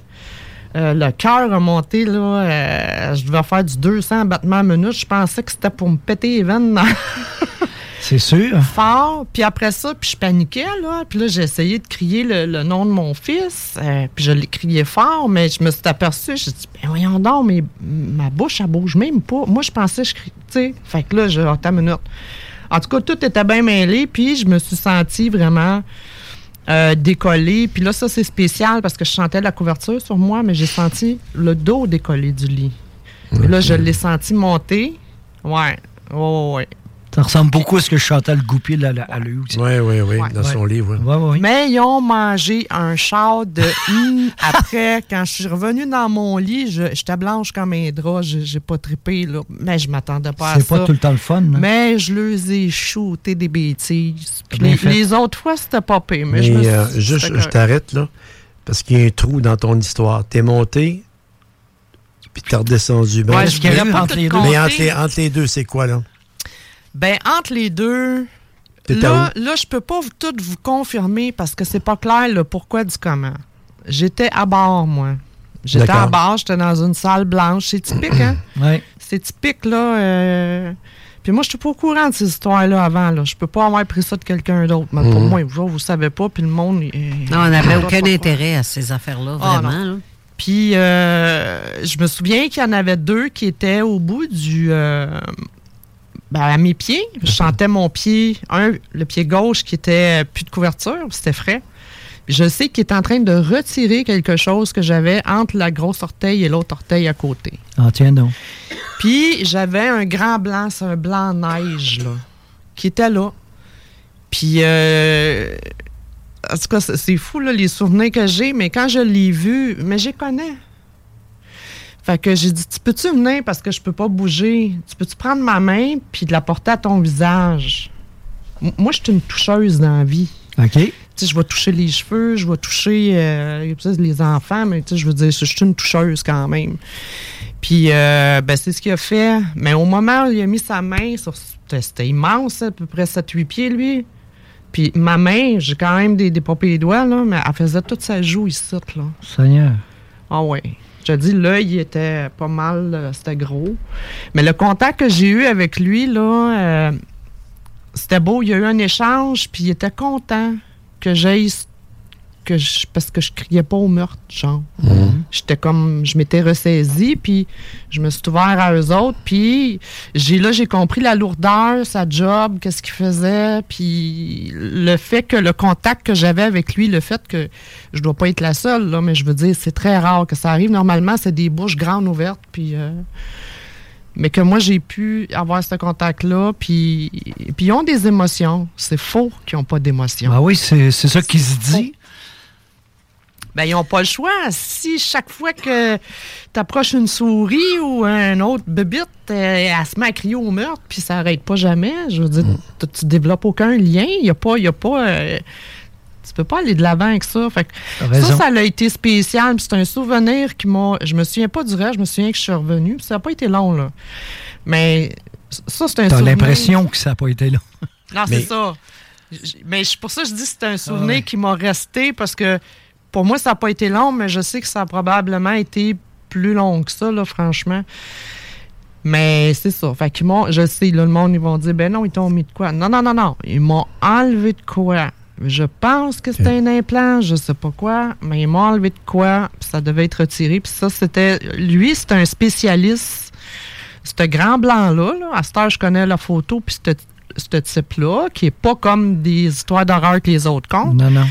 Euh, le cœur a monté, là. euh, je devais faire du 200 battements à minute. Je pensais que c'était pour me péter les veines C'est sûr. fort. Puis après ça, puis je paniquais, là. Puis là, j'ai essayé de crier le, le nom de mon fils. euh, puis je l'ai crié fort, mais je me suis aperçue. J'ai dit, ben voyons donc, mais ma bouche, elle bouge même pas. Moi, je pensais, je crie, tu sais. Fait que là, je attends une minute. En tout cas, tout était bien mêlé. Puis je me suis sentie vraiment euh, décollée. Puis là, ça, c'est spécial parce que je sentais la couverture sur moi, mais j'ai senti le dos décollé du lit. Puis là, je l'ai senti monter. Ouais. Ouais, ouais. Ça ressemble beaucoup à ce que Chantal Goupil là, là, a eu aussi. Oui, oui, oui, Ouais. dans son livre. oui. Ouais, ouais, ouais. Mais ils ont mangé un char de après. Quand je suis revenue dans mon lit, je- j'étais blanche comme un drap. J'ai pas trippé, là. Mais je m'attendais pas à ça. C'est pas tout le temps le fun. hein? Mais je leur ai shooté des bêtises. Les, les autres fois, c'était pas pire. Mais, Mais je me suis euh, juste, je t'arrête là, parce qu'il y a un trou dans ton histoire. T'es monté, puis t'es redescendu. Ben, Ouais, je les. Mais entre les, entre les deux, c'est quoi, là? Ben, entre les deux, là, là, je peux pas vous- tout vous confirmer parce que c'est pas clair le pourquoi du comment. J'étais à bord, moi. J'étais à bord, j'étais dans une salle blanche. C'est typique, hein? Ouais. C'est typique, là. euh, Puis moi, je suis pas au courant de ces histoires-là avant. Là. Je peux pas avoir pris ça de quelqu'un d'autre. Mais pour Mhm. moi, vous, vous savez pas, puis le monde... il- Non, on n'avait aucun intérêt à ces affaires-là, Ah, vraiment. Puis, euh, je me souviens qu'il y en avait deux qui étaient au bout du. euh, ben, à mes pieds. Je sentais mon pied, un, le pied gauche qui était plus de couverture, c'était frais. Je sais qu'il est en train de retirer quelque chose que j'avais entre la grosse orteil et l'autre orteil à côté. Ah, tiens donc. Puis j'avais un grand blanc, c'est un blanc neige, là, qui était là. Puis, euh, en tout cas, c'est c'est fou, là, les souvenirs que j'ai, mais quand je l'ai vu, mais j'y connais. Fait que j'ai dit, tu peux-tu venir parce que je peux pas bouger? Tu peux-tu prendre ma main puis de la porter à ton visage? M- Moi, je suis une toucheuse dans la vie. OK. Tu je vais toucher les cheveux, je vais toucher euh, les enfants, mais tu je veux dire, je suis une toucheuse quand même. Puis, euh, ben, c'est ce qu'il a fait. Mais au moment où il a mis sa main sur. C'était c'était immense, à peu près 7-8 pieds, lui. Puis ma main, j'ai quand même des, des papiers doigts, là, mais elle faisait toute sa joue ici, là. Seigneur. Ah ouais. Je te dis, l'œil il était pas mal, euh, c'était gros. Mais le contact que j'ai eu avec lui, là, euh, c'était beau. Il y a eu un échange, puis il était content que j'aille. Que je, parce que je criais pas au meurtre, genre. J'étais comme. Je m'étais ressaisie, puis je me suis ouvert à eux autres, puis j'ai là, j'ai compris la lourdeur, sa job, qu'est-ce qu'il faisait, puis le fait que le contact que j'avais avec lui, le fait que je dois pas être la seule, là, mais je veux dire, c'est très rare que ça arrive. Normalement, c'est des bouches grandes ouvertes, puis. euh, mais que moi, j'ai pu avoir ce contact-là, puis, puis ils ont des émotions. C'est faux qu'ils n'ont pas d'émotions. Ah oui, c'est c'est ça qui se dit. Ben, ils n'ont pas le choix. Si chaque fois que tu approches une souris ou un autre bébite, euh, elle se met à crier au meurtre, puis ça n'arrête pas jamais, je veux dire, tu- tu développes aucun lien. Il n'y a pas. Y a pas euh, tu peux pas aller de l'avant avec ça. Fait ça, ça a été spécial. C'est un souvenir qui m'a. Je me souviens pas du reste, je me souviens que je suis revenue. puis Ça n'a pas été long, là. Mais ça, c'est un T'as l'impression que ça n'a pas été là. Non, Mais- c'est ça. Mais pour ça, je dis que c'est un souvenir qui m'a resté parce que pour moi, ça n'a pas été long, mais je sais que ça a probablement été plus long que ça, là, franchement. Mais c'est ça. Fait qu'ils m'ont, je sais, là, le monde, ils vont dire, ben non, ils t'ont mis de quoi? Non, non, non, non. Ils m'ont enlevé de quoi? Je pense que c'était un implant, je sais pas quoi, mais ils m'ont enlevé de quoi, puis ça devait être retiré. Puis ça, c'était. Lui, c'est un spécialiste. Ce grand blanc-là, là, à cette heure, je connais la photo, puis c'était ce type-là, qui est pas comme des histoires d'horreur que les autres comptent. Non, non.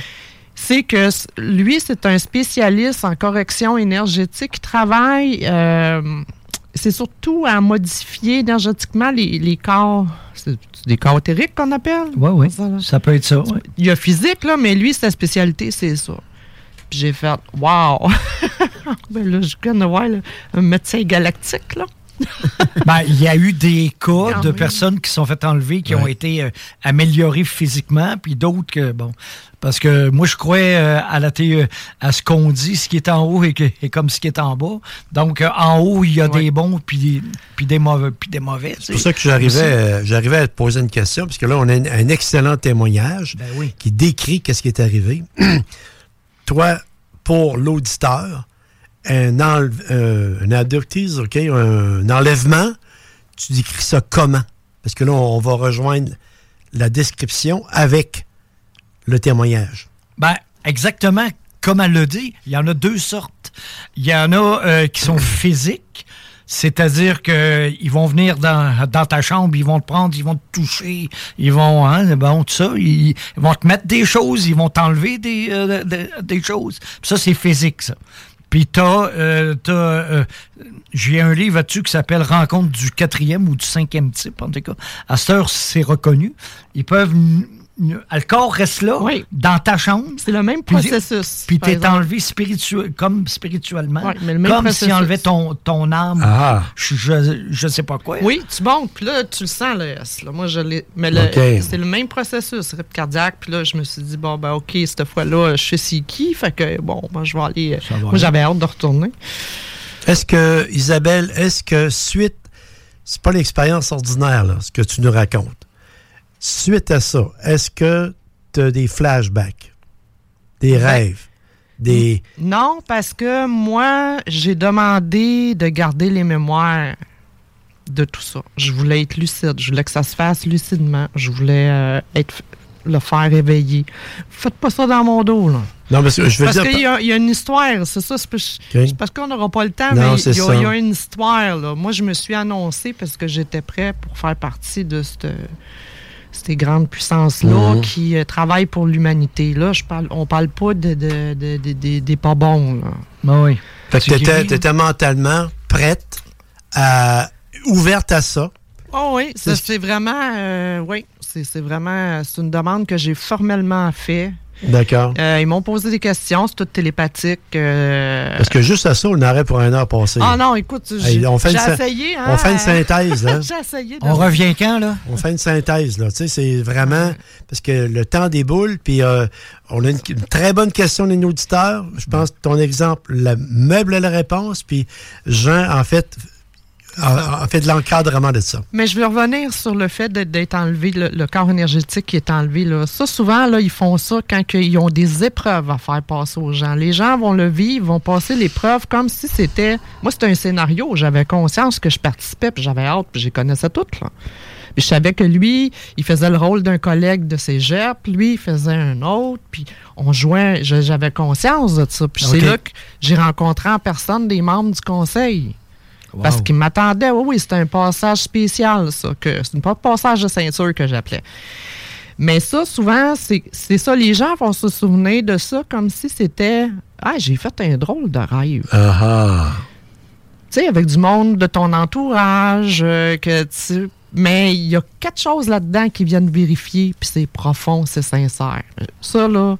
C'est que lui, c'est un spécialiste en correction énergétique qui travaille. euh, c'est surtout à modifier énergétiquement les, les corps. C'est des corps éthériques qu'on appelle? Oui, oui. Ça peut être ça. ouais. Il y a physique, là, mais lui, sa spécialité, c'est ça. Puis j'ai fait, wow! ben là, je ouais, là, un médecin galactique, là. Ben, il y a eu des cas de oui. personnes qui sont faites enlever, qui ont été euh, améliorées physiquement, puis d'autres que, bon, parce que moi, je crois euh, à la thé- euh, à ce qu'on dit, ce qui est en haut que- est comme ce qui est en bas. Donc, euh, en haut, il y a des bons, puis des, puis des mauvais. Puis des mauvais C'est pour ça que j'arrivais, euh, j'arrivais à te poser une question, parce que là, on a un, un excellent témoignage Ben qui décrit qu'est-ce qui est arrivé. Toi, pour l'auditeur, un, enle- euh, un abductease, OK, un, enlèvement, tu décris ça comment? Parce que là, on va rejoindre la description avec le témoignage. Ben, exactement comme elle le dit, il y en a deux sortes. Il y en a euh, qui sont physiques, c'est-à-dire qu'ils vont venir dans, dans ta chambre, ils vont te prendre, ils vont te toucher, ils vont, hein, bon, tout ça, ils, ils vont te mettre des choses, ils vont t'enlever des, euh, des, des choses. Puis ça, c'est physique, ça. Puis t'as, euh, t'as, euh, j'ai un livre là-dessus qui s'appelle Rencontre du quatrième ou du cinquième type, en tout cas. À cette heure, c'est reconnu. Ils peuvent... Le corps reste là, dans ta chambre. C'est le même processus, Puis t'es exemple. enlevé spirituel, comme spirituellement. Ouais, mais le même comme processus. s'il enlevait ton, ton âme. Ah. Je, je, je sais pas quoi. Oui, tu montes, puis là, tu le sens, le S. Là. Moi, je l'ai. Mais c'est le même processus, rythme cardiaque. Puis là, je me suis dit, bon, ben, OK, cette fois-là, je sais c'est qui. Fait que, bon, moi, je vais aller. euh, va Moi, j'avais hâte de retourner. Est-ce que, Isabelle, est-ce que suite, c'est pas l'expérience ordinaire, là, ce que tu nous racontes. Suite à ça, est-ce que tu as des flashbacks, des rêves, des. Non, parce que moi, j'ai demandé de garder les mémoires de tout ça. Je voulais être lucide. Je voulais que ça se fasse lucidement. Je voulais euh, être, le faire éveiller. Faites pas ça dans mon dos, là. Non, parce que je veux parce dire. qu'il y, a- il y a une histoire, c'est ça. C'est parce qu'on n'aura pas le temps, Non, mais il y, a, ça. il y a une histoire. Là. Moi, je me suis annoncé parce que j'étais prêt pour faire partie de cette, ces grandes puissances-là Mhm. qui euh, travaillent pour l'humanité. Là, je parle, on parle pas de, de- de- de- de- des pas bons. Là. Ben oui. Fait que t'étais, t'étais mentalement prête à. ouverte à ça? Oh oui, ça, c'est vraiment, euh, oui, c'est c'est vraiment, c'est une demande que j'ai formellement fait. D'accord. Euh, ils m'ont posé des questions, c'est tout télépathique. euh, Parce que juste à ça, on aurait pour un heure passé. Ah non, écoute, Hey, j'ai on fait j'ai une syn- essayé. Hein, on fait une synthèse, là. j'ai essayé. de- On revient quand, là? On fait une synthèse, là. Tu sais, c'est vraiment. Parce que le temps déboule, puis euh, on a une, une très bonne question d'un auditeur. Je pense que ton exemple, le meuble à la réponse, puis Jean, en fait, a, a fait de l'encadrement de ça. Mais je vais revenir sur le fait d'être enlevé, le, le corps énergétique qui est enlevé. Là. Ça, souvent, là, ils font ça quand ils ont des épreuves à faire passer aux gens. Les gens vont le vivre, vont passer l'épreuve comme si c'était... Moi, c'était un scénario. J'avais conscience que je participais, puis j'avais hâte, puis je les connaissais toutes. Là. Puis je savais que lui, il faisait le rôle d'un collègue de cégep, lui, il faisait un autre, puis on jouait... J'avais conscience de ça. Puis c'est là que j'ai rencontré en personne des membres du conseil. Parce qu'il m'attendait. Oui, oui, c'était un passage spécial, ça. que C'est pas un passage de ceinture que j'appelais. Mais ça, souvent, c'est ça. Les gens vont se souvenir de ça comme si c'était Ah, j'ai fait un drôle de rêve. Ah ah. Tu sais, avec du monde de ton entourage, euh, que tu. Mais il y a quatre choses là-dedans qui viennent vérifier, puis c'est profond, c'est sincère. Ça, là.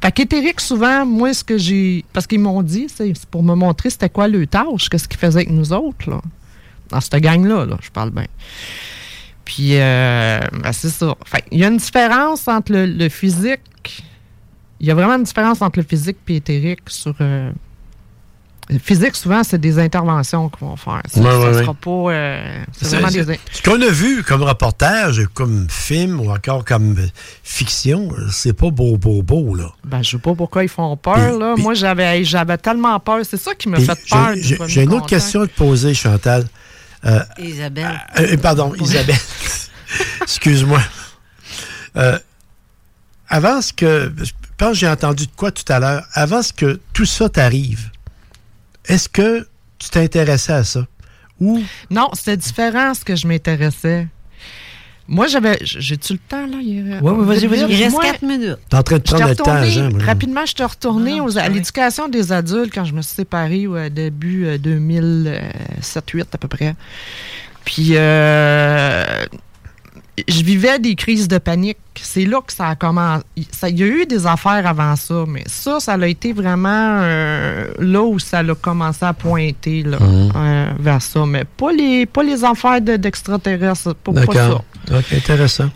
Fait qu'éthérique, souvent, moi, ce que j'ai. Parce qu'ils m'ont dit, c'est pour me montrer c'était quoi le tâche, qu'est-ce qu'ils faisaient avec nous autres, là. Dans cette gang-là, là, je parle bien. Puis, euh, ben, c'est ça. Fait il y a une différence entre le, physique. Il y a vraiment une différence entre le physique et éthérique sur. euh, physique, souvent, c'est des interventions qu'ils vont faire. Ça, Ouais, ça ouais, sera ouais. pas. euh, c'est vraiment des. Ce qu'on a vu comme reportage, comme film ou encore comme euh, fiction, c'est pas beau, beau, beau, là. Ben, je sais pas pourquoi ils font peur, là. Moi, j'avais, j'avais tellement peur. C'est ça qui m'a Puis fait peur. du J'ai une autre question à te poser, Chantal. Euh, Isabelle. euh, pardon, Isabelle. Excuse-moi. Euh, avant ce que. Je pense que j'ai entendu de quoi tout à l'heure. Avant ce que tout ça t'arrive, est-ce que tu t'intéressais à ça? Ou. Non, c'était différent ce que je m'intéressais. Moi, j'avais. J'ai-tu le temps, là? Il, Ouais, ouais, vas-y, vas-y. Il reste Moi, 4 minutes. T'es en train de prendre le temps, Jean. Rapidement, je suis retournée aux- à l'éducation des adultes quand je me suis séparée au début euh, 2007-2008 à peu près. Puis, euh, je vivais des crises de panique. C'est là que ça a commencé. Ça- Il y a eu des affaires avant ça, mais ça, ça a été vraiment euh, là où ça a commencé à pointer là, Mhm. euh, vers ça. Mais pas les, pas les affaires de- d'extraterrestres. pas, pas ça. D'accord. OK, intéressant.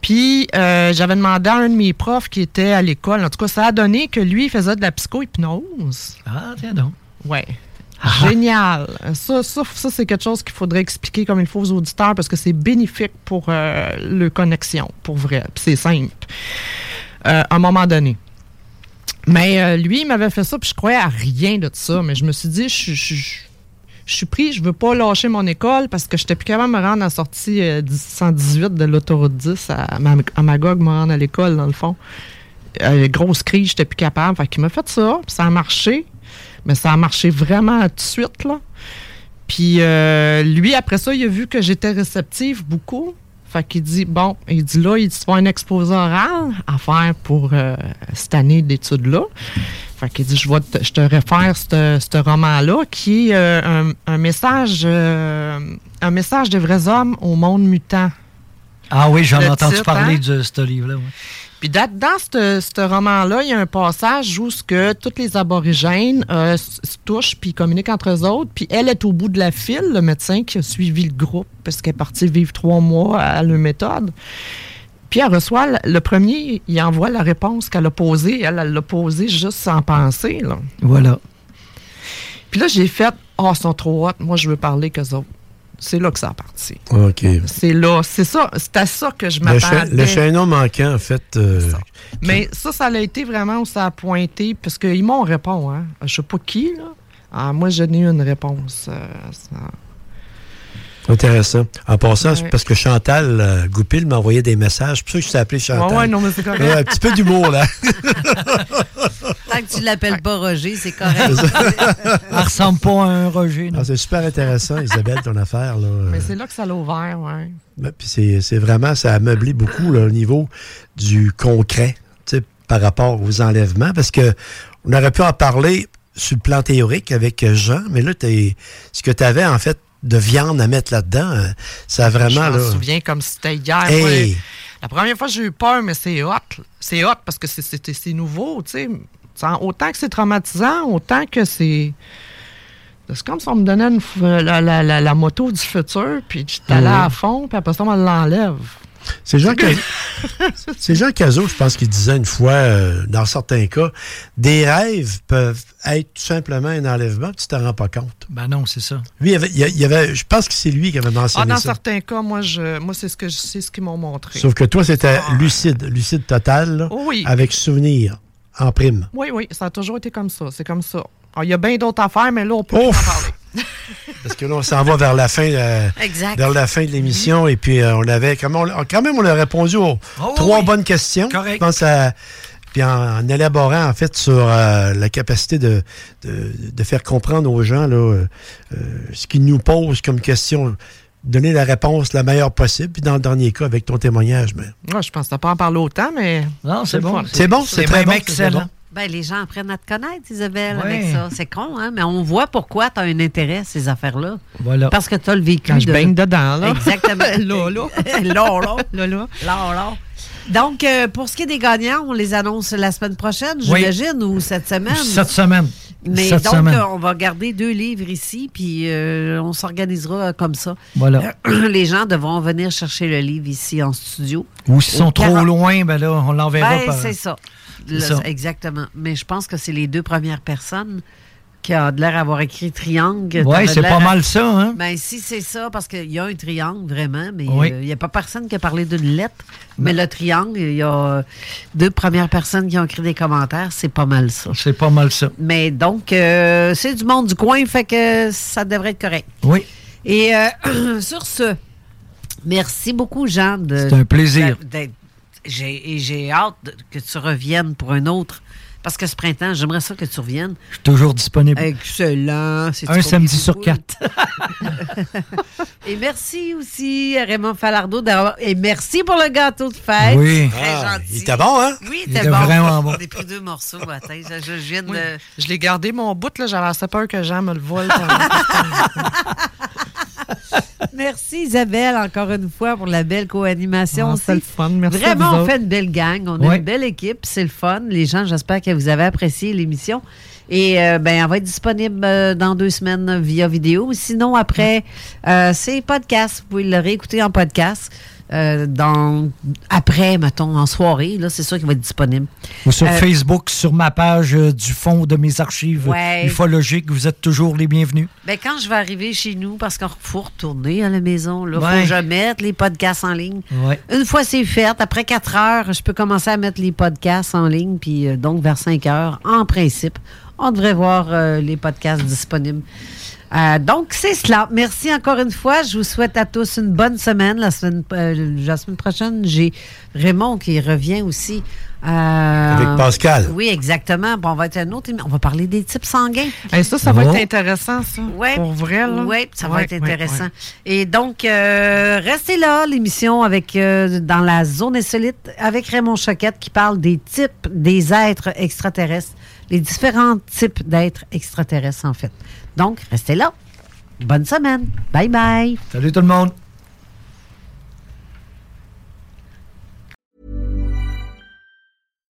Puis, euh, j'avais demandé à un de mes profs qui était à l'école. En tout cas, ça a donné que lui, il faisait de la psycho-hypnose. Ah, tiens donc. Ouais. Génial. Ça, ça, ça, c'est quelque chose qu'il faudrait expliquer comme il faut aux auditeurs parce que c'est bénéfique pour euh, connexion, pour vrai. C'est simple. Euh, à un moment donné. Mais euh, lui, il m'avait fait ça, puis je croyais à rien de ça. Mais je me suis dit, je, je- suis pris, je veux pas lâcher mon école parce que j'étais plus capable de me rendre à la sortie euh, 10 118 de l'autoroute 10 à, à Magog, me rendre à l'école, dans le fond. Euh, grosse crise, j'étais plus capable. Fait qu'il m'a fait ça, puis ça a marché. Mais ça a marché vraiment tout de suite, là. Puis euh, lui, après ça, il a vu que j'étais réceptive beaucoup. Fait qu'il dit, bon, il dit là, il dit, vas un exposé oral à faire pour euh, cette année d'études-là. Fait qu'il dit, je, vais te, je te réfère ce roman-là, qui est euh, un, un message un message des vrais hommes au monde mutant. Ah oui, j'en ai entendu titre, parler hein? de ce livre-là. Puis dans, ce roman-là, il y a un passage où ce que tous les aborigènes euh, se touchent puis communiquent entre eux autres. Puis elle est au bout de la file, le médecin qui a suivi le groupe parce qu'elle est partie vivre trois mois à leur méthode. Puis elle reçoit, le- le premier, il envoie la réponse qu'elle a posée. Elle, elle l'a posée juste sans penser. Là. Voilà. Puis là, j'ai fait, oh, ils sont trop hot, moi je veux parler qu'eux autres. C'est là que ça a parti. OK. C'est là, c'est ça, c'est à ça que je m'attendais. le chaînon manquant, en fait. euh, Mais ça, ça a été vraiment où ça a pointé, parce qu'ils m'ont répondu. Hein. Je sais pas qui, là. Ah, moi, j'ai eu une réponse. euh, ça- Intéressant. En passant, c'est Ouais. parce que Chantal euh, Goupil m'a envoyé des messages. C'est pour ça que je t'ai appelé Chantal. Ouais, ouais, non, mais c'est correct. Un petit peu d'humour, là. Tant que tu l'appelles pas Roger, c'est correct. Elle ressemble pas à un Roger. non. Ah, c'est super intéressant, Isabelle, ton affaire. Là. Mais c'est là que ça l'a ouvert, ouais. Ben, puis c'est, c'est vraiment, ça a meublé beaucoup là, au niveau du concret tu sais, par rapport aux enlèvements, parce que on aurait pu en parler sur le plan théorique avec Jean, mais là, t'es- ce que tu avais en fait de viande à mettre là-dedans, euh, ça a vraiment... Je là, souviens comme si c'était hier. Hey! La première fois, j'ai eu peur, mais c'est hot. C'est hot parce que c'est- nouveau, tu sais. Autant que c'est traumatisant, autant que c'est... C'est comme si on me donnait une la, la- la- la moto du futur, puis j'étais allé Mhm. à fond, puis après ça, on me l'enlève. C'est Jean, Ca- c'est Jean Cazot, je pense qu'il disait une fois, euh, dans certains cas, des rêves peuvent être tout simplement un enlèvement, tu t'en rends pas compte. Ben non, c'est ça. Lui, il y avait, il avait- je pense que c'est lui qui avait Ah, mentionné dans ça. certains cas, moi, je, moi c'est ce que je sais, ce qu'ils m'ont montré. Sauf que toi, c'était lucide, lucide total, là, Oh oui. avec souvenir en prime. Oui, oui, ça a toujours été comme ça. C'est comme ça. Ah, Il y a bien d'autres affaires, mais là, on peut en parler. Parce que là, on s'en va vers la fin, euh, Exact. vers la fin de l'émission. Et puis, euh, on avait, quand même, on, quand même, on a répondu aux Oh, trois oui. bonnes questions. Correct. Je pense à- puis en, en élaborant, en fait, sur euh, la capacité de, de, de faire comprendre aux gens là, ce qu'ils nous posent comme question, donner la réponse la meilleure possible. Puis dans le dernier cas, avec ton témoignage, mais Moi, je pensais pas en parler autant, mais. Non, c'est bon. c'est bon, c'est très bon, c'est excellent. Ben, les gens apprennent à te connaître, Isabelle, Ouais. avec ça. C'est con, hein? Mais on voit pourquoi tu as un intérêt à ces affaires-là. Voilà. Parce que tu as le vécu. Quand je de- baigne dedans, là. Exactement. Là, là. Là, là. Donc, euh, pour ce qui est des gagnants, on les annonce la semaine prochaine, Oui. j'imagine, ou cette semaine. Cette semaine. Mais Cette donc, semaine. euh, on va garder deux livres ici, puis euh, on s'organisera comme ça. Voilà. Les gens devront venir chercher le livre ici en studio. Ou s'ils sont trop 40 loin, ben là, on l'enverra Ben, par... c'est ça. Ça. Exactement. Mais je pense que c'est les deux premières personnes qui ont de l'air d'avoir écrit triangle. T'avais c'est pas mal ça, hein? Ben, si c'est ça, parce qu'il y a un triangle, vraiment, mais Oui. euh, il n'y a pas personne qui a parlé d'une lettre. Mais le triangle, il y a deux premières personnes qui ont écrit des commentaires. C'est pas mal ça. C'est pas mal ça. Mais donc, euh, c'est du monde du coin, fait que ça devrait être correct. Oui. Et euh, sur ce, merci beaucoup, Jean. de- C'est un plaisir. d'être- J'ai, et j'ai hâte de- que tu reviennes pour un autre Parce que ce printemps, j'aimerais ça que tu reviennes. Je suis toujours disponible. Excellent. C'est Un samedi sur cool. quatre. Et merci aussi à Raymond Falardeau d'avoir. Et merci pour le gâteau de fête. Oui. Très Ah, gentil. il était bon, hein? Oui, il Il était était bon. vraiment bon. J'ai pris deux morceaux. Attends, je, je viens de. Oui. Je l'ai gardé mon bout, là. J'avais assez peur que Jean me le vole. Merci Isabelle, encore une fois, pour la belle co-animation. Ah, c'est le fun. Merci Vraiment, on fait une belle gang. On a une belle équipe. C'est le fun. Les gens, j'espère que vous avez apprécié l'émission. Et euh, ben, elle va être disponible euh, dans deux semaines via vidéo. Sinon, après, euh, c'est podcast. Vous pouvez le réécouter en podcast. Euh, dans, après, mettons, en soirée, là, c'est sûr qu'il va être disponible. Ou sur Euh, Facebook, sur ma page euh, du fond de mes archives Ouais. ufologiques, vous êtes toujours les bienvenus. Ben, quand je vais arriver chez nous, parce qu'il faut retourner à la maison, il faut que je mette les podcasts en ligne. Ouais. Une fois c'est fait, après 4 heures, je peux commencer à mettre les podcasts en ligne. Puis donc, vers 5 heures, en principe, on devrait voir les podcasts disponibles. Euh, donc, c'est cela. Merci encore une fois. Je vous souhaite à tous une bonne semaine. La semaine, euh, la semaine prochaine, j'ai Raymond qui revient aussi. euh, Avec Pascal. Oui, exactement. Bon, on va être un autre. On va parler des types sanguins. Hey, ça, ça va Oh. être intéressant, ça. Ouais. Pour vrai, là. Oui, ça va être ouais, intéressant. ouais. Et donc, euh, restez là, l'émission avec euh, dans la zone insolite avec Raymond Choquette qui parle des types des êtres extraterrestres, les différents types d'êtres extraterrestres, en fait. Donc, restez là. Bonne semaine. Bye bye. Salut tout le monde.